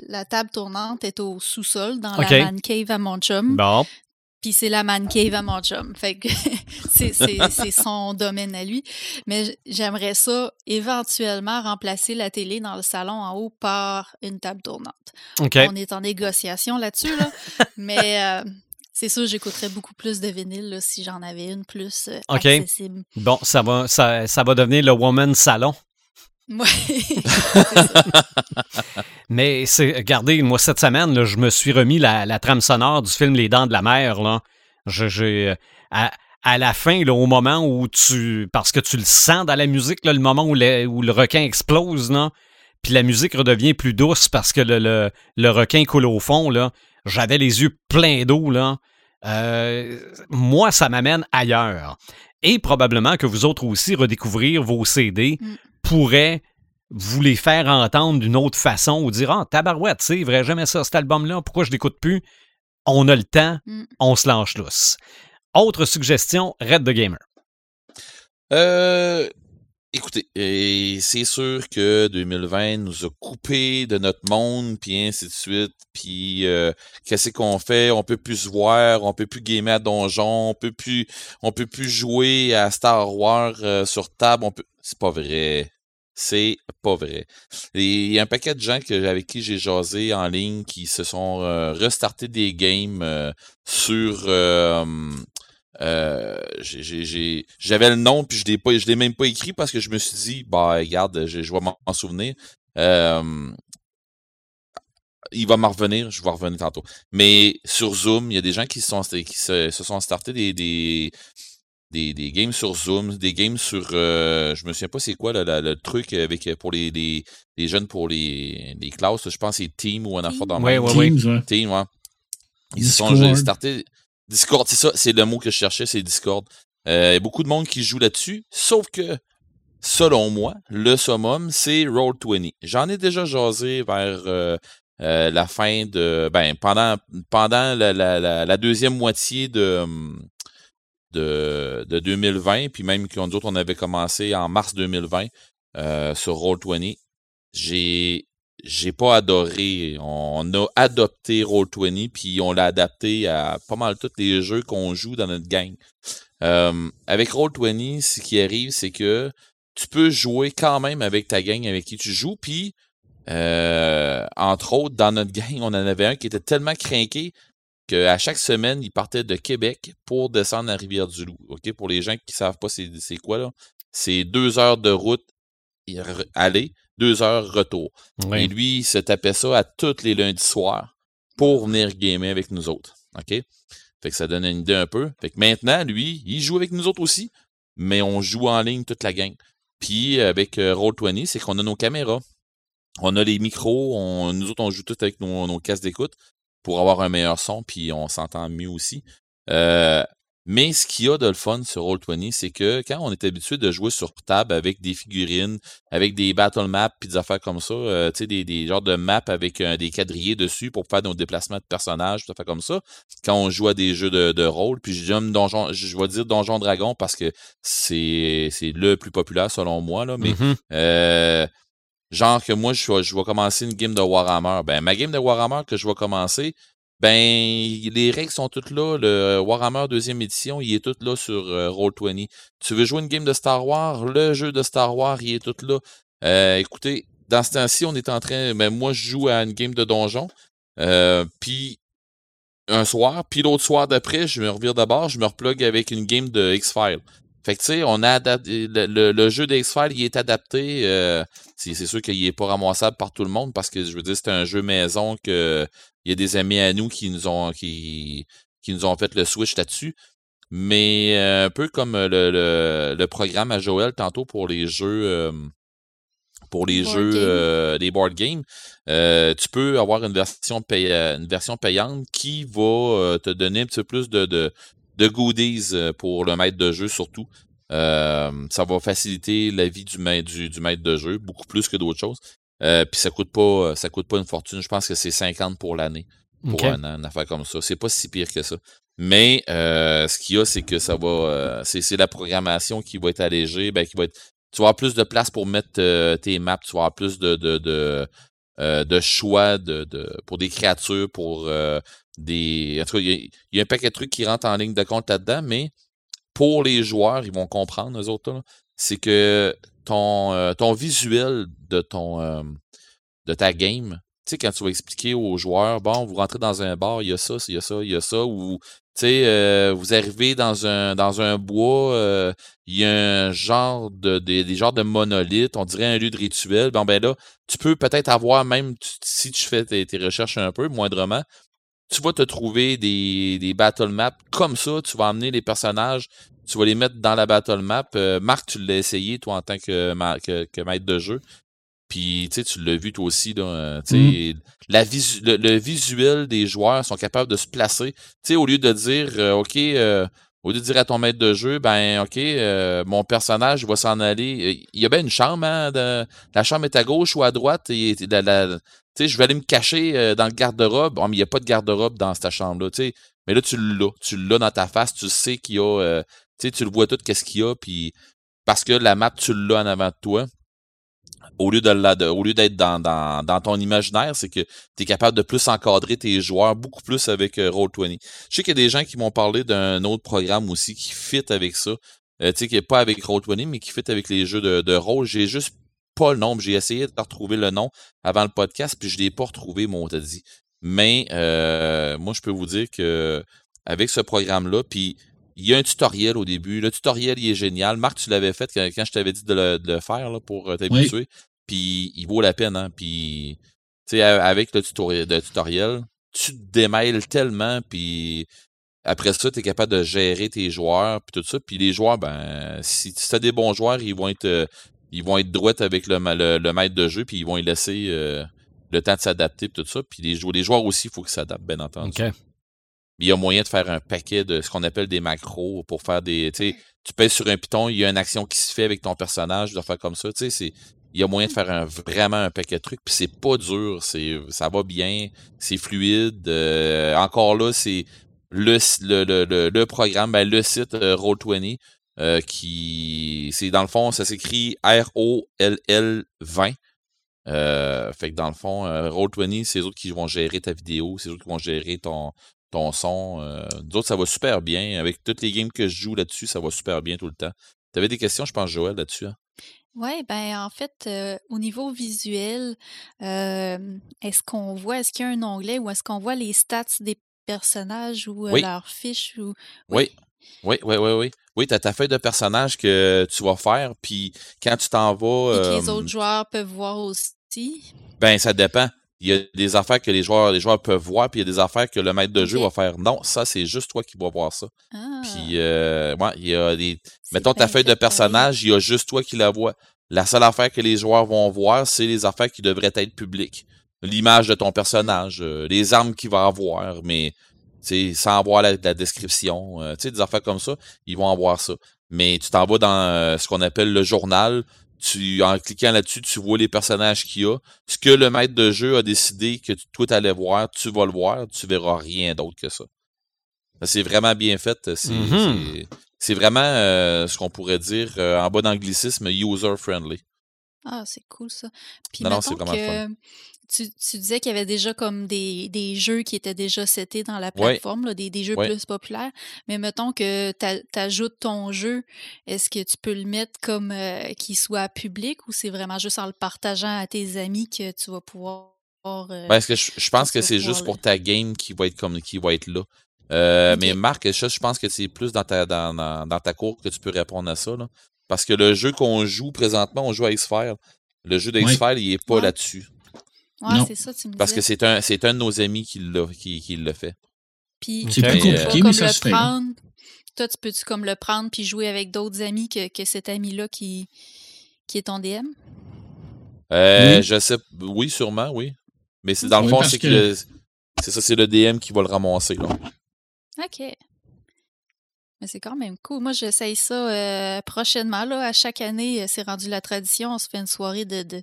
la table tournante est au sous-sol, dans la man cave à mon chum. Bon, Puis c'est la man cave à mon chum. Fait que [laughs] c'est, son domaine à lui. Mais j'aimerais ça éventuellement remplacer la télé dans le salon en haut par une table tournante. OK. On est en négociation là-dessus, là. [laughs] mais euh, c'est sûr, j'écouterais beaucoup plus de vinyle là, si j'en avais une plus euh, accessible. Bon, ça va, ça, ça va devenir le Woman Salon. Ouais. [laughs] [laughs] Mais c'est, regardez, moi, cette semaine, là, je me suis remis la, la trame sonore du film Les Dents de la Mer. Là. Je, j'ai, à, à la fin, là, au moment où tu. Parce que tu le sens dans la musique, là, le moment où le, où le requin explose, là, puis la musique redevient plus douce parce que le, le, le requin coule au fond, là. J'avais les yeux pleins d'eau, là. Euh, moi, ça m'amène ailleurs. Et probablement que vous autres aussi, redécouvrir vos CD Mm. pourrait vous les faire entendre d'une autre façon ou dire Ah, tabarouette, c'est vrai, j'aimais ça, cet album-là, pourquoi je l'écoute plus On a le temps, Mm. on se lâche lousse. Autre suggestion, Red the Gamer. Euh, écoutez, c'est sûr que 2020 nous a coupé de notre monde, puis ainsi de suite. Puis euh, qu'est-ce qu'on fait? On peut plus se voir, on peut plus gamer à donjon, on peut plus, on peut plus jouer à Star Wars euh, sur table. On peut, c'est pas vrai. C'est pas vrai. Il y a un paquet de gens avec qui j'ai jasé en ligne qui se sont euh, restartés des games euh, sur euh, j'ai- j'ai- j'ai- j'avais le nom puis je l'ai pas je l'ai même pas écrit parce que je me suis dit bah regarde je, je vais m'en souvenir Euh, il va m'en revenir je vais en revenir tantôt mais sur Zoom il y a des gens qui se sont qui se, se sont startés des, des des, des games sur Zoom, des games sur euh, je me souviens pas c'est quoi là, la- le truc avec pour les, les, les jeunes pour les, les classes, là, je pense que c'est Team ou un affaire dans le Ouais, ouais, ouais. Teams, ouais. Team, ouais. Ils se sont startés. Discord, c'est ça, c'est le mot que je cherchais, c'est Discord. Euh, beaucoup de monde qui joue là-dessus, sauf que, selon moi, le summum, c'est Roll20. J'en ai déjà jasé vers euh, euh, la fin de. Ben, pendant, pendant la, deuxième moitié de, hum, de, de 2020, puis même autres, on avait commencé en mars 2020 euh, sur Roll20. J'ai j'ai pas adoré. On a adopté Roll20, puis on l'a adapté à pas mal tous les jeux qu'on joue dans notre gang. Euh, avec Roll20, ce qui arrive, c'est que tu peux jouer quand même avec ta gang avec qui tu joues, puis euh, entre autres, dans notre gang, on en avait un qui était tellement craqué qu'à chaque semaine, il partait de Québec pour descendre à Rivière-du-Loup. OK? Pour les gens qui savent pas c'est quoi, là, c'est deux heures de route aller, deux heures retour. Oui. Et lui, il se tapait ça à tous les lundis soirs pour venir gamer avec nous autres. OK? Fait que ça donne une idée un peu. Fait que maintenant, lui, il joue avec nous autres aussi, mais on joue en ligne toute la gang. Puis avec euh, Roll20, c'est qu'on a nos caméras. On a les micros, on, nous autres, on joue tout avec nos, nos casques d'écoute pour avoir un meilleur son, puis on s'entend mieux aussi. Euh, mais ce qu'il y a de le fun sur Roll20, c'est que quand on est habitué de jouer sur table avec des figurines, avec des battle maps puis des affaires comme ça, euh, tu sais, des, des genres de maps avec euh, des quadrillés dessus pour faire nos déplacements de personnages, tout à fait comme ça. Quand on joue à des jeux de, de rôle, puis j'aime donjon, je vais dire Donjon Dragon parce que c'est c'est le plus populaire selon moi, là, mais Mhm. euh, genre que moi, je vais, je vais commencer une game de Warhammer. Ben, ma game de Warhammer que je vais commencer, ben, les règles sont toutes là. Le Warhammer deuxième édition, il est tout là sur euh, Roll20. Tu veux jouer une game de Star Wars, le jeu de Star Wars, il est tout là. Euh, écoutez, dans ce temps-ci, on est en train. Ben, moi, je joue à une game de donjon. Euh, puis un soir, puis l'autre soir d'après, je me revire d'abord, je me replug avec une game de X-Files. Fait que tu sais, on a adapté, le, jeu de X-Files, il est adapté. euh, c'est sûr qu'il est pas ramassable par tout le monde parce que je veux dire, c'est un jeu maison que il y a des amis à nous qui nous ont qui, qui nous ont fait le switch là-dessus. Mais euh, un peu comme le, le, le programme à Joël tantôt pour les jeux euh, pour les Board jeux euh, board games, euh, tu peux avoir une version pay- euh, une version payante qui va euh, te donner un petit peu plus de, de, de goodies euh, pour le maître de jeu surtout. Euh, ça va faciliter la vie du du, du maître de jeu, beaucoup plus que d'autres choses. Euh, Puis ça coûte pas ça coûte pas une fortune. Je pense que c'est 50 pour l'année pour OK. un an, une affaire comme ça. C'est pas si pire que ça. Mais euh, ce qu'il y a, c'est que ça va. euh, c'est c'est la programmation qui va être allégée, ben, qui va être. Tu vas avoir plus de place pour mettre euh, tes maps, tu vas avoir plus de, de, de, euh, de choix de, de, pour des créatures, pour euh, des. En tout cas, il y, y a un paquet de trucs qui rentrent en ligne de compte là-dedans, mais pour les joueurs, ils vont comprendre, eux autres, là, c'est que ton, euh, ton visuel de ton euh, de ta game, tu sais, quand tu vas expliquer aux joueurs, bon, vous rentrez dans un bar, il y a ça, il y a ça, il y a ça, ou tu sais, euh, vous arrivez dans un dans un bois, il y a un genre de des, des genres de monolithes, on dirait un lieu de rituel. Bon ben là, tu peux peut-être avoir même si tu fais tes, tes recherches un peu moindrement, tu vas te trouver des, des battle maps comme ça, tu vas emmener les personnages, tu vas les mettre dans la battle map. Euh, Marc, tu l'as essayé toi en tant que, ma- que, que maître de jeu. Puis, tu sais, tu l'as vu toi aussi, là, euh, tu sais, la visu- le, le visuel des joueurs sont capables de se placer. Tu sais, au lieu de dire, euh, OK, euh, au lieu de dire à ton maître de jeu, ben, OK, euh, mon personnage va s'en aller. Il y a bien une chambre, hein, de- la chambre est à gauche ou à droite. Et, la- la- tu sais, je vais aller me cacher euh, dans le garde-robe. Oh, mais il n'y a pas de garde-robe dans cette chambre-là, tu sais. Mais là, tu l'as. Tu l'as dans ta face. Tu sais qu'il y a, euh, tu le vois tout, qu'est-ce qu'il y a. Puis, parce que la map, tu l'as en avant de toi au lieu de au lieu d'être dans, dans, ton imaginaire, c'est que tu es capable de plus encadrer tes joueurs, beaucoup plus avec euh, Roll20. Je sais qu'il y a des gens qui m'ont parlé d'un autre programme aussi qui fit avec ça. Euh, tu sais, qui est pas avec Roll20, mais qui fit avec les jeux de, de rôle. J'ai juste pas le nom. J'ai essayé de retrouver le nom avant le podcast, puis je l'ai pas retrouvé, mon dit. Mais euh, moi, je peux vous dire que avec ce programme-là, puis il y a un tutoriel au début. Le tutoriel, il est génial. Marc, tu l'avais fait quand, quand je t'avais dit de le, de le faire là, pour euh, t'habituer. Puis il vaut la peine, hein. Puis, tu sais, avec le tutoriel, le tutoriel, tu te démêles tellement, puis après ça, tu es capable de gérer tes joueurs, puis tout ça. Puis les joueurs, ben, si tu as des bons joueurs, ils vont être euh, ils vont être droits avec le, le, le maître de jeu, puis ils vont y laisser euh, le temps de s'adapter, tout ça. Puis les, jou- les joueurs aussi, il faut qu'ils s'adaptent, bien entendu. OK. Il y a moyen de faire un paquet de ce qu'on appelle des macros pour faire des. Tu sais, tu pèses sur un piton, il y a une action qui se fait avec ton personnage, de faire comme ça. Tu sais, c'est. Il y a moyen de faire un, vraiment un paquet de trucs, puis c'est pas dur, c'est ça va bien, c'est fluide. euh, encore là, c'est le, le, le, le, le programme, ben, le site euh, Roll20, euh, qui. C'est dans le fond, ça s'écrit R-O-L-L 20. Euh, fait que dans le fond, euh, Roll20, c'est eux autres qui vont gérer ta vidéo, c'est eux autres qui vont gérer ton, ton son. Euh, nous autres, ça va super bien. Avec toutes les games que je joue là-dessus, ça va super bien tout le temps. T'avais des questions, je pense, Joël, là-dessus. Hein? Oui, ben en fait, euh, au niveau visuel, euh, est-ce qu'on voit, est-ce qu'il y a un onglet ou est-ce qu'on voit les stats des personnages ou euh, Oui. leurs fiches ou Oui? Oui, oui, oui, oui. Oui, tu as ta feuille de personnage que tu vas faire, puis quand tu t'en vas. et que les autres joueurs peuvent voir aussi? Ben, ça dépend. Il y a des affaires que les joueurs, les joueurs peuvent voir, puis il y a des affaires que le maître de jeu va faire. Non, ça, c'est juste toi qui vas voir ça. Ah, Puis, euh, ouais, il y a des. Mettons ta feuille de personnage, il y a juste toi qui la vois. La seule affaire que les joueurs vont voir, c'est les affaires qui devraient être publiques. L'image de ton personnage, euh, les armes qu'il va avoir, mais tu sais, sans voir la, la description, euh, tu sais, des affaires comme ça, ils vont avoir ça. Mais tu t'en vas dans euh, ce qu'on appelle le journal. Tu, en cliquant là-dessus, tu vois les personnages qu'il y a. Ce que le maître de jeu a décidé que tu- toi t'allais voir, tu vas le voir, tu verras rien d'autre que ça. C'est vraiment bien fait. C'est Mhm. c'est- c'est vraiment ce qu'on pourrait dire euh, en bas d'anglicisme user-friendly. Ah, c'est cool ça. Puis Non, non, c'est mettons vraiment le fun. que tu, tu disais qu'il y avait déjà comme des, des jeux qui étaient déjà setés dans la Ouais. plateforme, là, des, des jeux Ouais. plus populaires. Mais mettons que tu ajoutes ton jeu, est-ce que tu peux le mettre comme euh, qu'il soit public ou c'est vraiment juste en le partageant à tes amis que tu vas pouvoir. euh, Ben, est-ce que je, je pense que c'est juste pour ta game qui va être comme qui va être là. Euh. Mais Marc, ça, je pense que c'est plus dans ta dans, dans, dans ta cour que tu peux répondre à ça. Là. Parce que le jeu qu'on joue présentement, on joue à X-File. Le jeu d'X-File, il est pas Ouais. là-dessus. Ouais, Non. c'est ça, tu me Parce que c'est un, c'est un de nos amis qui l'a, qui, qui l'a fait. Puis, C'est tu plus peux compliqué, mais ça le se fait, prendre? Toi, tu peux-tu comme le prendre puis jouer avec d'autres amis que, que cet ami-là qui, qui est ton DM? Euh, Oui. Je sais, oui, sûrement, oui. Mais c'est dans le fond, c'est que, que- c'est ça, c'est le DM qui va le ramasser. Là. OK. Mais c'est quand même cool. Moi, j'essaye ça euh, prochainement. Là. À chaque année, euh, c'est rendu la tradition. On se fait une soirée de, de,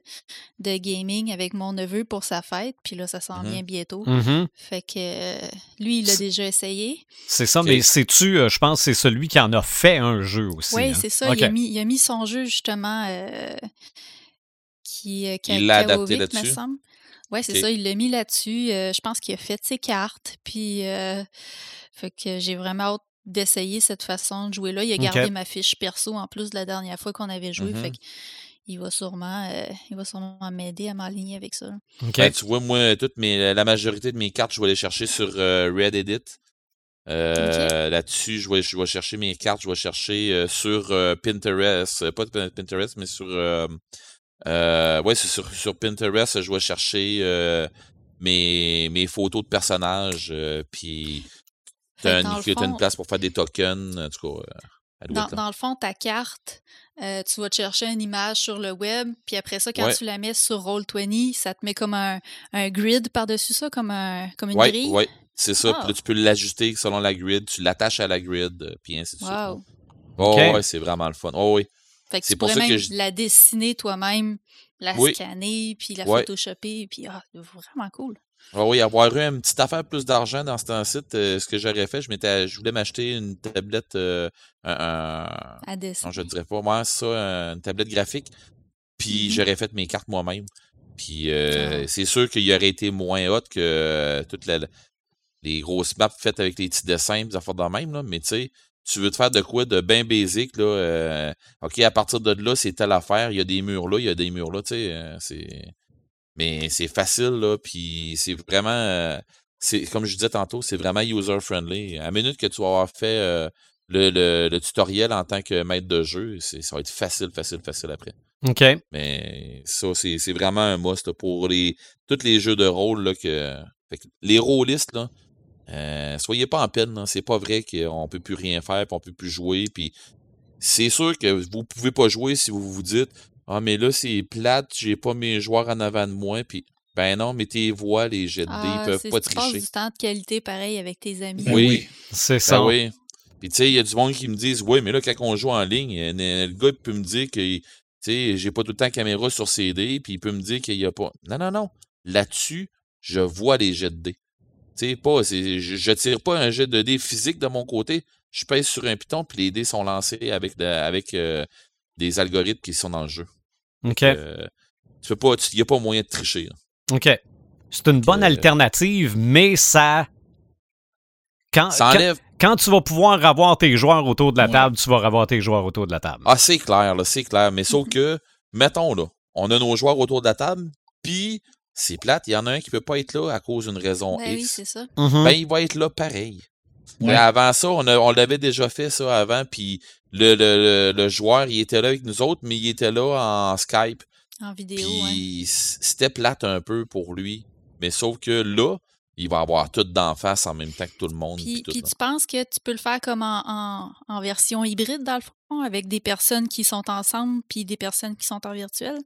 de gaming avec mon neveu pour sa fête. Puis là, ça s'en Mhm. vient bientôt. Mhm. Fait que euh, lui, il l'a déjà essayé. C'est ça, mais c'est-tu, euh, je pense, que c'est celui qui en a fait un jeu aussi. Oui, hein? c'est ça. Il, a mis, il a mis son jeu, justement, euh, qui, euh, qui Il l'a adapté là-dessus? semble. Ouais, c'est ça, il l'a mis là-dessus. Euh, je pense qu'il a fait ses cartes. Puis, euh, fait que j'ai vraiment hâte d'essayer cette façon de jouer là. Il a gardé ma fiche perso en plus de la dernière fois qu'on avait joué. Mhm. Fait que il va sûrement, euh, il va sûrement m'aider à m'aligner avec ça. OK. Ben, tu vois, moi, toutes mes, la majorité de mes cartes, je vais les chercher sur euh, Red Edit. Euh, Là-dessus, je vais, je vais chercher mes cartes, je vais chercher euh, sur euh, Pinterest, euh, pas de Pinterest, mais sur, euh, euh, ouais, c'est sur, sur Pinterest, je vais chercher euh, mes, mes photos de personnages, euh, puis Que dans une, place pour faire des tokens, en tout cas. euh, Dans, le fond, ta carte, euh, tu vas te chercher une image sur le web, puis après ça, quand Ouais. tu la mets sur Roll20, ça te met comme un, un grid par-dessus ça, comme, un, comme une Ouais, grille? ouais, c'est ça. Puis Ah. là, tu peux l'ajuster selon la grid, tu l'attaches à la grid, euh, puis ainsi de suite. Wow. Oh, Ok. ouais, c'est vraiment le fun. Oh, oui. Fait que C'est tu pour pourrais ça que même je- la dessiner toi-même, la Oui. scanner, puis la Ouais. photoshopper, puis ah, vraiment cool. Ah oui, avoir eu une petite affaire plus d'argent dans ce temps-ci, euh, ce que j'aurais fait, je m'étais, je voulais m'acheter une tablette, euh, un, non, je dirais pas, moi, c'est ça, une tablette graphique, puis Mhm. j'aurais fait mes cartes moi-même. Puis euh, Ah. c'est sûr qu'il aurait été moins hot que toutes la- les grosses maps faites avec les petits dessins, des affaires de même, là, mais tu sais, tu veux te faire de quoi de bien basic, là, ok, à partir de là, c'est telle affaire, il y a des murs là, il y a des murs là, tu sais, c'est... Mais c'est facile, là, puis c'est vraiment... euh, c'est Comme je disais tantôt, c'est vraiment user-friendly. À la minute que tu vas avoir fait euh, le, le- le tutoriel en tant que maître de jeu, ça va être facile, facile, facile après. OK. Mais ça, c'est c'est vraiment un must là, pour les tous les jeux de rôle là, que, fait que les rôlistes, là, euh, soyez pas en peine, là, c'est pas vrai qu'on peut plus rien faire, puis on peut plus jouer, puis c'est sûr que vous pouvez pas jouer si vous vous dites Ah mais là c'est plate, j'ai pas mes joueurs en avant de moi, puis ben non, mais tes voix, les jets de dés, Ah, ils peuvent c'est- pas tu tricher. du temps de qualité pareil avec tes amis. Ben Oui. oui. C'est Ben ça. oui. Puis tu sais, il y a du monde qui me disent Ouais, mais là, quand on joue en ligne, euh, le gars il peut me dire que tu sais, j'ai pas tout le temps caméra sur CD, puis il peut me dire qu'il y a pas. Non, non, non. Là-dessus, je vois les jets de dés. Tu sais, pas, c'est- je, je tire pas un jet de dés physique de mon côté. Je pèse sur un piton, puis les dés sont lancés avec, de- avec euh, des algorithmes qui sont dans le jeu. OK. Euh, tu peux pas, il n'y a pas moyen de tricher. là. OK. C'est une bonne Euh, alternative, mais ça. Quand, Ça quand, enlève. quand tu vas pouvoir avoir tes joueurs autour de la Ouais. table, tu vas avoir tes joueurs autour de la table. Ah, c'est clair, là, c'est clair. Mais sauf [laughs] que, mettons, là, on a nos joueurs autour de la table, puis c'est plate, il y en a un qui peut pas être là à cause d'une raison Ben oui, c'est ça. Mhm. ben, il va être là pareil. Ouais. Mais avant ça, on, on l'avait déjà fait ça avant, puis le, le, le, joueur, il était là avec nous autres, mais il était là en Skype. En vidéo. Puis c'était plate un peu pour lui. Mais sauf que là, il va avoir tout d'en face en même temps que tout le monde. Puis, tu penses que tu peux le faire comme en, en- en version hybride, dans le fond, avec des personnes qui sont ensemble puis des personnes qui sont en virtuel?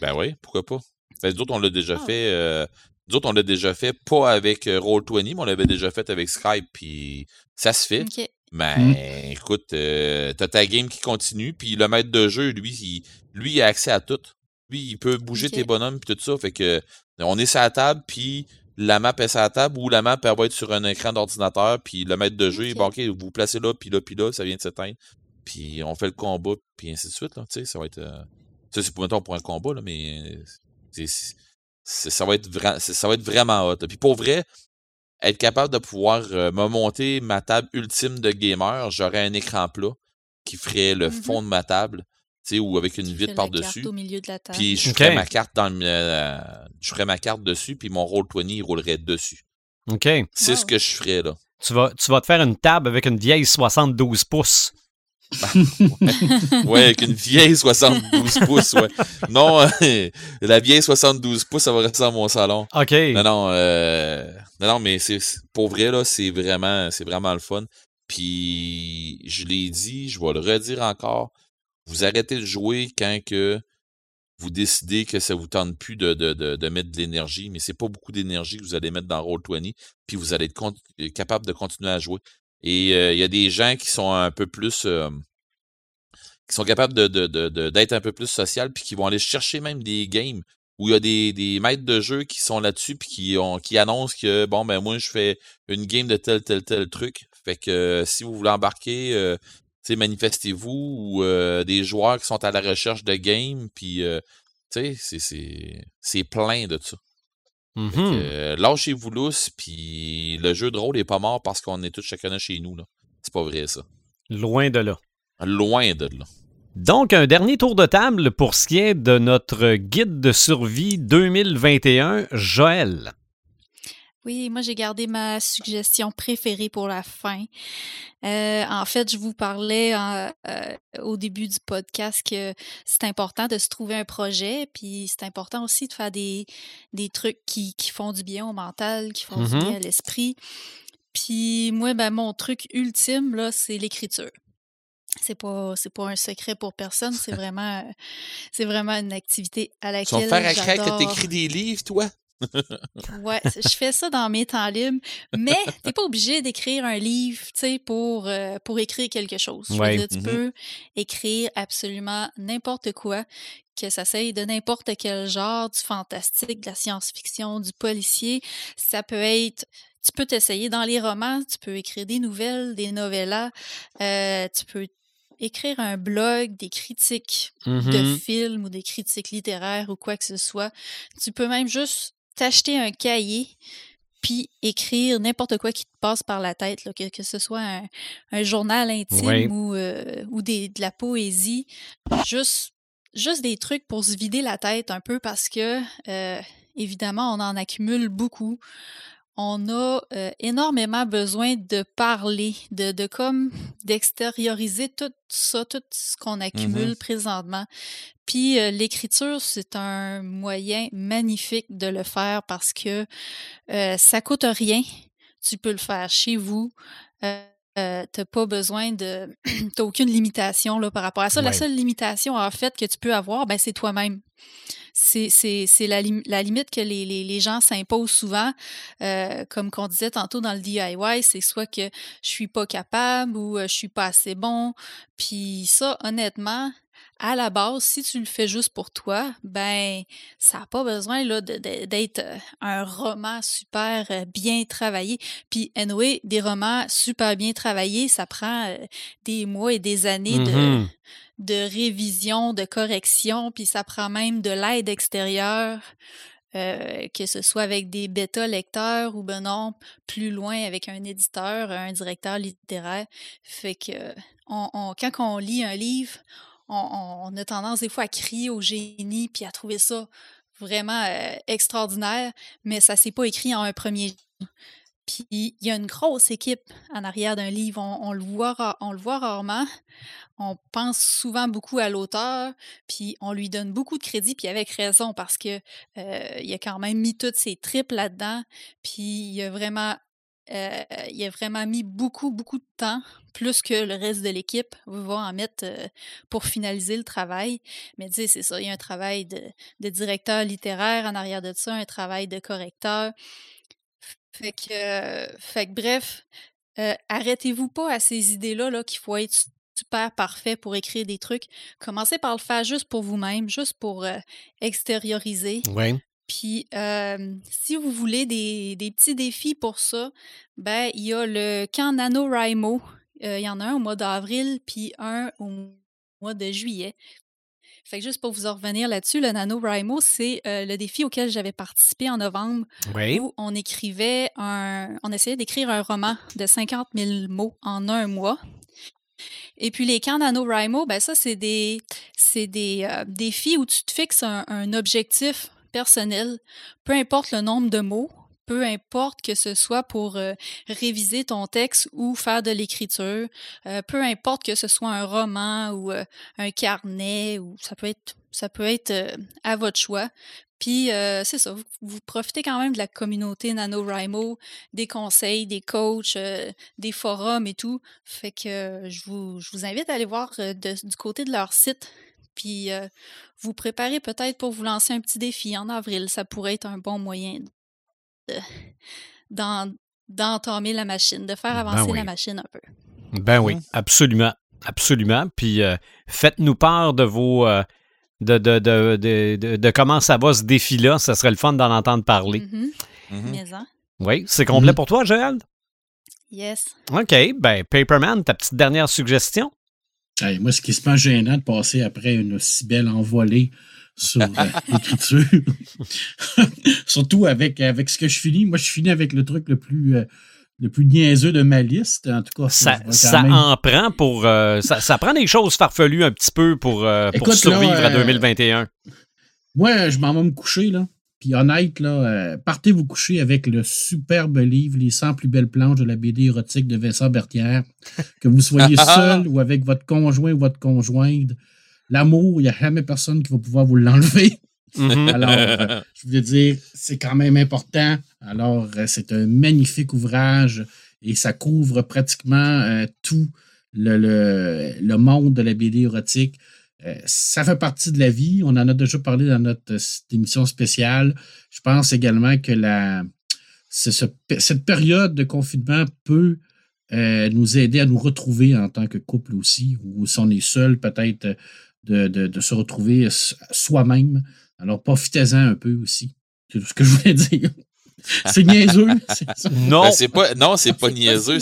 Ben oui, pourquoi pas? Ben, nous autres, on l'a déjà Ah. fait. euh, nous autres, on l'a déjà fait, pas avec euh, Roll20, mais on l'avait déjà fait avec Skype, puis ça se fait. Mais Mm. écoute, euh, t'as ta game qui continue, puis le maître de jeu, lui, il, lui, il a accès à tout. Lui, il peut bouger tes bonhommes, puis tout ça. Fait que on est sur la table, puis la map est sur la table, ou la map, elle va être sur un écran d'ordinateur, puis le maître de jeu, il Ok. vous vous placez là, puis là, puis là, ça vient de s'éteindre. Puis on fait le combat, puis ainsi de suite. Là, tu sais, ça va être... euh, ça, c'est pour, mettons, pour un combat, là, mais euh, ça, va être ça va être vraiment hot. là. Puis pour vrai, être capable de pouvoir euh, me monter ma table ultime de gamer, j'aurais un écran plat qui ferait le Mhm. fond de ma table, tu sais, ou avec une vitre par-dessus. carte au milieu de la table. Puis je ferais ma carte dans le, euh, je ferais ma carte dessus, puis mon roll 20 il roulerait dessus. OK. C'est ce que je ferais là. Tu vas, tu vas te faire une table avec une vieille 72 pouces. Ouais, avec une vieille 72 pouces, ouais. Non, euh, la vieille 72 pouces, ça va rester dans mon salon. OK. Non, non, euh, non, non, mais c'est pour vrai, là, c'est vraiment, c'est vraiment le fun. Puis, je l'ai dit, je vais le redire encore. Vous arrêtez de jouer quand que vous décidez que ça vous tente plus de, de, de, de mettre de l'énergie, mais c'est pas beaucoup d'énergie que vous allez mettre dans Roll20, puis vous allez être capable de continuer à jouer. Et euh, il y a des gens qui sont un peu plus euh, qui sont capables de, de, d'être un peu plus social, puis qui vont aller chercher même des games où il y a des, maîtres de jeu qui sont là-dessus, puis qui, qui annoncent que, bon, ben moi, je fais une game de tel, tel, tel truc. Fait que si vous voulez embarquer, euh, manifestez-vous, ou des joueurs qui sont à la recherche de games, puis, tu sais, c'est plein de ça. Fait que, euh, Lâchez-vous lousse, puis le jeu de rôle est pas mort parce qu'on est tous chacun chez nous. C'est pas vrai, ça. Loin de là. Loin de là. Donc, un dernier tour de table pour ce qui est de notre guide de survie 2021, Joël. Oui, moi j'ai gardé ma suggestion préférée pour la fin. Euh, en fait, je vous parlais euh, euh, au début du podcast que c'est important de se trouver un projet, puis c'est important aussi de faire des, des trucs qui, qui font du bien au mental, qui font du bien à l'esprit. Puis moi, ben, mon truc ultime, là, c'est l'écriture. C'est pas, c'est pas un secret pour personne, c'est [laughs] vraiment, euh, c'est vraiment une activité à Tu vas laquelle faire à que t'écris des livres, toi? Ouais, je fais ça dans mes temps libres, mais t'es pas obligé d'écrire un livre, tu sais, pour, euh, pour écrire quelque chose. Je veux Ouais. dire, tu Mhm. peux écrire absolument n'importe quoi, que ça s'aille de n'importe quel genre, du fantastique, de la science-fiction, du policier. Ça peut être, tu peux t'essayer dans les romans, tu peux écrire des nouvelles, des novellas, euh, tu peux écrire un blog, des critiques de Mhm. films ou des critiques littéraires ou quoi que ce soit. Tu peux même juste t'acheter un cahier puis écrire n'importe quoi qui te passe par la tête, là, que, que ce soit un, un journal intime ou, euh, ou des, de la poésie. Juste, juste des trucs pour se vider la tête un peu parce que, euh, évidemment, on en accumule beaucoup. On a euh, énormément besoin de parler, de, de comme d'extérioriser tout ça, tout ce qu'on accumule présentement. Puis euh, l'écriture, c'est un moyen magnifique de le faire parce que euh, ça coûte rien. Tu peux le faire chez vous. Euh, euh, t'as pas besoin de [clears throat] t'as aucune limitation là par rapport à ça la seule limitation en fait que tu peux avoir ben c'est toi-même c'est la, lim- la limite que les, gens s'imposent souvent Euh, comme qu'on disait tantôt dans le DIY c'est soit que je suis pas capable ou euh, je suis pas assez bon puis ça honnêtement à la base, si tu le fais juste pour toi, ben ça n'a pas besoin d'être euh, un roman super bien travaillé. Puis anyway, des romans super bien travaillés, ça prend des mois et des années de, Mhm. de révision, de correction, puis ça prend même de l'aide extérieure, euh, que ce soit avec des bêta-lecteurs ou ben non, plus loin avec un éditeur, un directeur littéraire. Fait que quand on lit un livre, on, a tendance des fois à crier au génie puis à trouver ça vraiment euh, extraordinaire, mais ça s'est pas écrit en un premier. Puis il y a une grosse équipe en arrière d'un livre. On, le voit, rarement. On pense souvent beaucoup à l'auteur, puis on lui donne beaucoup de crédit, puis avec raison, parce que euh, il a quand même mis toutes ses tripes là-dedans, puis il a vraiment, euh, a vraiment mis beaucoup, beaucoup de temps, plus que le reste de l'équipe va en mettre euh, pour finaliser le travail. Mais tu sais, c'est ça, il y a un travail de, de directeur littéraire en arrière de ça, un travail de correcteur. Fait que, euh, fait que bref, euh, arrêtez-vous pas à ces idées-là là, qu'il faut être super parfait pour écrire des trucs. Commencez par le faire juste pour vous-même, juste pour euh, extérioriser. Ouais. Puis, si vous voulez des, des petits défis pour ça, ben, il y a le camp NaNoWriMo. Il y en a un au mois d'avril, puis un au mois de juillet. Fait que juste pour vous en revenir là-dessus, le NaNoWriMo, c'est euh, le défi auquel j'avais participé en novembre où on écrivait un. On essayait d'écrire un roman de 50 000 mots en un mois. Et puis les camps NaNoWriMo, ben ça, c'est des, c'est des euh, défis où tu te fixes un, un objectif personnel, peu importe le nombre de mots, peu importe que ce soit pour euh, réviser ton texte ou faire de l'écriture, euh, peu importe que ce soit un roman ou euh, un carnet, ou ça peut être, à votre choix. Puis c'est ça, vous, profitez quand même de la communauté NaNoWriMo, des conseils, des coachs, des forums et tout. Fait que je, vous, invite à aller voir du côté de leur site. Puis vous préparez peut-être pour vous lancer un petit défi en avril. Ça pourrait être un bon moyen d'entamer la machine, de faire Ben avancer oui. la machine un peu. Ben oui, Mhm. absolument. Absolument. Puis euh, faites-nous part de vos. euh, de, de, de, de, de- de comment ça va ce défi-là. Ça serait le fun d'en entendre parler. Mais en, Oui, c'est complet Mhm. pour toi, Joël? yes. OK. Ben, Paperman, ta petite dernière suggestion? Hey, moi, ce qui se passe gênant de passer après une si belle envolée sur euh, [laughs] l'écriture. [laughs] Surtout avec, avec ce que je finis. Moi, je finis avec le truc le plus, euh, le plus niaiseux de ma liste. En tout cas, Ça, ça même- en prend pour. euh, ça, ça prend des choses farfelues un petit peu pour, euh, pour survivre là, à euh, 2021. Moi, je m'en vais me coucher, là. Puis honnête, là, partez vous coucher avec le superbe livre Les 100 plus belles planches de la BD érotique de Vincent Berthière. Que vous soyez [laughs] seul ou avec votre conjoint ou votre conjointe. L'amour, il n'y a jamais personne qui va pouvoir vous l'enlever. Mhm. [laughs] Alors, euh, je voulais dire, c'est quand même important. Alors, euh, c'est un magnifique ouvrage et ça couvre pratiquement euh, tout le, le- le monde de la BD érotique. Ça fait partie de la vie. On en a déjà parlé dans notre émission spéciale. Je pense également que la, ce- ce- cette période de confinement peut nous aider à nous retrouver en tant que couple aussi, ou si on est seul, peut-être de, de- de se retrouver soi-même. Alors, profitez-en un peu aussi. C'est tout ce que je voulais [laughs] dire. C'est niaiseux. Non, Ben, c'est pas, non, c'est pas niaiseux.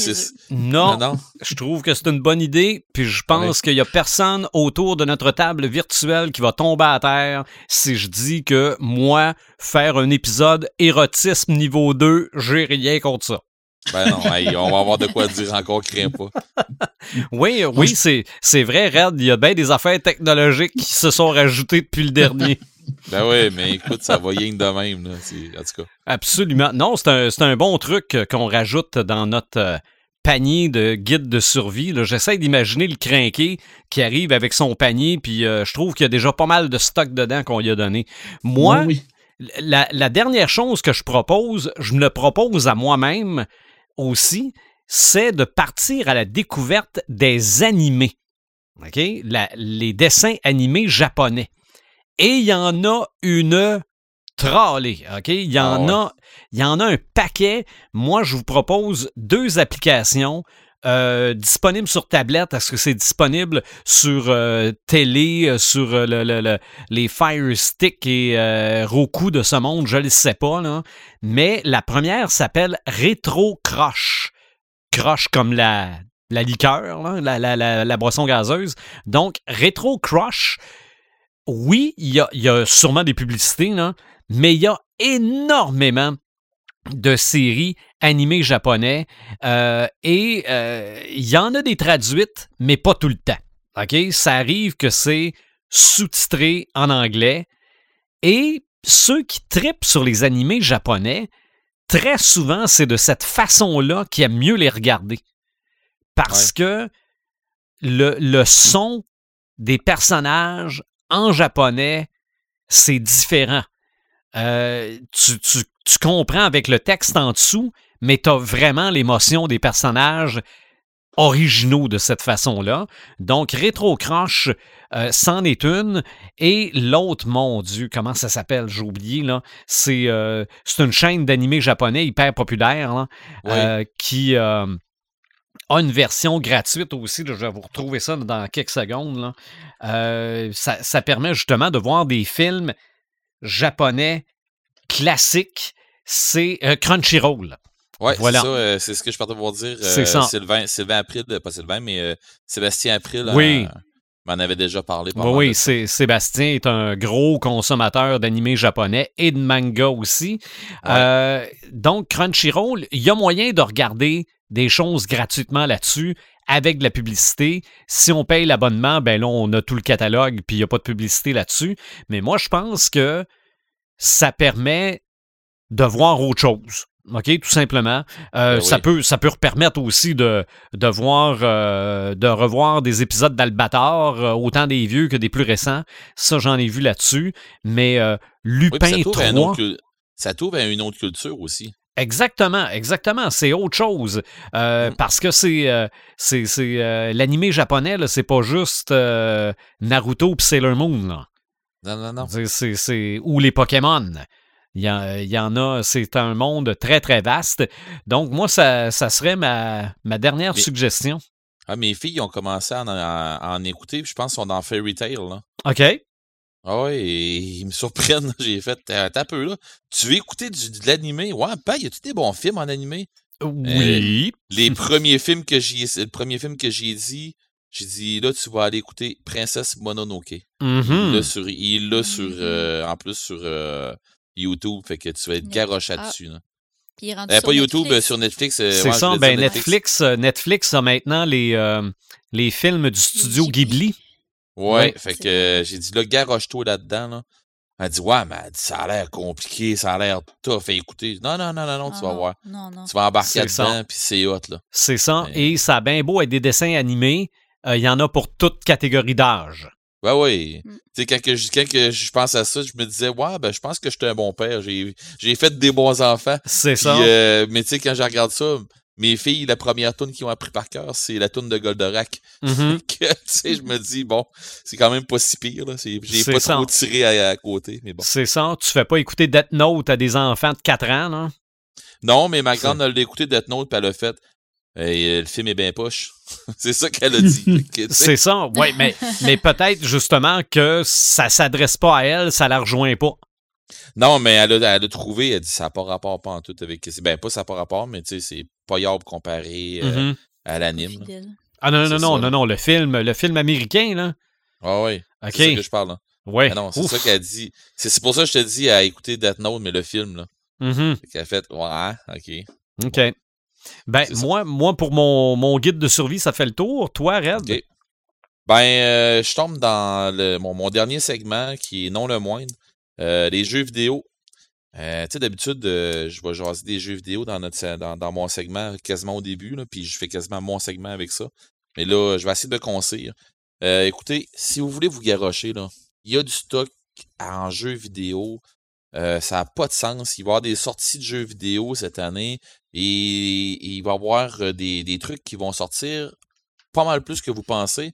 non, Non, non. je trouve que c'est une bonne idée, puis je pense qu'il y a personne autour de notre table virtuelle qui va tomber à terre si je dis que moi, faire un épisode érotisme niveau 2, j'ai rien contre ça. Ben non, hey, on va avoir de quoi dire encore, crains pas. [laughs] Oui, oui, c'est, c'est vrai, Red, il y a bien des affaires technologiques qui se sont rajoutées depuis le dernier. [laughs] Ben ouais, mais écoute, ça va rien de même, là. En tout cas. Absolument. Non, c'est un, c'est un bon truc euh, qu'on rajoute dans notre euh, panier de guide de survie. là. J'essaie d'imaginer le crinqué qui arrive avec son panier, puis euh, je trouve qu'il y a déjà pas mal de stock dedans qu'on lui a donné. Moi, Oui, la, la dernière chose que je propose, je me le propose à moi-même aussi, c'est de partir à la découverte des animés. La- les dessins animés japonais. Et il y en a une. OK? Il y en Ah a. Il y en a un paquet. Moi, je vous propose deux applications euh, disponibles sur tablette? Est-ce que c'est disponible sur euh, télé, euh, sur le- le- le- les Fire Stick et Roku de ce monde? Je ne le sais pas. Là. Mais la première s'appelle Rétro Croche. Croche comme la, liqueur, la, boisson gazeuse. Donc, Rétro Crush, oui, il y a, y a sûrement des publicités, mais il y a énormément de séries animées japonais euh, et euh, il y en a des traduites, mais pas tout le temps. OK? Ça arrive que c'est sous-titré en anglais et ceux qui tripent sur les animés japonais, très souvent, c'est de cette façon-là qu'ils aiment mieux les regarder. Parce que le, le son des personnages en japonais, c'est différent. Euh, tu, tu- tu comprends avec le texte en dessous, mais tu as vraiment l'émotion des personnages originaux de cette façon-là. Donc, Rétro Crush, euh, c'en est une. Et l'autre, mon Dieu, comment ça s'appelle? J'ai oublié, là. C'est euh, c'est une chaîne d'animés japonais hyper populaire, là, euh, qui a une version gratuite aussi. là. je vais vous retrouver ça dans quelques secondes. là. Ça, ça permet justement de voir des films japonais classiques. C'est euh, Crunchyroll. Ouais, Voilà. c'est ça, euh, c'est ce que je partais pour dire. C'est euh, ça. Sylvain, Sylvain April, pas Sylvain, mais Sébastien April Oui. m'en avait déjà parlé. Oui, oui, c'est- Sébastien est un gros consommateur d'animés japonais et de manga aussi. Ouais. Euh, donc, Crunchyroll, il y a moyen de regarder des choses gratuitement là-dessus avec de la publicité. Si on paye l'abonnement, ben là, on a tout le catalogue puis il n'y a pas de publicité là-dessus. Mais moi, je pense que ça permet de voir autre chose. OK, tout simplement. Euh, Ben ça, peut, ça peut permettre aussi de, de voir, euh, de revoir des épisodes d'Albator, euh, autant des vieux que des plus récents. Ça, j'en ai vu là-dessus. Mais euh, Oui, Lupin ça t'ouvre à une 3, autre ça t'ouvre à une autre culture aussi. Exactement, exactement, c'est autre chose. Euh, Mm. Parce que c'est, euh, c'est, euh, l'animé japonais, c'est pas juste euh, Naruto et Sailor Moon. Là. Non, non, non. C'est- ou les Pokémon. Il y, en, il y en a, c'est un monde très, très vaste. Donc, moi, ça, ça serait ma, ma dernière Mais- suggestion. Ah, mes filles ont commencé à en, à- à en écouter, puis je pense qu'ils sont dans Fairy Tail. Là. OK? Ah ouais, et ils me surprennent. là. J'ai fait, euh, un peu là. Tu veux écouter du, de l'animé? Ouais, pas, y a-tu des bons films en animé? Oui. Les [laughs] premiers films que j'ai, le premier film que j'ai dit, J'ai dit, là, tu vas aller écouter Princesse Mononoke. Mhm. Il l'a sur, il l'a sur Mhm. euh, en plus sur euh, YouTube, fait que tu vas être garoché ah, dessus. là. Puis il est rendu Euh, sur pas YouTube, Netflix. euh, sur Netflix. euh, C'est ouais, ça. Ben, Netflix, euh, Netflix a maintenant les, euh, les films du studio Ghibli. Ouais, Ouais. fait que euh, j'ai dit, là, garoche-toi là-dedans. Là. Elle dit, ouais, mais elle dit, ça a l'air compliqué, ça a l'air tough. Fait écouter. Non, non, non, non, non, tu vas voir. Non, non. Tu vas embarquer là-dedans, puis c'est hot, là. C'est ça. Ouais. Et ça a bien beau être des dessins animés. euh, Il y en a pour toute catégorie d'âge. Ouais, ouais. Mm. Tu sais, quand, que je, quand que je pense à ça, je me disais, ouais, ben, je pense que j'étais un bon père. J'ai j'ai fait des bons enfants. C'est ça. euh, mais tu sais, quand je regarde ça, mes filles, la première tune qu'ils ont appris par cœur, c'est la tune de Goldorak. Mhm. [laughs] que, tu sais, je me dis, bon, c'est quand même pas si pire, J'ai pas trop tiré à, à côté, mais bon. C'est ça. Tu fais pas écouter Death Note à des enfants de 4 ans, non? Non, mais ma grande, elle l'a écouté Death Note, puis elle a fait, euh, le film est bien poche. [laughs] c'est ça qu'elle a [laughs] dit. C'est ça. Oui, mais, mais peut-être justement que ça s'adresse pas à elle, ça la rejoint pas. Non, mais elle a, elle a trouvé, elle dit, ça n'a pas rapport pas en tout avec. Ben, pas ça n'a pas rapport, mais tu sais, c'est pas comparé euh, Mhm. à l'anime. Ah non, non, non, ça. non, non, le film, le film américain, là. Ah oui. OK. C'est ça que je parle. Là. Ouais. Ah non, c'est Ouf. ça qu'elle dit. C'est c'est pour ça que je te dis à écouter Death Note, mais le film, là. Mhm. Fait qu'elle a fait, ouais, ok. OK. Ben, C'est ça. moi, moi, pour mon, mon guide de survie, ça fait le tour. Toi, Red? Ben, euh, je tombe dans le, mon, mon dernier segment, qui est non le moindre, les jeux vidéo. Euh, tu sais, d'habitude, euh, je vais jaser des jeux vidéo dans, dans, mon segment quasiment au début, puis je fais quasiment mon segment avec ça. Mais là, je vais essayer de concire. Euh, écoutez, si vous voulez vous garrocher, là, il y a du stock en jeux vidéo. Euh, ça n'a pas de sens. Il va y avoir des sorties de jeux vidéo cette année et, il va y avoir euh, des trucs qui vont sortir pas mal plus que vous pensez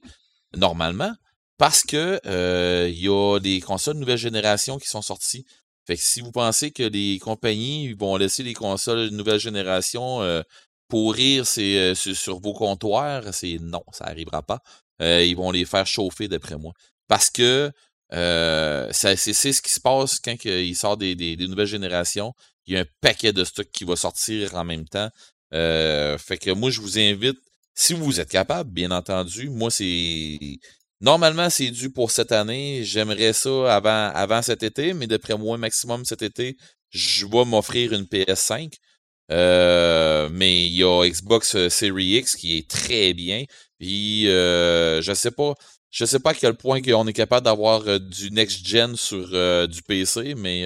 normalement parce que euh, il y a des consoles nouvelle génération qui sont sorties. Fait que si vous pensez que les compagnies vont laisser les consoles de nouvelle génération euh, pourrir euh, sur, sur vos comptoirs, c'est non, ça arrivera pas. Euh, ils vont les faire chauffer d'après moi. Parce que euh, c'est, ce qui se passe quand que il sort des, des- des nouvelles générations. Il y a un paquet de stocks qui va sortir en même temps. Fait que moi, je vous invite, si vous êtes capable, bien entendu, moi, c'est. Normalement, c'est dû pour cette année. J'aimerais ça avant, avant cet été, mais d'après moi, maximum cet été, je vais m'offrir une PS5. Euh, mais il y a Xbox euh, Series X qui est très bien. Puis euh, je sais pas. Je sais pas à quel point on est capable d'avoir euh, du next-gen sur euh, du PC, mais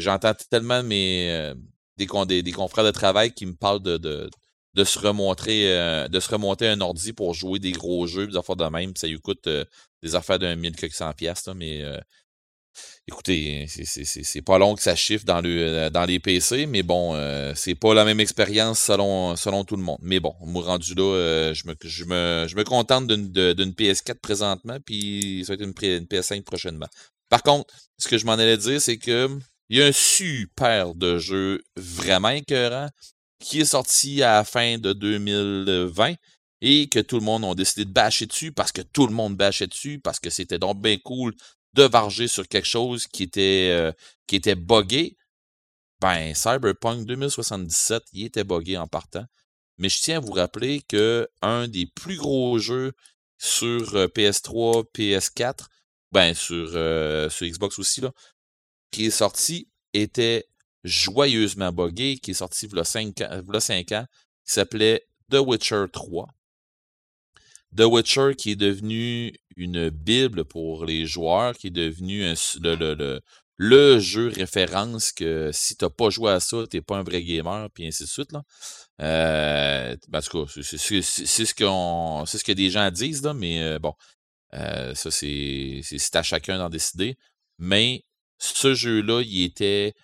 j'entends tellement mes des, des, des confrères de travail qui me parlent de, de, de se remontrer euh, de se remonter un ordi pour jouer des gros jeux, des affaires de même. Ça lui coûte euh, des affaires d'un mille quelques cent piastres, là, mais euh, écoutez, c'est- pas long que ça chiffre dans, le, euh, dans les PC, mais bon, c'est pas la même expérience selon, selon tout le monde. Mais bon, moi rendu là, je, me, je, me, je me contente d'une de- d'une PS4 présentement, puis ça va être une PS5 prochainement. Par contre, ce que je m'en allais dire, c'est que il y a un super de jeu vraiment écœurant qui est sorti à la fin de 2020 et que tout le monde a décidé de bâcher dessus parce que tout le monde bâchait dessus parce que c'était donc bien cool de varger sur quelque chose qui était euh, qui était buggé. Ben, Cyberpunk 2077, il était buggé en partant. Mais je tiens à vous rappeler que un des plus gros jeux sur euh, PS3, PS4, ben sur, euh, sur Xbox aussi, là, qui est sorti, était joyeusement buggé, qui est sorti il y a 5 ans, qui s'appelait The Witcher 3. The Witcher qui est devenu une bible pour les joueurs, qui est devenu le, le, le, le jeu référence que si t'as pas joué à ça, t'es pas un vrai gamer, puis ainsi de suite. Là. Euh, ben, en tout cas, c'est- ce qu'on c'est ce que des gens disent, là, mais euh, bon, euh, ça c'est c'est à chacun d'en décider. Mais ce jeu-là, il était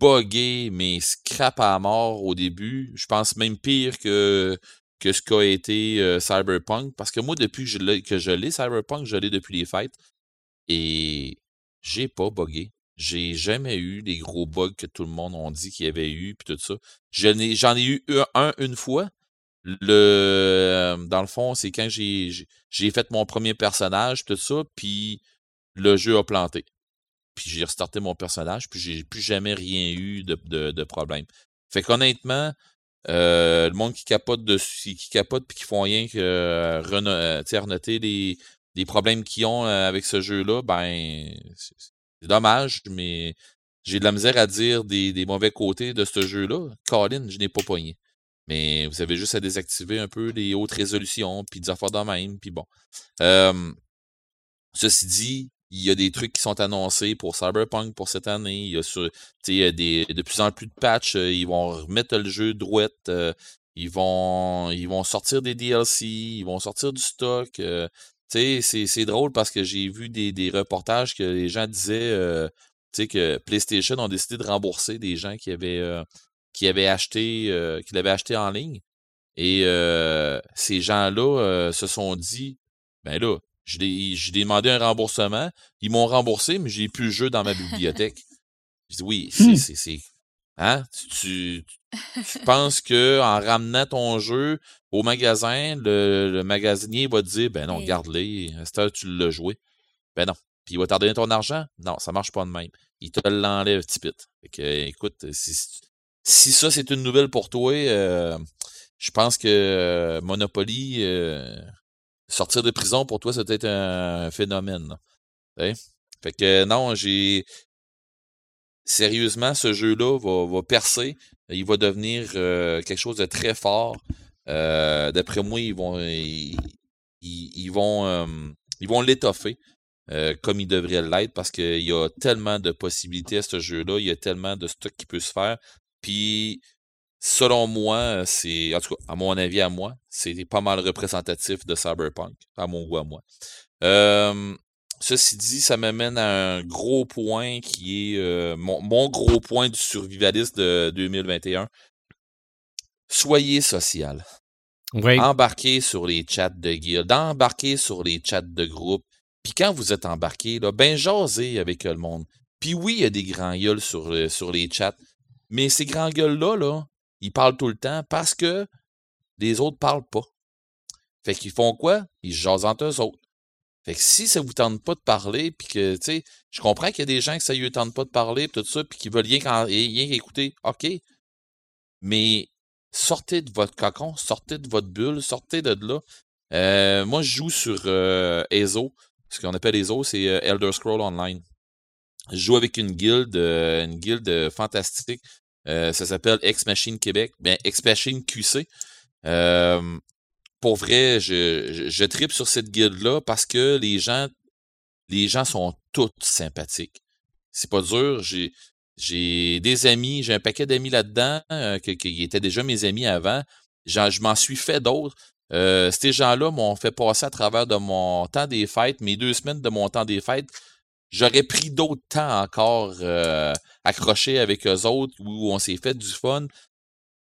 buggé, mais scrap à mort au début. Je pense même pire que, que ce qu'a été euh, Cyberpunk. Parce que moi, depuis que je l'ai, Cyberpunk, je l'ai depuis les fêtes. Et j'ai pas buggé. J'ai jamais eu les gros bugs que tout le monde a dit qu'il y avait eu, puis tout ça. J'en ai, eu un, un une fois. Le, euh, dans le fond, c'est quand j'ai fait mon premier personnage, tout ça, puis le jeu a planté. Puis j'ai restarté mon personnage, puis j'ai plus jamais rien eu de, de, de problème. Fait qu'honnêtement, le monde qui capote dessus, qui capote puis qui font rien que renoter les, les problèmes qu'ils ont avec ce jeu-là, ben c'est dommage, mais j'ai de la misère à dire des, des mauvais côtés de ce jeu-là. Colin, je n'ai pas pogné. Mais vous avez juste à désactiver un peu les hautes résolutions, puis des affaires de même, puis bon. ceci dit, il y a des trucs qui sont annoncés pour Cyberpunk pour cette année. Il y a, sur, des, de plus en plus de patchs. ils vont remettre le jeu droite. ils, vont, ils vont sortir des DLC. Ils vont sortir du stock. c'est drôle parce que j'ai vu des, des, reportages que les gens disaient sais, que PlayStation ont décidé de rembourser des gens qui avaient, euh, qui avaient acheté, euh, qui l'avaient acheté en ligne. Et euh, ces gens-là se sont dit, ben là, je l'ai demandé un remboursement. Ils m'ont remboursé, mais j'ai plus le jeu dans ma bibliothèque. Je dis oui, c'est, hmm. c'est, hein? Tu, tu, penses que en ramenant ton jeu au magasin, le, le magasinier va te dire, ben non, garde-les, à tu l'as joué. Ben non, puis il va t'en donner ton argent? Non, ça marche pas de même. Il te l'enlève, tipit. Fait que, écoute, si, si ça c'est une nouvelle pour toi, euh, je pense que euh, Monopoly, euh, sortir de prison pour toi, c'est peut-être un phénomène. Fait que non, j'ai. Sérieusement, ce jeu-là va, va, percer. Il va devenir quelque chose de très fort. D'après moi, ils vont. Ils, ils vont. ils vont l'étoffer. Euh, comme il devrait l'être parce qu'il y a tellement de possibilités à ce jeu-là, il y a tellement de stock qui peut se faire. Puis, selon moi, c'est, en tout cas, à mon avis, à moi, c'est pas mal représentatif de Cyberpunk, à mon goût à moi. ceci dit, ça m'amène à un gros point qui est euh, mon, mon, gros point du survivaliste de 2021. Soyez social. Oui. Embarquez sur les chats de guild, embarquez sur les chats de groupe, puis quand vous êtes embarqué, là, ben jasez avec le monde. Puis oui, il y a des grands gueules sur, euh, sur les chats, mais ces grands gueules-là, là, ils parlent tout le temps parce que les autres parlent pas. Fait qu'ils font quoi? Ils jasent entre eux autres. Fait que si ça vous tente pas de parler, puis que, tu sais, je comprends qu'il y a des gens que ça ne tente pas de parler, tout ça, puis qui veulent rien, rien écouter, OK. Mais sortez de votre cocon, sortez de votre bulle, sortez de là. Euh, moi, je joue sur euh, ESO ce qu'on appelle autres, c'est euh, Elder Scroll Online. Je joue avec une guilde, euh, une guilde euh, ça s'appelle Ex Machine Québec. Ben, Ex Machine QC. pour vrai, je, tripe sur cette guilde-là parce que les gens, les gens sont tous sympathiques. C'est pas dur. J'ai, des amis, j'ai un paquet d'amis là-dedans qui, étaient déjà mes amis avant. je m'en suis fait d'autres. Euh, ces gens-là m'ont fait passer à travers de mon temps des fêtes, mes deux semaines de mon temps des fêtes. J'aurais pris d'autres temps encore euh, accroché avec eux autres où on s'est fait du fun.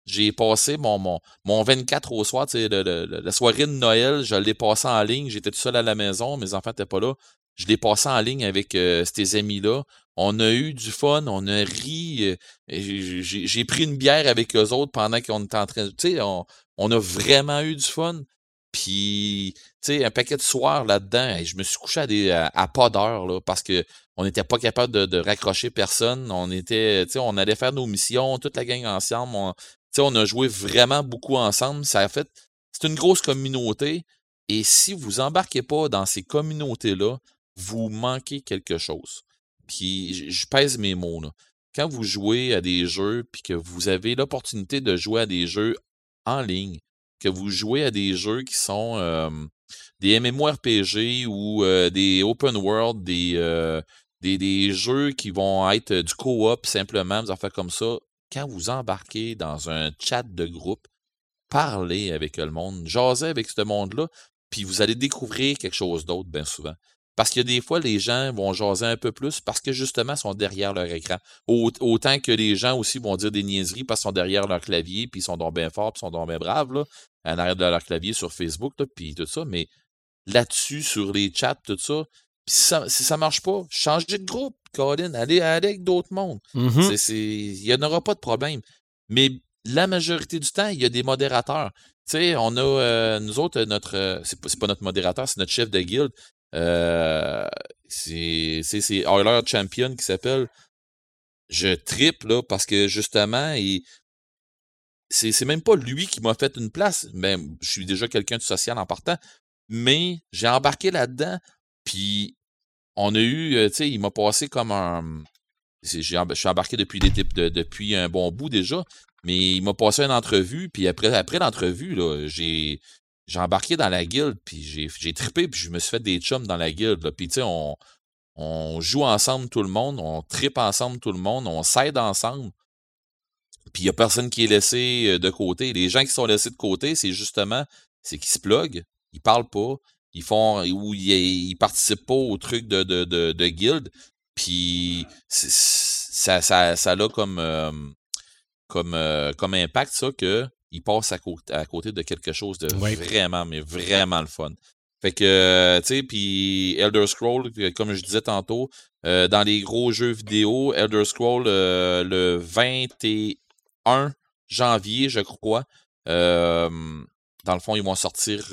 J'ai passé mon, mon, mon 24 au soir, la soirée de Noël, je l'ai passé en ligne. J'étais tout seul à la maison, mes enfants n'étaient pas là. Je l'ai passé en ligne avec euh, ces amis-là. On a eu du fun, on a ri. J'ai pris une bière avec eux autres pendant qu'on était en train. Sais, on, on a vraiment eu du fun. Puis, tu sais, un paquet de soirs là-dedans, je me suis couché à, pas d'heure, là, parce que on n'était pas capable de, raccrocher personne. On était, tu sais, on allait faire nos missions, toute la gang ensemble. On, on a joué vraiment beaucoup ensemble. Ça a fait, c'est une grosse communauté. Et si vous embarquez pas dans ces communautés-là, vous manquez quelque chose. Puis, je pèse mes mots, là. Quand vous jouez à des jeux, puis que vous avez l'opportunité de jouer à des jeux en ligne, que vous jouez à des jeux qui sont des MMORPG ou des open world, des, des, jeux qui vont être du co-op simplement, des affaires comme ça, quand vous embarquez dans un chat de groupe, parlez avec le monde, jasez avec ce monde-là, puis vous allez découvrir quelque chose d'autre bien souvent. Parce que des fois, les gens vont jaser un peu plus parce que justement, ils sont derrière leur écran. Autant que les gens aussi vont dire des niaiseries parce qu'ils sont derrière leur clavier, puis ils sont donc bien forts, puis ils sont donc bien braves, là, en arrière de leur clavier sur Facebook, puis tout ça. Mais là-dessus, sur les chats, tout ça, puis si ça, si ça marche pas, changez de groupe, Colin, allez, avec d'autres mondes. Mm-hmm. Il n'y en aura pas de problème. Mais la majorité du temps, il y a des modérateurs. Tu sais, on a, euh, nous autres, notre, euh, c'est pas, pas notre modérateur, c'est notre chef de guilde. Euh, c'est Euler Champion qui s'appelle. Je triple là, parce que justement, il, c'est même pas lui qui m'a fait une place. Mais je suis déjà quelqu'un de social en partant. Mais j'ai embarqué là-dedans. Puis on a eu, euh, tu sais, il m'a passé comme un. Je suis embarqué depuis, des, depuis un bon bout déjà. Mais il m'a passé une entrevue. Puis après, après l'entrevue, j'ai j'ai embarqué dans la guilde, puis j'ai trippé, puis je me suis fait des chums dans la guilde. Puis tu sais, on, on joue ensemble tout le monde, on tripe ensemble tout le monde, on s'aide ensemble. Puis il n'y a personne qui est laissé euh, de côté. Les gens qui sont laissés de côté, c'est justement, c'est qu'ils se pluguent, ils parlent pas, ils font ou ils, participent pas au truc de, de, de, de guild. Puis ça, ça, ça a comme, euh, comme, euh, comme impact ça que ils passent à, côté, à côté de quelque chose de vraiment, mais vraiment le fun. Fait que, tu sais, puis Elder Scroll, comme je disais tantôt, dans les gros jeux vidéo, Elder Scroll, le 21 1 janvier, je crois. dans le fond, ils vont sortir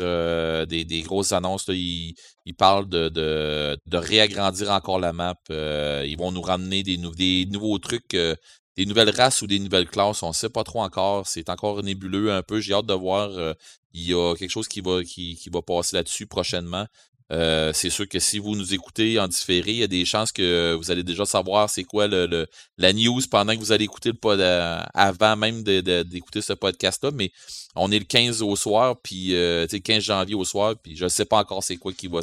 des, grosses annonces. Ils, parlent de, réagrandir encore la map. ils vont nous ramener des, nouveaux trucs, des nouvelles races ou des nouvelles classes. On ne sait pas trop encore. C'est encore nébuleux un peu. J'ai hâte de voir. il y a quelque chose qui va passer là-dessus prochainement. Euh, c'est sûr que si vous nous écoutez en différé, il y a des chances que vous allez déjà savoir c'est quoi le, la news pendant que vous allez écouter le pod euh, avant même d'écouter ce podcast-là. Mais on est le 15 au soir, puis euh, 15 janvier au soir, puis je ne sais pas encore c'est quoi qui va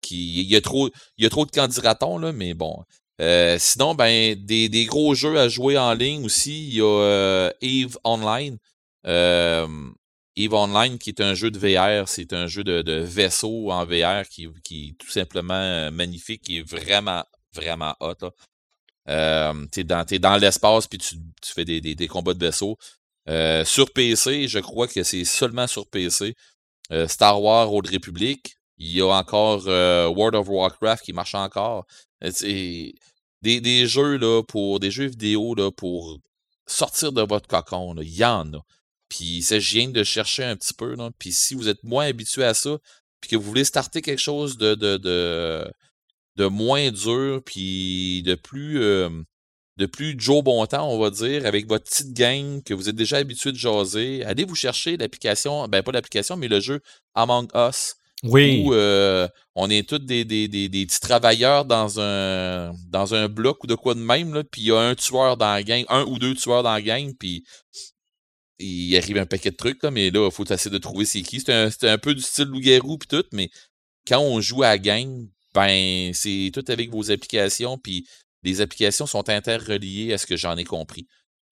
qui. Il y a trop, il y a trop de candidatons, là, mais bon. Euh, sinon, ben, des, des, gros jeux à jouer en ligne aussi. Il y a Eve Online. EVE Online, qui est un jeu de VR, c'est un jeu de, vaisseau en VR qui, est tout simplement euh, magnifique, qui est vraiment, vraiment hot. Euh, t'es dans, dans l'espace, puis tu, fais des, combats de vaisseau. Euh, sur PC, je crois que c'est seulement sur PC. Star Wars Old Republic. Il y a encore World of Warcraft qui marche encore. Des, des jeux là, pour des jeux vidéo là, pour sortir de votre cocon. Il y en a. Puis il s'agit de chercher un petit peu. Là. Puis si vous êtes moins habitué à ça, puis que vous voulez starter quelque chose de, de, de, de moins dur, puis de plus, euh, de plus Joe bon temps, on va dire, avec votre petite gang que vous êtes déjà habitué de jaser, allez vous chercher l'application, ben pas l'application, mais le jeu Among Us. Oui. Où euh, on est tous des, des, des, des, petits travailleurs dans un dans un bloc ou de quoi de même, là, puis il y a un tueur dans la gang, un ou deux tueurs dans la gang, puis il arrive un paquet de trucs, là, mais là, il faut essayer de trouver c'est qui. C'est un, un, peu du style loup-garou puis tout, mais quand on joue à gang, ben, c'est tout avec vos applications, puis les applications sont interreliées à ce que j'en ai compris.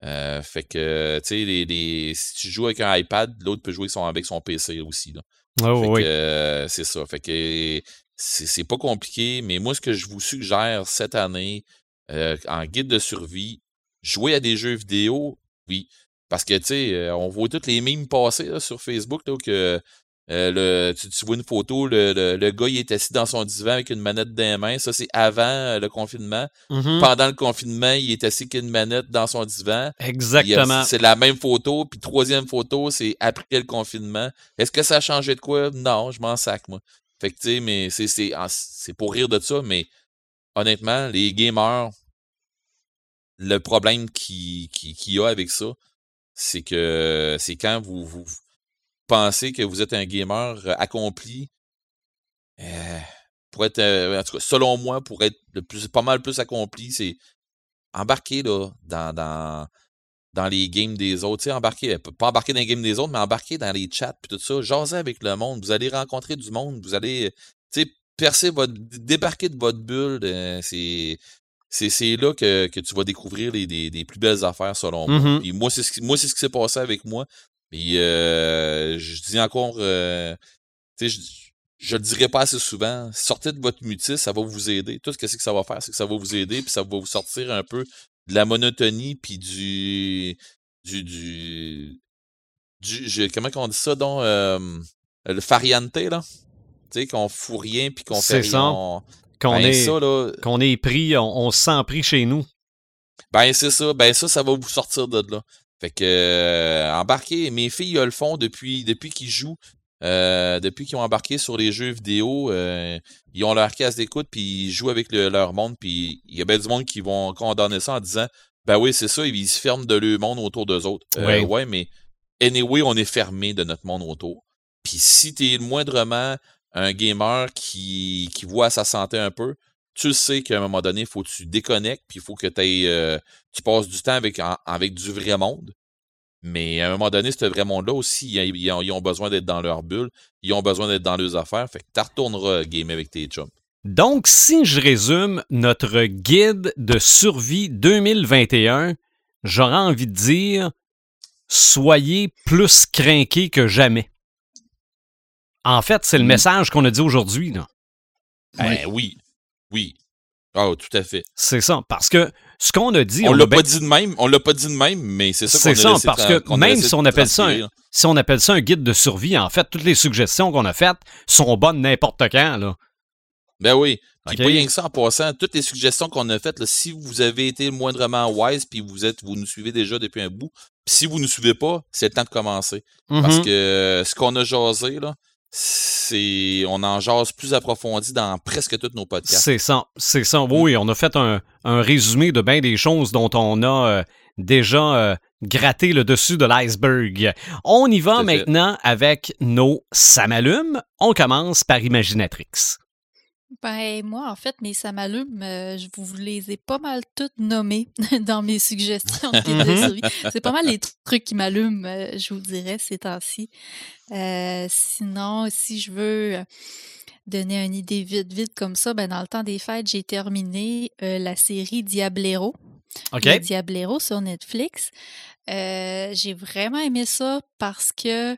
Euh, fait que, tu sais, les, si tu joues avec un iPad, l'autre peut jouer son, avec son PC aussi. Là. Oh, oui. Euh, c'est ça. Fait que c'est pas compliqué, mais moi, ce que je vous suggère cette année, euh, en guide de survie, jouer à des jeux vidéo, oui, parce que, tu sais, euh, on voit toutes les mimes passer sur Facebook, là, que euh, le, tu, vois une photo, le, le, gars, il est assis dans son divan avec une manette dans les mains. Ça, c'est avant euh, le confinement. Mm-hmm. Pendant le confinement, il est assis avec une manette dans son divan. Exactement. C'est la même photo. Puis troisième photo, c'est après le confinement. Est-ce que ça a changé de quoi? Non, je m'en sac, moi. Fait que, tu sais, mais c'est pour rire de ça, mais honnêtement, les gamers, le problème qu'il qui, qui y a avec ça, c'est que c'est quand vous, vous pensez que vous êtes un gamer euh, accompli, euh, pour être, euh, en tout selon moi, pour être le plus, pas mal plus accompli, c'est embarquer là, dans les games des autres. embarquer, pas embarquer dans les games des autres, mais embarquer dans les chats puis tout ça. Jaser avec le monde. Vous allez rencontrer du monde. Vous allez percer votre. débarquer de votre bulle. c'est c'est là que, que, tu vas découvrir les, des, plus belles affaires selon moi. Mm-hmm. Puis moi, c'est ce, qui, moi, c'est ce qui s'est passé avec moi. Et euh, je dis encore, euh, je, je le dirai pas assez souvent, sortez de votre mutis, ça va vous aider. Tout ce que c'est que ça va faire, c'est que ça va vous aider, puis ça va vous sortir un peu de la monotonie, puis du, du, du, du comment on dit ça, donc, euh, le fariante, là? Tu sais, qu'on fout rien, puis qu'on fait rien. Qu'on ben, est, qu'on est pris, on, se sent pris chez nous. Ben, c'est ça. Ben, ça, ça va vous sortir de là. Fait que, euh, embarquer, mes filles le font depuis, depuis qu'ils jouent. Euh, depuis qu'ils ont embarqué sur les jeux vidéo, euh, ils ont leur casse d'écoute, puis ils jouent avec leur monde, puis il y a bien du monde qui vont condamner ça en disant Ben oui, c'est ça, ils se ferment de leur monde autour d'eux autres. ouais, mais anyway, on est fermé de notre monde autour. Puis si tu es moindrement un gamer qui, qui voit sa santé un peu, tu sais qu'à un moment donné, il faut que tu déconnectes, puis il faut que euh, tu passes du temps avec, avec du vrai monde. Mais à un moment donné, ce vrai monde-là aussi, ils, ont, besoin d'être dans leur bulle, ils ont besoin d'être dans leurs affaires, fait que tu retourneras game avec tes chums. Donc, si je résume notre guide de survie 2021, j'aurais envie de dire soyez plus craqués que jamais. En fait, c'est le mm. message qu'on a dit aujourd'hui. Ben oui. Oui. Oh, tout à fait. C'est ça. Parce que ce qu'on a dit. On, l'a pas dit de même. On l'a pas dit de même, mais c'est ça qu'on a C'est ça, parce que même si on appelle ça un, si on appelle ça un guide de survie, en fait, toutes les suggestions qu'on a faites sont bonnes n'importe quand, là. Ben oui. Puis pas rien que ça en passant, toutes les suggestions qu'on a faites, si vous avez été moindrement wise, puis vous êtes, vous nous suivez déjà depuis un bout, si vous ne nous suivez pas, c'est le temps de commencer. Parce mm-hmm. que ce qu'on a jasé, là, c'est on en jase plus approfondi dans presque tous nos podcasts. C'est ça, c'est ça. Oui, on a fait un, résumé de bien des choses dont on a euh, déjà euh, gratté le dessus de l'iceberg. On y va maintenant avec nos Samalumes. On commence par Imaginatrix. Ben, moi, en fait, mes samalumes, euh, je vous les ai pas mal toutes nommées [laughs] dans mes suggestions [laughs] mhm. C'est pas mal les trucs qui m'allument, euh, je vous dirais, ces temps-ci. Euh, sinon, si je veux donner une idée vite, vite comme ça, ben, dans le temps des fêtes, j'ai terminé la série Diablero. OK. Diablero sur Netflix. Euh, j'ai vraiment aimé ça parce que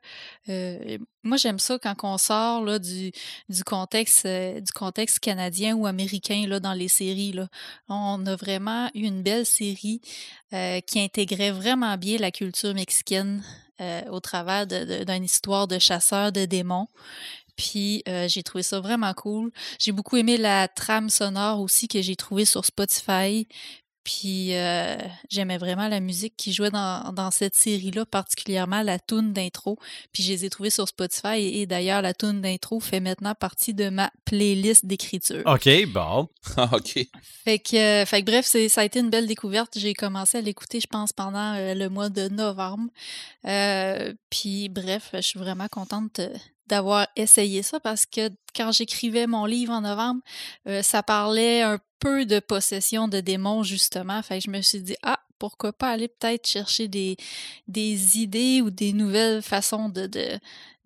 euh, moi j'aime ça quand on sort là, du, du contexte euh, du contexte canadien ou américain là, dans les séries. Là. On a vraiment eu une belle série qui intégrait vraiment bien la culture mexicaine au travers d'une histoire de chasseurs de démons. Puis j'ai trouvé ça vraiment cool. J'ai beaucoup aimé la trame sonore aussi que j'ai trouvée sur Spotify. Puis euh, j'aimais vraiment la musique qui jouait dans, dans cette série-là, particulièrement la tune d'intro. Puis je les ai trouvées sur Spotify et, d'ailleurs la tune d'intro fait maintenant partie de ma playlist d'écriture. OK, bon. [laughs] OK. Fait que, fait que bref, ça a été une belle découverte. J'ai commencé à l'écouter, je pense, pendant euh, le mois de novembre. Euh, puis bref, je suis vraiment contente d'avoir essayé ça parce que quand j'écrivais mon livre en novembre, ça parlait un peu de possession de démons, justement. Fait que je me suis dit, ah, pourquoi pas aller peut-être chercher des, des idées ou des nouvelles façons de,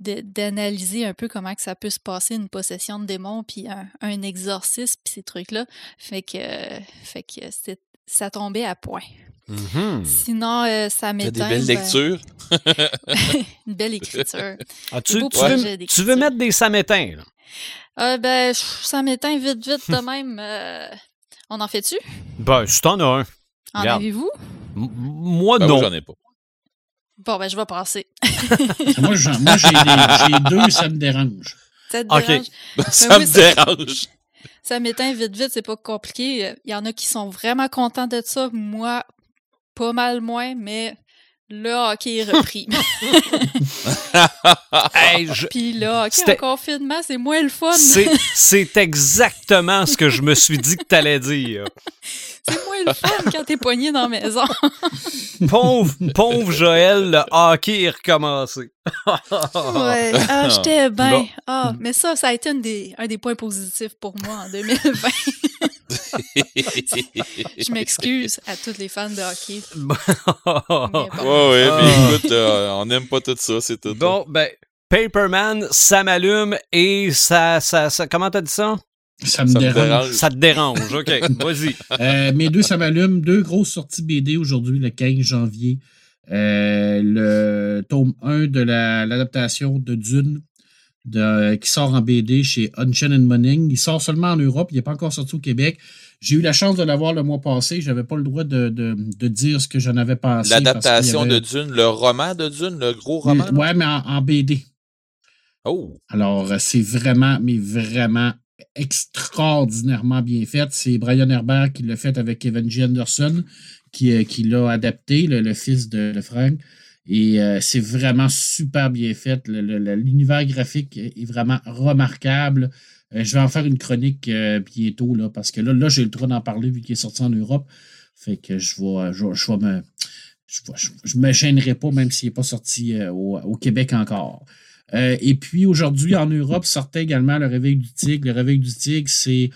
d'analyser un peu comment que ça peut se passer une possession de démons puis un, exorcisme puis ces trucs là fait que fait que ça tombait à point mm-hmm. sinon euh, ça m'éteint des belles ben lectures [laughs] une belle écriture ah, tu, tu, veux, mettre des samétins là. Euh, ben, ça m'éteint vite, vite de [laughs] même. Euh, on en fait-tu? Ben, si t'en as un. En avez-vous? moi, ben, non. j'en ai pas. Bon, ben, je vais passer. [laughs] moi, j'ai deux, ça me dérange. Ça te dérange? ça me dérange. Ça m'éteint vite, vite, c'est pas compliqué. Il y en a qui sont vraiment contents de ça. Moi, pas mal moins, mais le hockey est [laughs] repris. [laughs] Puis là, hockey en confinement, c'est moins le fun. [laughs] c'est exactement ce que je me suis dit que t'allais dire. c'est moins le fun quand t'es poigné dans la maison. pauvre, pauvre Joël, le hockey est recommencé. ouais, ah, j'étais bien. Ah, mais ça, ça a été un des, un des points positifs pour moi en 2020. [laughs] je m'excuse à tous les fans de hockey. Ouais, ouais, mais ah. écoute, euh, on n'aime pas tout ça, c'est tout. Bon, ben, Paperman, ça m'allume et ça, ça, ça comment t'as dit ça? Ça me, dérange. Ça te dérange, ok, [laughs] vas-y. Euh, mes deux, ça m'allume. Deux grosses sorties BD aujourd'hui, le 15 janvier. Euh, le tome 1 de l'adaptation de Dune de, qui sort en BD chez Unchained Morning. Il sort seulement en Europe, il n'est pas encore sorti au Québec. J'ai eu la chance de l'avoir le mois passé. Je n'avais pas le droit de, dire ce que j'en avais pensé. L'adaptation de Dune, le roman de Dune, le gros roman? Oui, mais en, BD. Oh! Alors, c'est vraiment, mais vraiment extraordinairement bien fait. C'est Brian Herbert qui l'a fait avec Evan G. Anderson, qui, euh, qui l'a adapté, le, fils de, de Frank. Et euh, c'est vraiment super bien fait. L'univers graphique est vraiment remarquable. Euh, je vais en faire une chronique euh, bientôt, là, parce que là, là j'ai le droit d'en parler vu qu'il est sorti en Europe. Fait que je vais, je, me. je ne me gênerais pas, même s'il n'est pas sorti euh, au, Québec encore. Et puis aujourd'hui, en Europe, sortait également Le Réveil du Tigre. Le Réveil du Tigre, c'est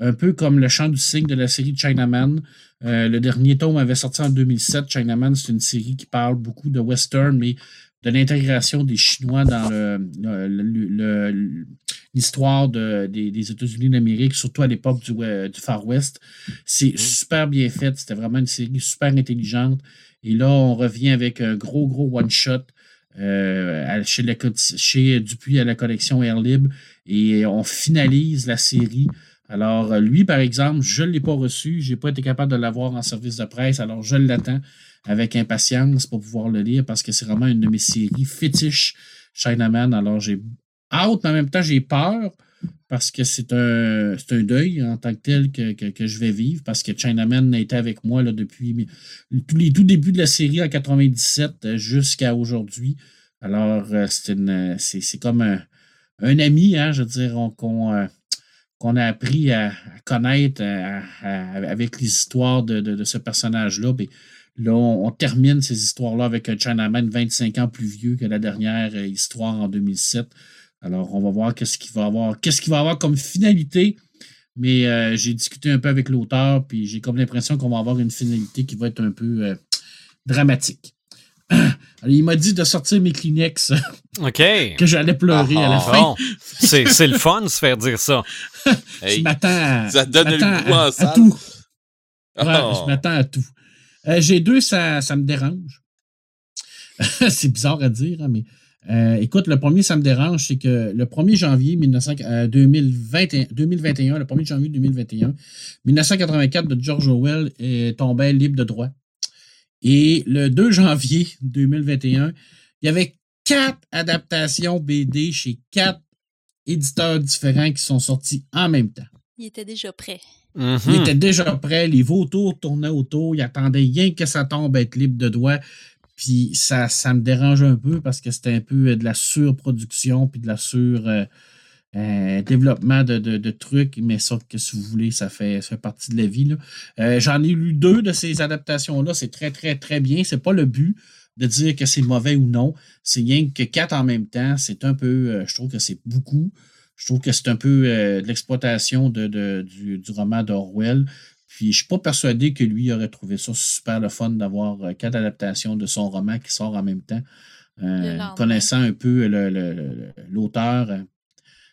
un peu comme le chant du cygne de la série Chinaman. Euh, le dernier tome avait sorti en 2007. Chinaman, c'est une série qui parle beaucoup de western, mais de l'intégration des Chinois dans l'histoire des, États-Unis d'Amérique, surtout à l'époque du, du, Far West. C'est mmh. super bien fait. C'était vraiment une série super intelligente. Et là, on revient avec un gros, gros one-shot euh, chez, chez Dupuis à la collection Air Libre et on finalise la série. Alors, lui, par exemple, je ne l'ai pas reçu, je n'ai pas été capable de l'avoir en service de presse, alors je l'attends avec impatience pour pouvoir le lire parce que c'est vraiment une de mes séries fétiches Chinaman. Alors, j'ai hâte, mais en même temps, j'ai peur parce que c'est un, deuil en tant que tel que, je vais vivre parce que Chinaman a été avec moi depuis tous les tout débuts de la série en 97 euh, jusqu'à aujourd'hui. Alors, euh, c'est comme un, ami, hein, je veux dire, euh, qu'on a appris à, connaître avec les histoires de, ce personnage-là. Là, on, termine ces histoires-là avec un Chinaman 25 ans plus vieux que la dernière histoire en 2007. Alors, on va voir qu'est-ce qu'il va avoir, qu'est-ce qu'il va avoir comme finalité. Mais euh, j'ai discuté un peu avec l'auteur, puis j'ai comme l'impression qu'on va avoir une finalité qui va être un peu euh, dramatique. [clears throat] Alors, il m'a dit de sortir mes Kleenex. [laughs] OK. que j'allais pleurer à la ah, fin. C'est le fun de se faire dire ça. [laughs] je m'attends à, ça donne le goût à, tout. Ouais, Je m'attends à tout. Euh, j'ai deux, ça, ça me dérange. [laughs] c'est bizarre à dire, hein, mais euh, écoute, le premier, ça me dérange, c'est que le 1er janvier 2021, 2021, euh, le 1er janvier 2021, 1984 de George Orwell est tombé libre de droit. Et le 2 janvier 2021, il y avait quatre adaptations BD chez quatre éditeurs différents qui sont sortis en même temps. Il était déjà prêt. Mm-hmm. Il était déjà prêt, les vautours tournaient autour, il attendait rien que ça tombe être libre de droit. Puis ça, ça me dérange un peu parce que c'était un peu euh, de la surproduction puis de la sur euh, euh, développement de, trucs, mais ça, que si vous voulez, ça fait, ça fait partie de la vie. J'en ai lu deux de ces adaptations-là. C'est très, très, très bien. C'est pas le but de dire que c'est mauvais ou non. C'est rien que quatre en même temps. C'est un peu, je trouve que c'est beaucoup. Je trouve que c'est un peu de l'exploitation de, du, du, roman d'Orwell. Puis je ne suis pas persuadé que lui aurait trouvé ça super le fun d'avoir euh, quatre adaptations de son roman qui sort en même temps. Euh, connaissant un peu l'auteur, euh,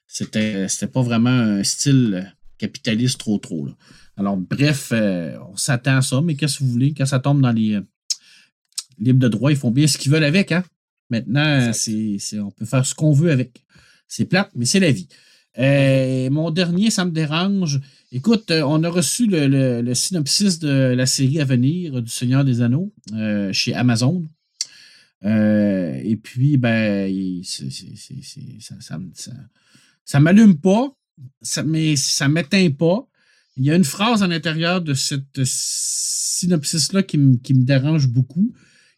c'était, c'était pas vraiment un style capitaliste trop trop. Alors, bref, on s'attend à ça, mais qu'est-ce que vous voulez? Quand ça tombe dans les libres de droit, ils font bien ce qu'ils veulent avec. Hein? Maintenant, c'est, on peut faire ce qu'on veut avec. C'est plate, mais c'est la vie. mon dernier, ça me dérange. Écoute, euh, on a reçu le, synopsis de la série à venir du Seigneur des Anneaux euh, chez Amazon. Euh, et puis, ben, ça, ça, m'allume pas, mais ça m'éteint pas. Il y a une phrase à l'intérieur de cette synopsis-là qui, qui, me dérange beaucoup,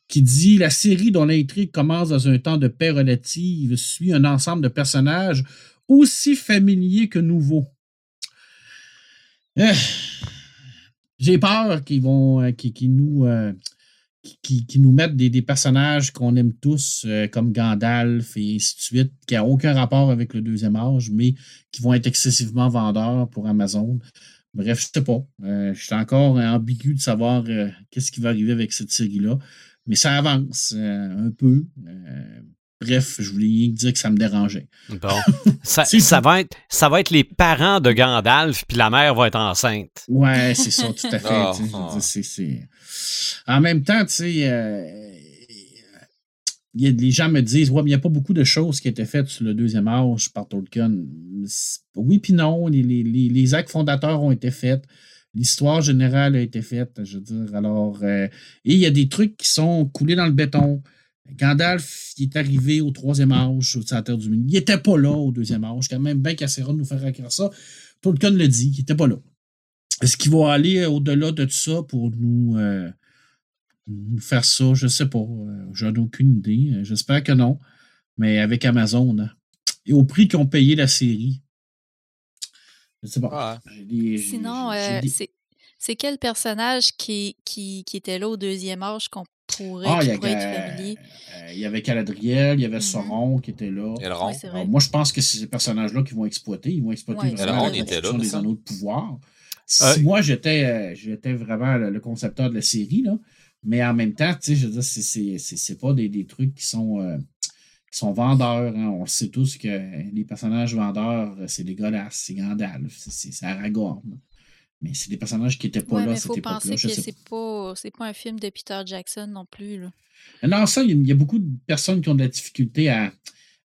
qui dit La série dont l'intrigue commence dans un temps de paix relative suit un ensemble de personnages aussi familiers que nouveaux. Euh, j'ai peur qu'ils vont euh, nous euh, qui, nous mettent des, personnages qu'on aime tous, comme Gandalf et ainsi de suite, qui n'ont aucun rapport avec le deuxième âge, mais qui vont être excessivement vendeurs pour Amazon. Bref, je ne sais pas. je suis encore ambigu de savoir qu'est-ce qui va arriver avec cette série-là. Mais ça avance un peu. Bref, je voulais dire que ça me dérangeait. Bon. [laughs] Ça, ça, va être, ça va être les parents de Gandalf, puis la mère va être enceinte. Ouais, c'est ça, tout à [laughs] fait. En même temps, tu sais, euh, les gens me disent Ouais, mais il n'y a pas beaucoup de choses qui étaient faites sur le deuxième âge par Tolkien. Oui, puis non, les, les, actes fondateurs ont été faits. L'histoire générale a été faite, je veux dire. Alors, euh, et il y a des trucs qui sont coulés dans le béton. Gandalf, il est arrivé au troisième âge sur la Terre du Milieu. Il n'était pas là au deuxième âge. Quand même bien qu'Acera nous faire écrire ça. Tolkien le dit, il n'était pas là. Est-ce qu'il va aller au-delà de tout ça pour nous, euh, faire ça? Je ne sais pas. Euh, J'en ai aucune idée. J'espère que non. Mais avec Amazon, hein. et au prix qu'ont payé la série. Je ne sais pas. Sinon, euh, c'est quel personnage qui, qui, qui, était là au deuxième âge qu'on pourrait, Ah, il y, qui pourrait être a- familier. euh, il y avait Caladriel, il y avait Mhm. Sauron qui était là. Elrond. Alors, moi, je pense que c'est ces personnages-là qui vont exploiter. Ils vont exploiter Ouais, vraiment Elrond la était là, construction me des anneaux de pouvoir. Si Euh, moi, j'étais euh, j'étais vraiment le, le concepteur de la série, là, mais en même temps, tu sais, je veux dire, c'est- c'est c'est- c'est pas des, des trucs qui sont, euh, qui sont vendeurs. hein. On sait tous que les personnages vendeurs, c'est dégueulasse, c'est Gandalf, c'est Aragorn. Mais c'est des personnages qui n'étaient pas Ouais, là à cette faut penser que c'est pas, c'est pas un film de Peter Jackson non plus. Là. Non, ça, il y a- il y, a beaucoup de personnes qui ont de la difficulté à,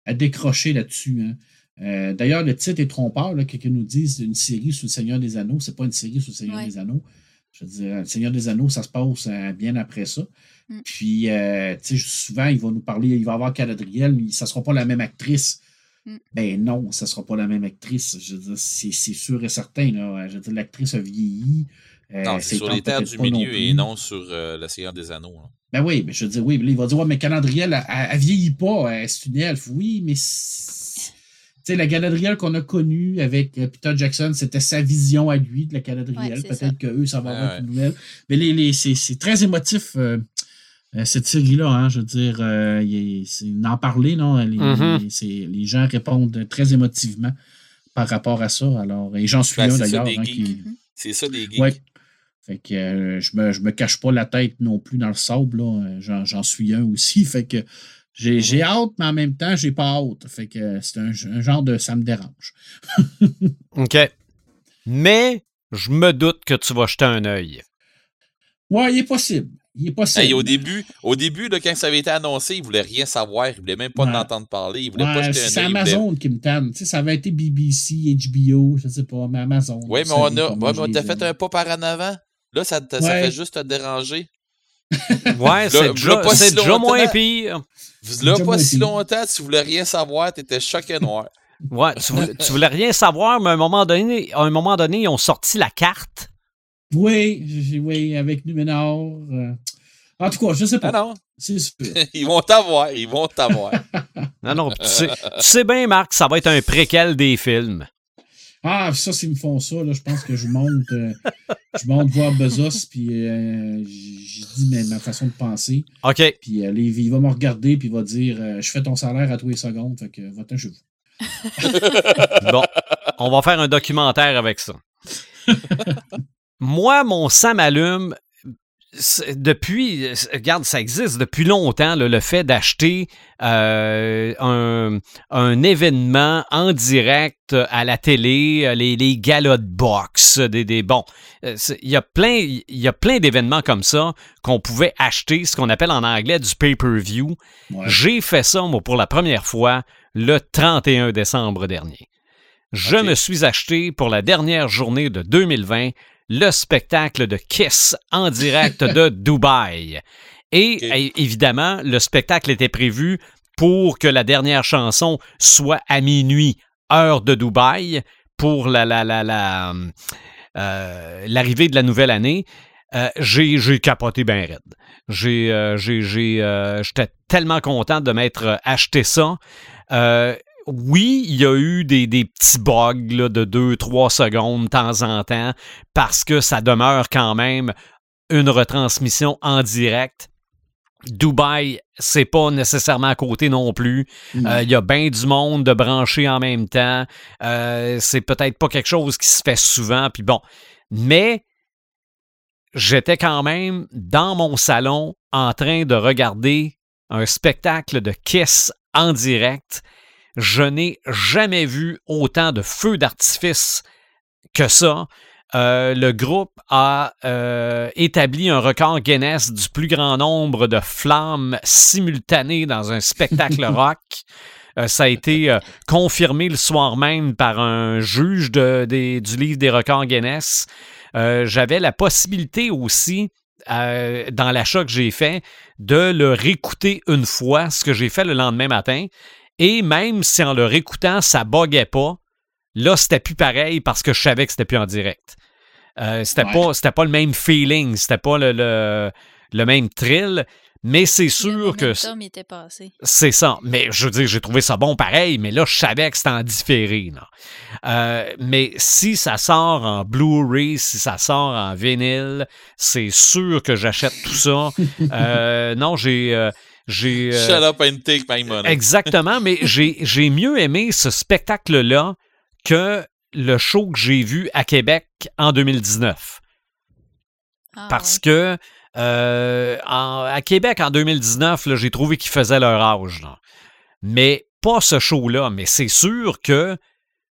à décrocher là-dessus. hein. Euh, D'ailleurs, le titre est trompeur. Quelqu'un nous dise une série sous le Seigneur des Anneaux. C'est pas une série sous le Seigneur Ouais. des Anneaux. Je veux dire, le Seigneur des Anneaux, ça se passe euh, bien après ça. Mm. Puis, euh, tu sais, souvent, il va nous parler, il va avoir Caladriel, mais ça sera pas la même actrice. Mm. Ben non, ça sera pas la même actrice. Je veux dire, c'est sûr et certain. Là. Je veux dire, l'actrice a vieilli. Euh, Non, c'est sur les terres du non milieu et non sur euh, le Seigneur des Anneaux. Ben oui, mais je veux dire, oui, il va dire, ouais, mais Galadriel, elle, elle, elle vieillit pas, elle, c'est une elfe. Oui, mais sais, la Galadriel qu'on a connue avec euh, Peter Jackson, c'était sa vision à lui de la Galadriel. Ouais. Peut-être qu'eux, ça va avoir ouais. une nouvelle. Mais les, les, c'est, très émotif, euh, euh, cette série-là. Hein, je veux dire, euh, c'est d'en parler, non? Les, Mhm. les- gens répondent très émotivement par rapport à ça. Alors, et j'en suis Ben, un d'ailleurs. hein, qui. C'est ça, des geeks. Ouais. Fait que euh, je, me, je me cache pas la tête non plus dans le sable. là. Euh, J'en, suis un aussi. [laughs] Fait que j'ai, j'ai hâte, mais en même temps, j'ai pas hâte. Fait que euh, c'est un, un genre de ça me dérange. [laughs] OK. Mais je me doute que tu vas jeter un œil. Ouais, il est possible. Il est possible. Hey, au début, au début là, quand ça avait été annoncé, ils voulaient rien savoir. Ils voulaient même pas Ouais. en entendre parler. Ils voulaient pas Ouais, c'est Amazon qui me tanne. Tu sais, ça avait été BBC, HBO, je sais pas, mais Amazon. Oui, mais on a, ouais, mais on t'a fait un pas par en avant. Là, ça, ça fait juste te déranger. Ouais, c'est déjà, pas si déjà moins pire. Là, pas si longtemps, tu voulais rien savoir, t'étais choqué noir. Ouais, tu voulais, tu voulais rien savoir, mais à un moment donné, à un moment donné, ils ont sorti la carte. Oui, j'ai- oui, avec Numénor. euh. En tout cas, je sais pas. Ah non, C'est sûr. [laughs] ils vont t'avoir, ils vont t'avoir. [laughs] Non, non, tu sais, tu sais bien, Marc, ça va être un préquel des films. Ah, ça, s'ils me font ça, là, je pense que je monte, euh, je monte voir Bezos, puis euh, j'ai dit mais, ma façon de penser. OK. Puis euh, les- il va me regarder, puis il va dire euh, Je fais ton salaire à tous les secondes, fait que va-t'en chez vous. [laughs] Bon, on va faire un documentaire avec ça. Moi, mon sang m'allume. Depuis, regarde, ça existe depuis longtemps, là, le fait d'acheter euh, un, un événement en direct à la télé, euh, les, les galas de boxe, des, des bon, euh, il y a plein, il y a plein d'événements comme ça qu'on pouvait acheter, ce qu'on appelle en anglais du pay-per-view. Ouais. J'ai fait ça, moi, pour la première fois le 31 décembre dernier. Je me suis acheté pour la dernière journée de 2020 le spectacle de Kiss en direct de [laughs] Dubaï. Et é- évidemment, le spectacle était prévu pour que la dernière chanson soit à minuit, heure de Dubaï, pour la, la, la, la, euh, l'arrivée de la nouvelle année. Euh, j'ai, j'ai capoté bien raide. J'ai, euh, j'ai, j'ai, euh, j'étais tellement content de m'être acheté ça. Oui, il y a eu des, des petits bugs là, de 2-3 secondes de temps en temps parce que ça demeure quand même une retransmission en direct. Dubaï, c'est pas nécessairement à côté non plus. Euh, Il y a bien du monde de brancher en même temps. Euh, c'est peut-être pas quelque chose qui se fait souvent. Puis bon, mais j'étais quand même dans mon salon en train de regarder un spectacle de Kiss en direct. Je n'ai jamais vu autant de feux d'artifice que ça. Euh, le groupe a euh, établi un record Guinness du plus grand nombre de flammes simultanées dans un spectacle [laughs] rock. Euh, ça a été confirmé le soir même par un juge de- des- du livre des records Guinness. J'avais la possibilité aussi, dans l'achat que j'ai fait, de le réécouter une fois, ce que j'ai fait le lendemain matin. Et même si en le réécoutant, ça buguait pas, là, c'était plus pareil parce que je savais que c'était plus en direct. Euh, c'était Ouais. pas c'était pas le même feeling, c'était pas le, le, le même thrill. Mais c'est Le sûr que momentum était passé. c'est ça. Mais je veux dire, j'ai trouvé ça bon pareil, mais là, je savais que c'était en différé. Euh, mais si ça sort en Blu-ray, si ça sort en vinyle, c'est sûr que j'achète tout ça. [laughs] Euh, non, j'ai. euh, j'ai euh, Shut up and take my money. Exactement, mais [laughs] j'ai j'ai mieux aimé ce spectacle-là que le show que j'ai vu à Québec en 2019. Ah, Parce ouais. que euh, en- à Québec en 2019, là, j'ai trouvé qu'ils faisaient leur âge. là. Mais pas ce show-là. Mais c'est sûr que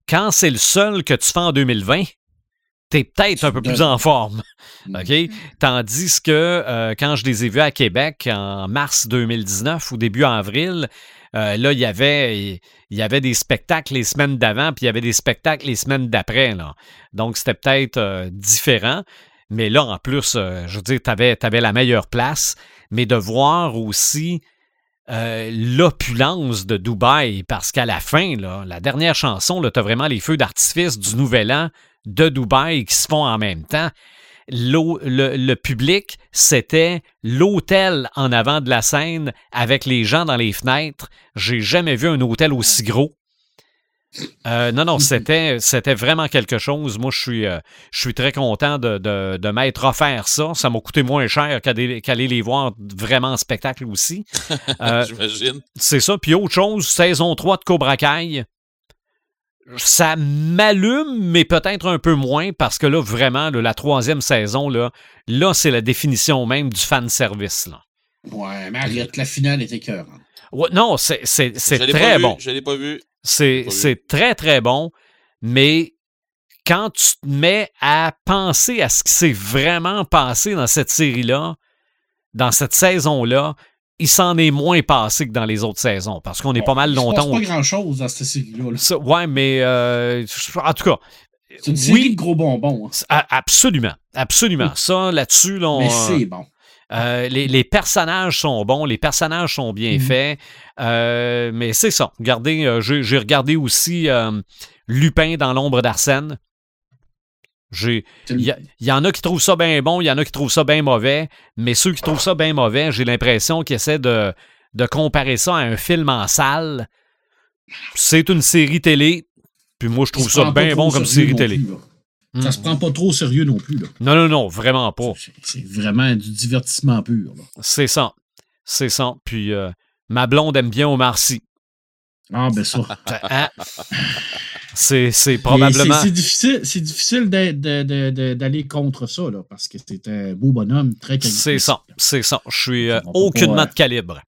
quand c'est le seul que tu fais en 2020, t'es peut-être un peu plus en forme. OK? Tandis que euh, quand je les ai vus à Québec en mars 2019 ou début avril, euh, là, il y avait. Il y avait des spectacles les semaines d'avant, puis il y avait des spectacles les semaines d'après. là. Donc, c'était peut-être euh, différent. Mais là, en plus, je veux dire, tu avais, la meilleure place. Mais de voir aussi euh, l'opulence de Dubaï, parce qu'à la fin, là, la dernière chanson, tu as vraiment les feux d'artifice du Nouvel An de Dubaï qui se font en même temps. Le, le public, c'était l'hôtel en avant de la scène avec les gens dans les fenêtres. J'ai jamais vu un hôtel aussi gros. Euh, non, non, c'était, c'était vraiment quelque chose. Moi, je suis, euh, je suis très content de, de, de m'être offert ça. Ça m'a coûté moins cher qu'aller, qu'aller les voir vraiment en spectacle aussi. [laughs] Euh, J'imagine. c'est ça. Puis autre chose, saison 3 de Cobra Kai, ça m'allume, mais peut-être un peu moins, parce que là, vraiment, là, la troisième saison, là, là c'est la définition même du fan service. Là. Ouais, mais arrête, la finale était cœur. Ouais, non, c'est, très vu, bon. Je l'ai pas vu. C'est, Pas vu. c'est très, très bon, mais quand tu te mets à penser à ce qui s'est vraiment passé dans cette série-là, dans cette saison-là, il s'en est moins passé que dans les autres saisons, parce qu'on est pas mal Il se longtemps. passe pas grand-chose dans cette série-là. là. Ouais, mais euh, en tout cas, C'est une série oui, de gros bonbons. hein. absolument, absolument. Ça, là-dessus, là, on- Mais c'est bon. euh, les, les personnages sont bons, les personnages sont bien Mhm. faits, euh, mais c'est ça. Regardez, j'ai regardé aussi Lupin dans l'ombre d'Arsène. Il y, en a qui trouvent ça bien bon, il y en a qui trouvent ça bien mauvais, mais ceux qui trouvent ça bien mauvais, j'ai l'impression qu'ils essaient de, de comparer ça à un film en salle. C'est une série télé, puis moi je trouve ça bien bon comme série télé. plus. Ça Mm. se prend pas trop au sérieux non plus. là. Non, non, non, vraiment pas. C'est- vraiment du divertissement pur. C'est ça. C'est ça. Puis euh, ma blonde aime bien Omar Sy. Ah, ben ça. Hein? C'est c'est probablement. C'est c'est difficile, c'est difficile d'aller contre ça, là, parce que c'est un beau bonhomme, très C'est charismatique. ça. C'est ça. Je suis euh, aucunement de calibre.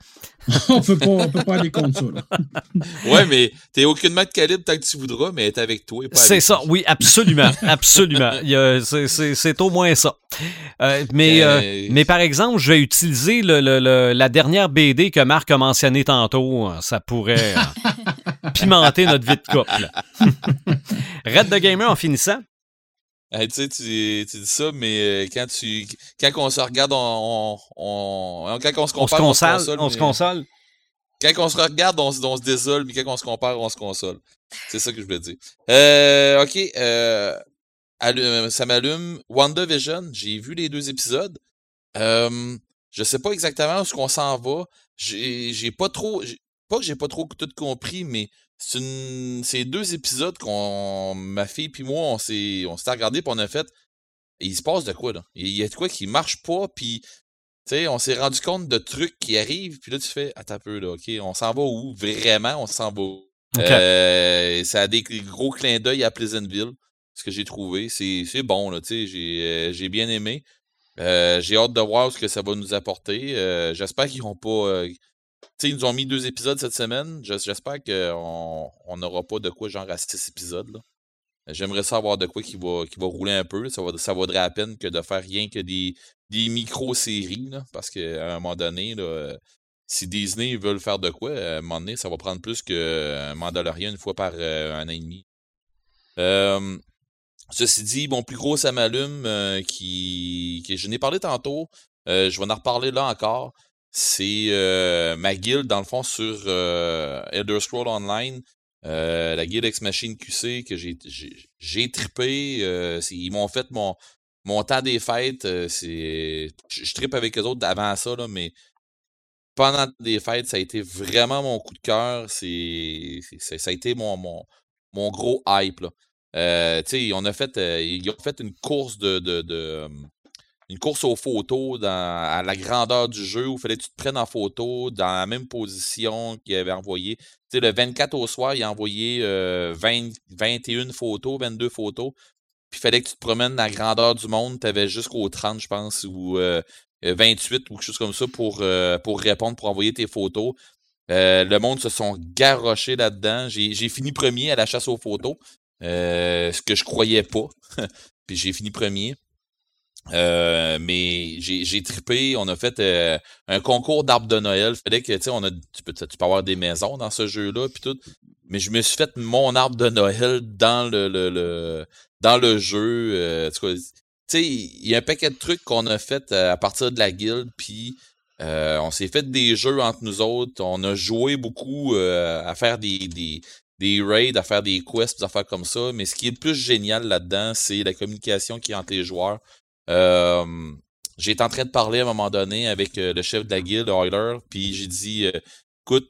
[laughs] on peut pas, on peut pas aller contre ça. là. [laughs] Ouais, mais t'es aucunement de calibre tant que tu voudras, mais est avec toi. et pas C'est ça, oui, absolument, [laughs] absolument. Il y a- c'est- C'est c'est au moins ça. Euh, mais, euh, Euh, mais par exemple, je vais utiliser le- le- le- la dernière BD que Marc a mentionnée tantôt. Ça pourrait euh, pimenter notre vie de couple. Red the Gamer en finissant. Hey, tu sais, tu, tu dis ça, mais euh, quand tu quand on se regarde, on, on, on- quand on se On se compare, on se console. console. On se console. Quand on se regarde, on, se- on se désole, mais quand on se compare, on se console. C'est ça que je voulais dire. Euh, ok, euh, euh, ça m'allume. WandaVision, j'ai vu les deux épisodes. Euh, je sais pas exactement où ce qu'on s'en va. J'ai pas trop, pas que j'ai pas trop tout compris, mais c'est deux épisodes qu'on, ma fille puis moi, on s'est, on s'est regardé puis on a fait. Il se passe de quoi là? Il y a de quoi qui marche pas puis tu sais, on s'est rendu compte de trucs qui arrivent, puis là, tu fais, attends un peu, là, OK, on s'en va où? Vraiment, on s'en va où? Euh, ça a des gros clins d'œil à Pleasantville, ce que j'ai trouvé. C'est bon, là, tu sais, j'ai euh, j'ai bien aimé. Euh, j'ai hâte de voir ce que ça va nous apporter. J'espère qu'ils n'ont pas... euh, tu sais, ils nous ont mis deux épisodes cette semaine. J'es- J'espère qu'on on n'aura pas de quoi, genre, à six épisodes. J'aimerais savoir de quoi qui va, rouler un peu. Ça, ça vaudrait la peine que de faire rien que des, micro-séries, parce qu'à un moment donné, si Disney veulent faire de quoi, à un moment donné, ça va prendre plus qu'un Mandalorian une fois par euh, un an et demi. Ceci dit, mon plus gros ça m'allume, euh, je n'ai parlé tantôt, euh, je vais en reparler là encore. C'est euh, ma guilde, dans le fond, sur euh, Elder Scroll Online. Euh, la guilde Ex Machine QC que j'ai j'ai- trippé. euh, ils m'ont fait mon, mon temps des fêtes. c'est je, trippe avec les autres avant ça, là, mais pendant des fêtes, ça a été vraiment mon coup de cœur. C'est, ça a été mon, mon, mon gros hype. Là. Euh, tu sais, on a fait, euh, ils ont fait une course de, de, de, euh, une course aux photos dans, à la grandeur du jeu où il fallait que tu te prennes en photo dans la même position qu'il avait envoyé. Tu sais, le 24 au soir, il a envoyé euh, 20, 21 photos, 22 photos. Puis il fallait que tu te promènes dans la grandeur du monde. Tu avais jusqu'au 30, je pense, ou euh, euh, 28 ou quelque chose comme ça pour, euh, pour répondre, pour envoyer tes photos. Euh, le monde se sont garochés là-dedans. J'ai fini premier à la chasse aux photos, euh, ce que je croyais pas. [laughs] Puis j'ai fini premier. Euh, mais j'ai trippé. On a fait euh, un concours d'arbres de Noël. Fallait que, tu sais, on a, tu peux, tu peux avoir des maisons dans ce jeu-là, puis tout. Mais je me suis fait mon arbre de Noël dans le, le, le dans le jeu. euh, tu sais, il y a un paquet de trucs qu'on a fait euh, à partir de la guilde, puis euh, on s'est fait des jeux entre nous autres. On a joué beaucoup à faire des, des, des raids, à faire des quests, des affaires comme ça. Mais ce qui est le plus génial là-dedans, c'est la communication qui est entre les joueurs. Euh, j'ai été en train de parler à un moment donné avec euh, le chef de la guilde, Euler, puis j'ai dit, euh, écoute,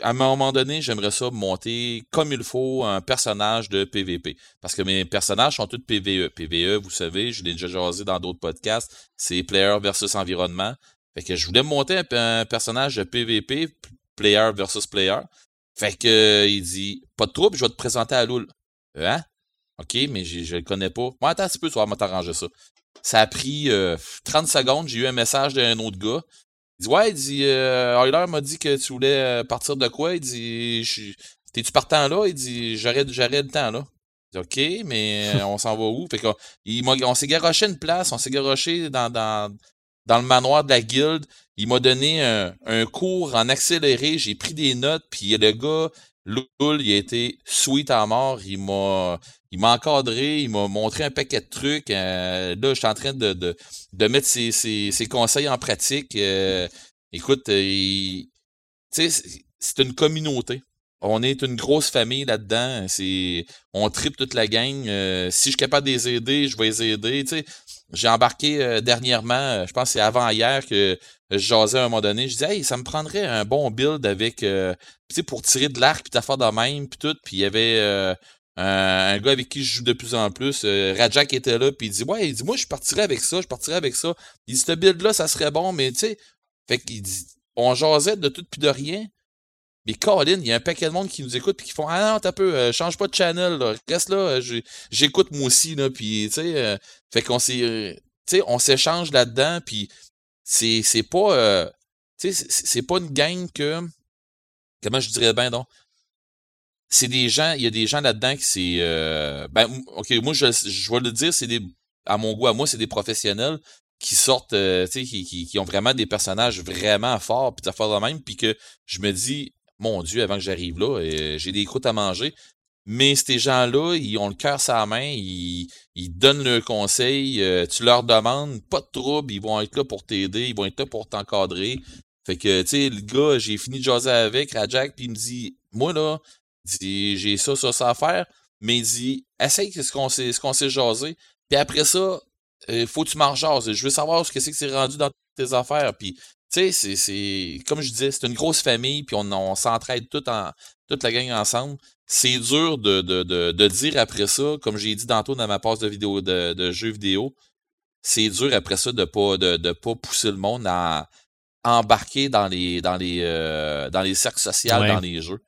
à un moment donné, j'aimerais ça monter comme il faut un personnage de PVP. Parce que mes personnages sont tous PVE. PVE, vous savez, je l'ai déjà jasé dans d'autres podcasts, c'est player versus environnement. Fait que je voulais monter un, personnage de PVP, player versus player. Fait que il dit Pas de trouble, je vais te présenter à Loul. Hein? OK, mais je le connais pas. Bon, attends un petit peu, tu vas m'arranger ça. Ça a pris euh, 30 secondes, j'ai eu un message d'un autre gars. Il dit Ouais, il dit euh, Euler m'a dit que tu voulais euh, partir de quoi? Il dit T'es-tu partant là? Il dit J'aurais j'aurais le temps là. OK, mais euh, on s'en va où? Fait qu'on il on s'est garoché une place, on s'est garoché dans, dans, dans le manoir de la guilde. Il m'a donné un, un cours en accéléré, j'ai pris des notes, puis le gars, Loul, il a été sweet à mort. Il m'a il m'a encadré, il m'a montré un paquet de trucs. euh, là, je suis en train de, de, de mettre ses, ses, conseils en pratique. euh, écoute, euh, c'est- une communauté. On est une grosse famille là-dedans. C'est, on tripe toute la gang. euh, si je suis capable de les aider, je vais les aider. J'ai embarqué dernièrement, je pense que c'est avant hier que je jasais un moment donné. Je disais, hey, ça me prendrait un bon build avec, euh, tu sais, pour tirer de l'arc puis t'affaire de même puis tout. Puis il y avait euh, un, un gars avec qui je joue de plus en plus, euh, Rajak était là puis il dit, ouais, il dit, moi je partirais avec ça, je partirais avec ça. Il dit, ce build là, ça serait bon, mais tu sais, fait qu'il dit, on jasait de tout puis de rien. Mais Colin, il y a un paquet de monde qui nous écoute puis qui font Ah non, t'as peu, euh, change pas de channel, là. reste là, euh, j'écoute moi aussi, là, puis tu sais, fait qu'on s'est, tu sais, on s'échange là-dedans, puis c'est, c'est pas, euh, c'est, c'est pas une gang que, comment je dirais bien donc, c'est des gens, il y a des gens là-dedans qui c'est, euh, ben, ok, moi je, je vais le dire, c'est des, à mon goût, à moi, c'est des professionnels qui sortent, euh, tu sais, qui, qui, ont vraiment des personnages vraiment forts, puis faire de même, puis que je me dis, mon Dieu, avant que j'arrive là, euh, j'ai des croûtes à manger. Mais ces gens-là, ils ont le cœur sur la main, ils, ils donnent leurs conseils, euh, tu leur demandes, pas de trouble, ils vont être là pour t'aider, ils vont être là pour t'encadrer. Fait que, tu sais, le gars, j'ai fini de jaser avec Rajak, puis il me dit, moi là, j'ai ça, ça, ça à faire, mais il dit, essaye ce qu'on s'est, ce jasé, puis après ça, euh, faut que tu m'en jases. Je veux savoir ce que c'est que c'est rendu dans tes affaires, puis tu sais, c'est, comme je disais, c'est une grosse famille, puis on, on s'entraide tout en, toute la gang ensemble. C'est dur de, de, de, de dire après ça, comme j'ai dit tantôt dans ma passe de vidéo de, de jeux vidéo, c'est dur après ça de pas de, de pas pousser le monde à embarquer dans les dans les euh, dans les cercles sociaux Ouais. dans les jeux.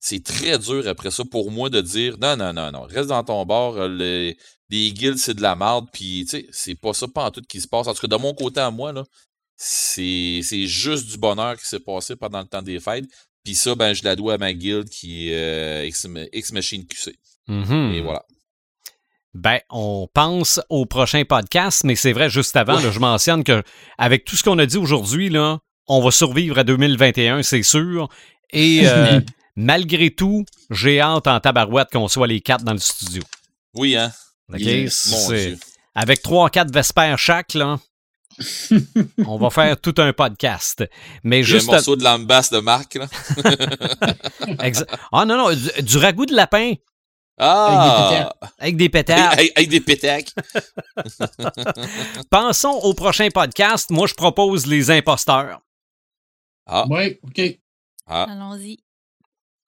C'est très dur après ça pour moi de dire non non non non reste dans ton bord euh, les, les guilds c'est de la merde puis tu sais c'est pas ça pas en tout qui se passe en tout cas de mon côté à moi là c'est c'est juste du bonheur qui s'est passé pendant le temps des fêtes puis ça ben je la dois à ma guilde qui est euh, X, X Machine QC Mhm. et voilà Ben, on pense au prochain podcast, mais c'est vrai, juste avant, Ouais. là, je mentionne que avec tout ce qu'on a dit aujourd'hui, là, on va survivre à 2021, c'est sûr. Et euh, [laughs] malgré tout, j'ai hâte en tabarouette qu'on soit les quatre dans le studio. oui hein? OK? Yes. mon C'est- dieu Avec trois, quatre Vespères chaque, là, [laughs] on va faire tout un podcast. Mais J'ai un juste. morceau de lambasse de Marc là [laughs] Ah non, non, du, du ragoût de lapin ah avec des pétards. avec, avec des pétacs [laughs] Pensons au prochain podcast. Moi, je propose les imposteurs. Ah, Ouais, OK. ah. Allons-y.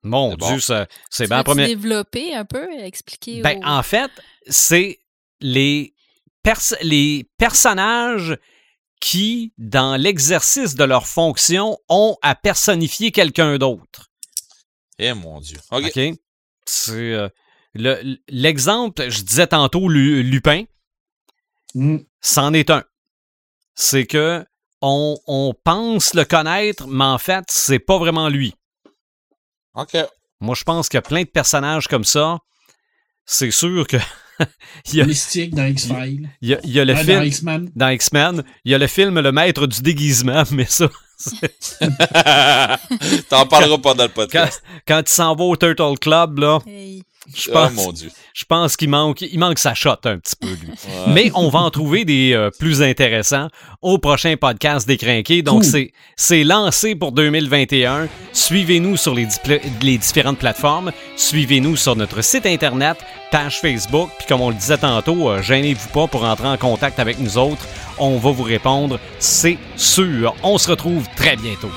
Mon bon. Dieu, ça- c'est bien première. développer un peu, expliquer Ben, aux- en fait, c'est les, pers- les personnages qui, dans l'exercice de leur fonction, ont à personnifier quelqu'un d'autre. Eh mon Dieu. OK. Euh, le- l'exemple, je disais tantôt Lu- Lupin, c'en est un. C'est que on, on pense le connaître, mais en fait, c'est pas vraiment lui. OK. Moi, je pense qu'il y a plein de personnages comme ça. C'est sûr que [laughs] il, y a, Mystique dans X-Files. il y a- il y a le Ah, film Dans X-Men. dans X-Men, il y a le film Le Maître du déguisement, [laughs] mais ça, [laughs] T'en parleras pas dans le quand, podcast. quand il s'en va au Turtle Club, là, Hey. Je Oh pense, mon Dieu. je pense qu'il manque, il manque sa shot un petit peu, lui. Ouais. Mais on va en trouver des euh, plus intéressants au prochain podcast des Crinqués. Donc, c'est, c'est lancé pour 2021. Suivez-nous sur les, dipl- les différentes plateformes. Suivez-nous sur notre site Internet, page Facebook. Puis, comme on le disait tantôt, euh, gênez-vous pas pour entrer en contact avec nous autres. On va vous répondre, c'est sûr. On se retrouve très bientôt.